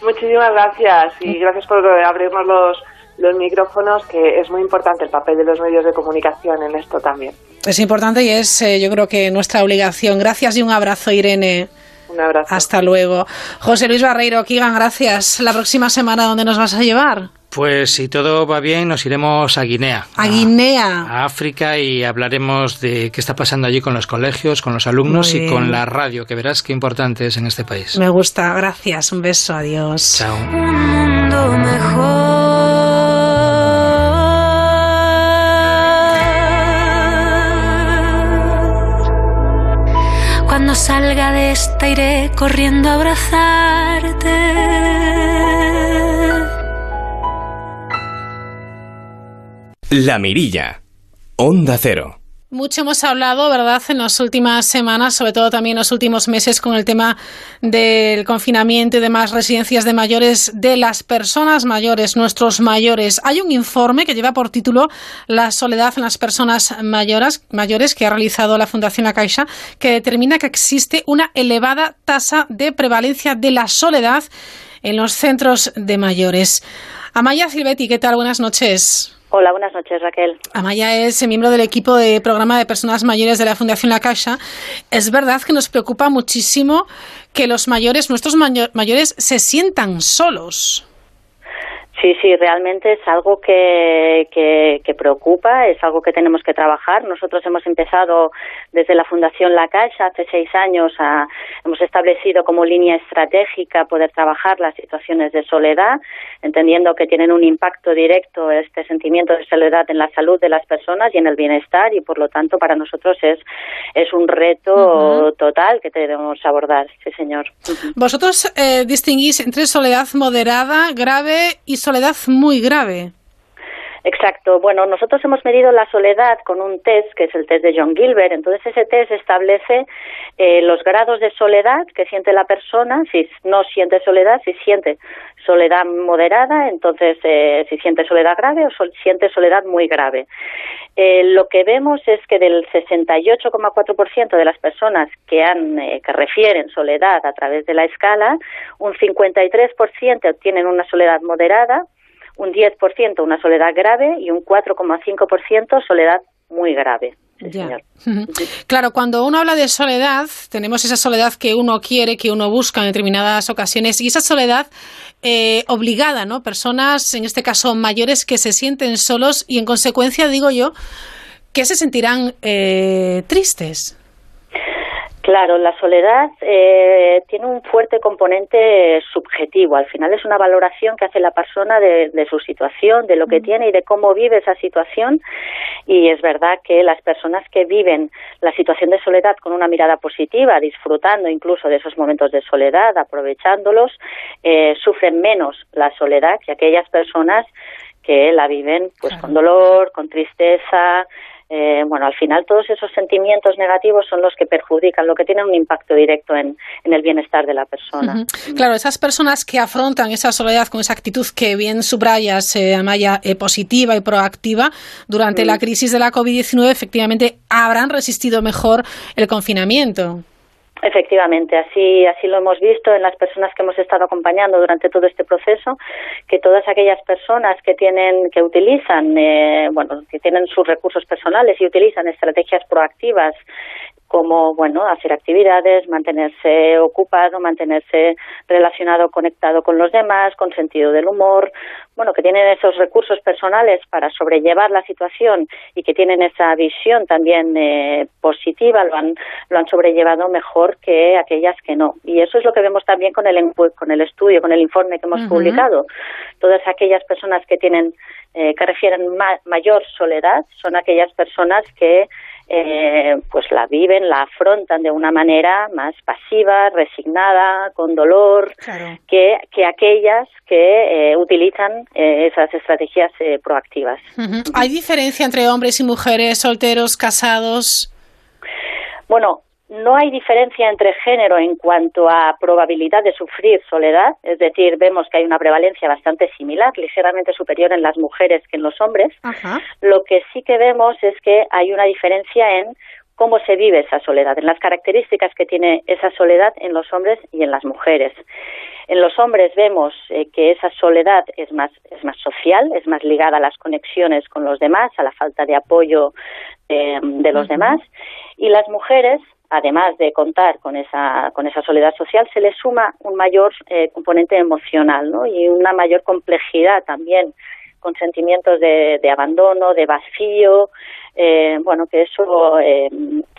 Muchísimas gracias y gracias por abrirnos los los micrófonos, que es muy importante el papel de los medios de comunicación en esto también. Es importante y es, eh, yo creo que nuestra obligación. Gracias y un abrazo, Irene. Un abrazo. Hasta luego. José Luis Barreiro, Kigan, gracias. La próxima semana, ¿dónde nos vas a llevar? Pues si todo va bien, nos iremos a Guinea. A, a Guinea. A África y hablaremos de qué está pasando allí con los colegios, con los alumnos y con la radio, que verás qué importante es en este país. Me gusta, gracias. Un beso, adiós. Chao. Un mundo mejor. Cuando salga de esta iré corriendo a abrazarte. La Mirilla. Onda Cero. Mucho hemos hablado, ¿verdad?, en las últimas semanas, sobre todo también en los últimos meses, con el tema del confinamiento y demás residencias de mayores de las personas mayores, nuestros mayores. Hay un informe que lleva por título La soledad en las personas mayores, mayores que ha realizado la Fundación La Caixa, que determina que existe una elevada tasa de prevalencia de la soledad en los centros de mayores. Amaya Silvetti, ¿qué tal? Buenas noches. Hola, buenas noches, Raquel. Amaya es miembro del equipo de programa de personas mayores de la Fundación La Caixa. Es verdad que nos preocupa muchísimo que los mayores, nuestros mayores, se sientan solos. Sí, sí, realmente es algo que, que, que, preocupa, es algo que tenemos que trabajar. Nosotros hemos empezado desde la Fundación La Caixa hace seis años, a, hemos establecido como línea estratégica poder trabajar las situaciones de soledad, entendiendo que tienen un impacto directo este sentimiento de soledad en la salud de las personas y en el bienestar y por lo tanto para nosotros es, es un reto uh -huh. total que debemos abordar, sí señor. Uh -huh. Vosotros eh, distinguís entre soledad moderada, grave y soledad soledad muy grave. Exacto. Bueno, nosotros hemos medido la soledad con un test, que es el test de John Gilbert. Entonces, ese test establece eh, los grados de soledad que siente la persona, si no siente soledad, si siente soledad moderada, entonces eh, si siente soledad grave o sol siente soledad muy grave. Eh, lo que vemos es que del 68,4% de las personas que, han, eh, que refieren soledad a través de la escala, un 53% tienen una soledad moderada, un 10% una soledad grave y un 4,5% soledad muy grave. Sí, ya. Claro, cuando uno habla de soledad, tenemos esa soledad que uno quiere, que uno busca en determinadas ocasiones, y esa soledad eh, obligada, ¿no? Personas, en este caso mayores, que se sienten solos y, en consecuencia, digo yo, que se sentirán eh, tristes. Claro, la soledad eh, tiene un fuerte componente subjetivo. Al final es una valoración que hace la persona de, de su situación, de lo que mm. tiene y de cómo vive esa situación. Y es verdad que las personas que viven la situación de soledad con una mirada positiva, disfrutando incluso de esos momentos de soledad, aprovechándolos, eh, sufren menos la soledad que aquellas personas que la viven pues claro. con dolor, con tristeza, eh, bueno, al final todos esos sentimientos negativos son los que perjudican, lo que tiene un impacto directo en, el bienestar de la persona. Claro, esas personas que afrontan esa soledad con esa actitud que bien subrayas, eh, Amaya, eh, positiva y proactiva, durante la crisis de la COVID-19 efectivamente habrán resistido mejor el confinamiento. Efectivamente, así, así lo hemos visto en las personas que hemos estado acompañando durante todo este proceso, que todas aquellas personas que tienen, que utilizan, eh, bueno, que tienen sus recursos personales y utilizan estrategias proactivas como bueno hacer actividades, mantenerse ocupado, mantenerse relacionado, conectado con los demás, con sentido del humor, bueno que tienen esos recursos personales para sobrellevar la situación y que tienen esa visión también eh, positiva lo han lo han sobrellevado mejor que aquellas que no y eso es lo que vemos también con el con el estudio, con el informe que hemos publicado. Todas aquellas personas que tienen eh, que refieren mayor soledad son aquellas personas que eh, pues la viven, la afrontan de una manera más pasiva, resignada, con dolor, que, que aquellas que eh, utilizan eh, esas estrategias proactivas. ¿Hay diferencia entre hombres y mujeres, solteros, casados? Bueno, no hay diferencia entre género en cuanto a probabilidad de sufrir soledad, es decir, vemos que hay una prevalencia bastante similar, ligeramente superior en las mujeres que en los hombres. Lo que sí que vemos es que hay una diferencia en cómo se vive esa soledad, en las características que tiene esa soledad en los hombres y en las mujeres. En los hombres vemos eh, que esa soledad es más, es más social, es más ligada a las conexiones con los demás, a la falta de apoyo eh, de los demás, y las mujeres además de contar con esa, con esa soledad social, se le suma un mayor eh, componente emocional ¿no? y una mayor complejidad también con sentimientos de, abandono, de vacío, eh, bueno, que eso eh,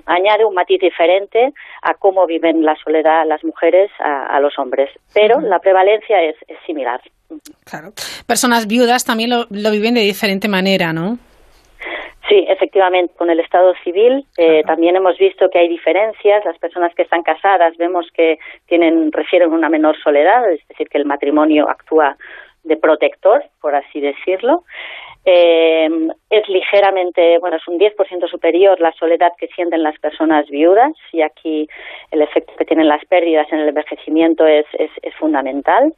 añade un matiz diferente a cómo viven la soledad las mujeres a, los hombres, pero la prevalencia es, similar. Claro. Personas viudas también lo, lo viven de diferente manera, ¿no? Sí, efectivamente, con el Estado civil eh, también hemos visto que hay diferencias. Las personas que están casadas vemos que tienen refieren una menor soledad, es decir, que el matrimonio actúa de protector, por así decirlo. Eh, es ligeramente, bueno, es un 10% superior la soledad que sienten las personas viudas y aquí el efecto que tienen las pérdidas en el envejecimiento es, es, es fundamental.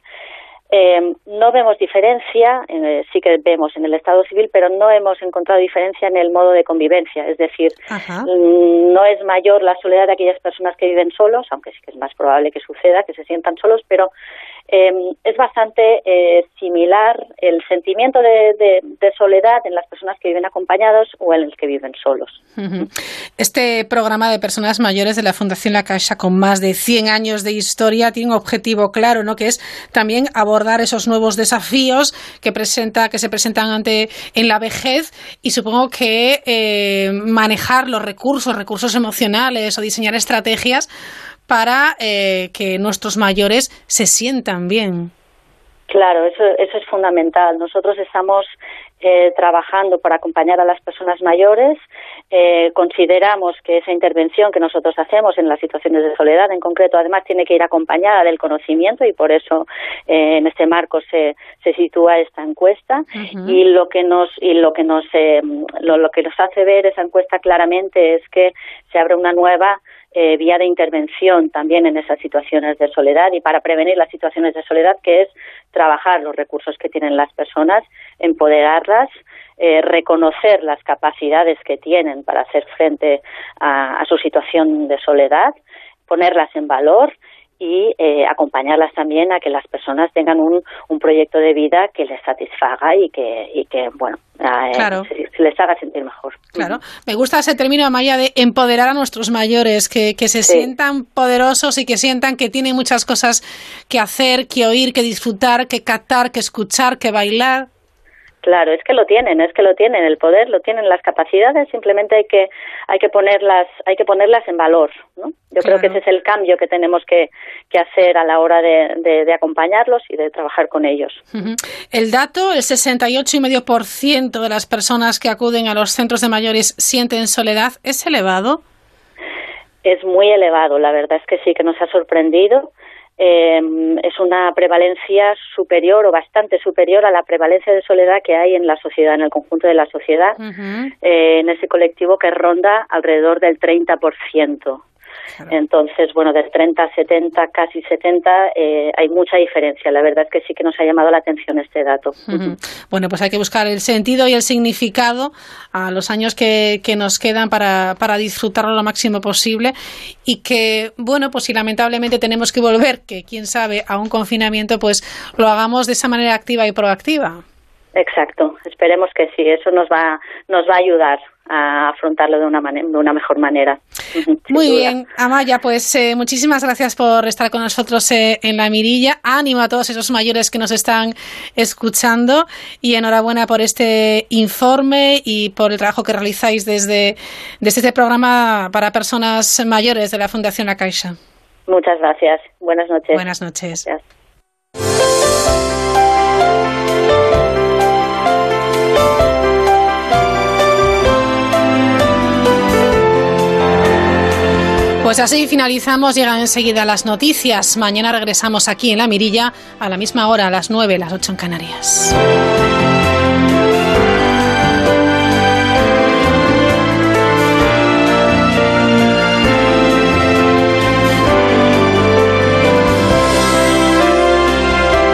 Eh, no vemos diferencia, eh, sí que vemos en el Estado civil, pero no hemos encontrado diferencia en el modo de convivencia. Es decir, mm, no es mayor la soledad de aquellas personas que viven solos, aunque sí que es más probable que suceda, que se sientan solos, pero Em, es bastante eh, similar el sentimiento de, soledad en las personas que viven acompañados o en los que viven solos. Este programa de personas mayores de la Fundación La Caixa, con más de 100 años de historia, tiene un objetivo claro, ¿no? que es también abordar esos nuevos desafíos que, presenta, que se presentan ante, en la vejez y supongo que eh, manejar los recursos, recursos emocionales o diseñar estrategias para eh, que nuestros mayores se sientan bien. Claro, eso, eso es fundamental. Nosotros estamos eh, trabajando para acompañar a las personas mayores. Eh, consideramos que esa intervención que nosotros hacemos en las situaciones de soledad, en concreto, además tiene que ir acompañada del conocimiento y por eso eh, en este marco se, se sitúa esta encuesta. Y lo que nos y lo que nos lo, lo que nos hace ver esa encuesta claramente es que se abre una nueva eh, vía de intervención también en esas situaciones de soledad y para prevenir las situaciones de soledad, que es trabajar los recursos que tienen las personas, empoderarlas, eh, reconocer las capacidades que tienen para hacer frente a su situación de soledad, ponerlas en valor y eh, acompañarlas también a que las personas tengan un, un proyecto de vida que les satisfaga y que, y que bueno, eh, se, les haga sentir mejor. Claro, me gusta ese término, Amaya, de empoderar a nuestros mayores, que, que se sientan poderosos y que sientan que tienen muchas cosas que hacer, que oír, que disfrutar, que captar, que escuchar, que bailar. Claro, es que lo tienen, es que lo tienen, el poder, lo tienen las capacidades, simplemente hay que hay que ponerlas, hay que ponerlas en valor, ¿no? Yo creo que ese es el cambio que tenemos que, que hacer a la hora de, de, acompañarlos y de trabajar con ellos. El dato, el 68,5% de las personas que acuden a los centros de mayores sienten soledad, ¿es elevado? Es muy elevado, la verdad es que sí, que nos ha sorprendido. Em, es una prevalencia superior o bastante superior a la prevalencia de soledad que hay en la sociedad, en el conjunto de la sociedad, eh, en ese colectivo que ronda alrededor del 30%. Entonces, bueno, del 30 a 70, casi 70, eh, hay mucha diferencia. La verdad es que sí que nos ha llamado la atención este dato. Bueno, pues hay que buscar el sentido y el significado a los años que, que nos quedan para, para disfrutarlo lo máximo posible y que, bueno, pues si lamentablemente tenemos que volver, que quién sabe, a un confinamiento, pues lo hagamos de esa manera activa y proactiva. Exacto, esperemos que sí, eso nos va, nos va a ayudar a afrontarlo de una, de una mejor manera. Muy bien, Amaya, pues eh, muchísimas gracias por estar con nosotros eh, en la mirilla. Ánimo a todos esos mayores que nos están escuchando y enhorabuena por este informe y por el trabajo que realizáis desde, desde este programa para personas mayores de la Fundación La Caixa. Muchas gracias. Buenas noches. Buenas noches. Pues así finalizamos, llegan enseguida las noticias. Mañana regresamos aquí en La Mirilla a la misma hora, a las 9, las 8 en Canarias.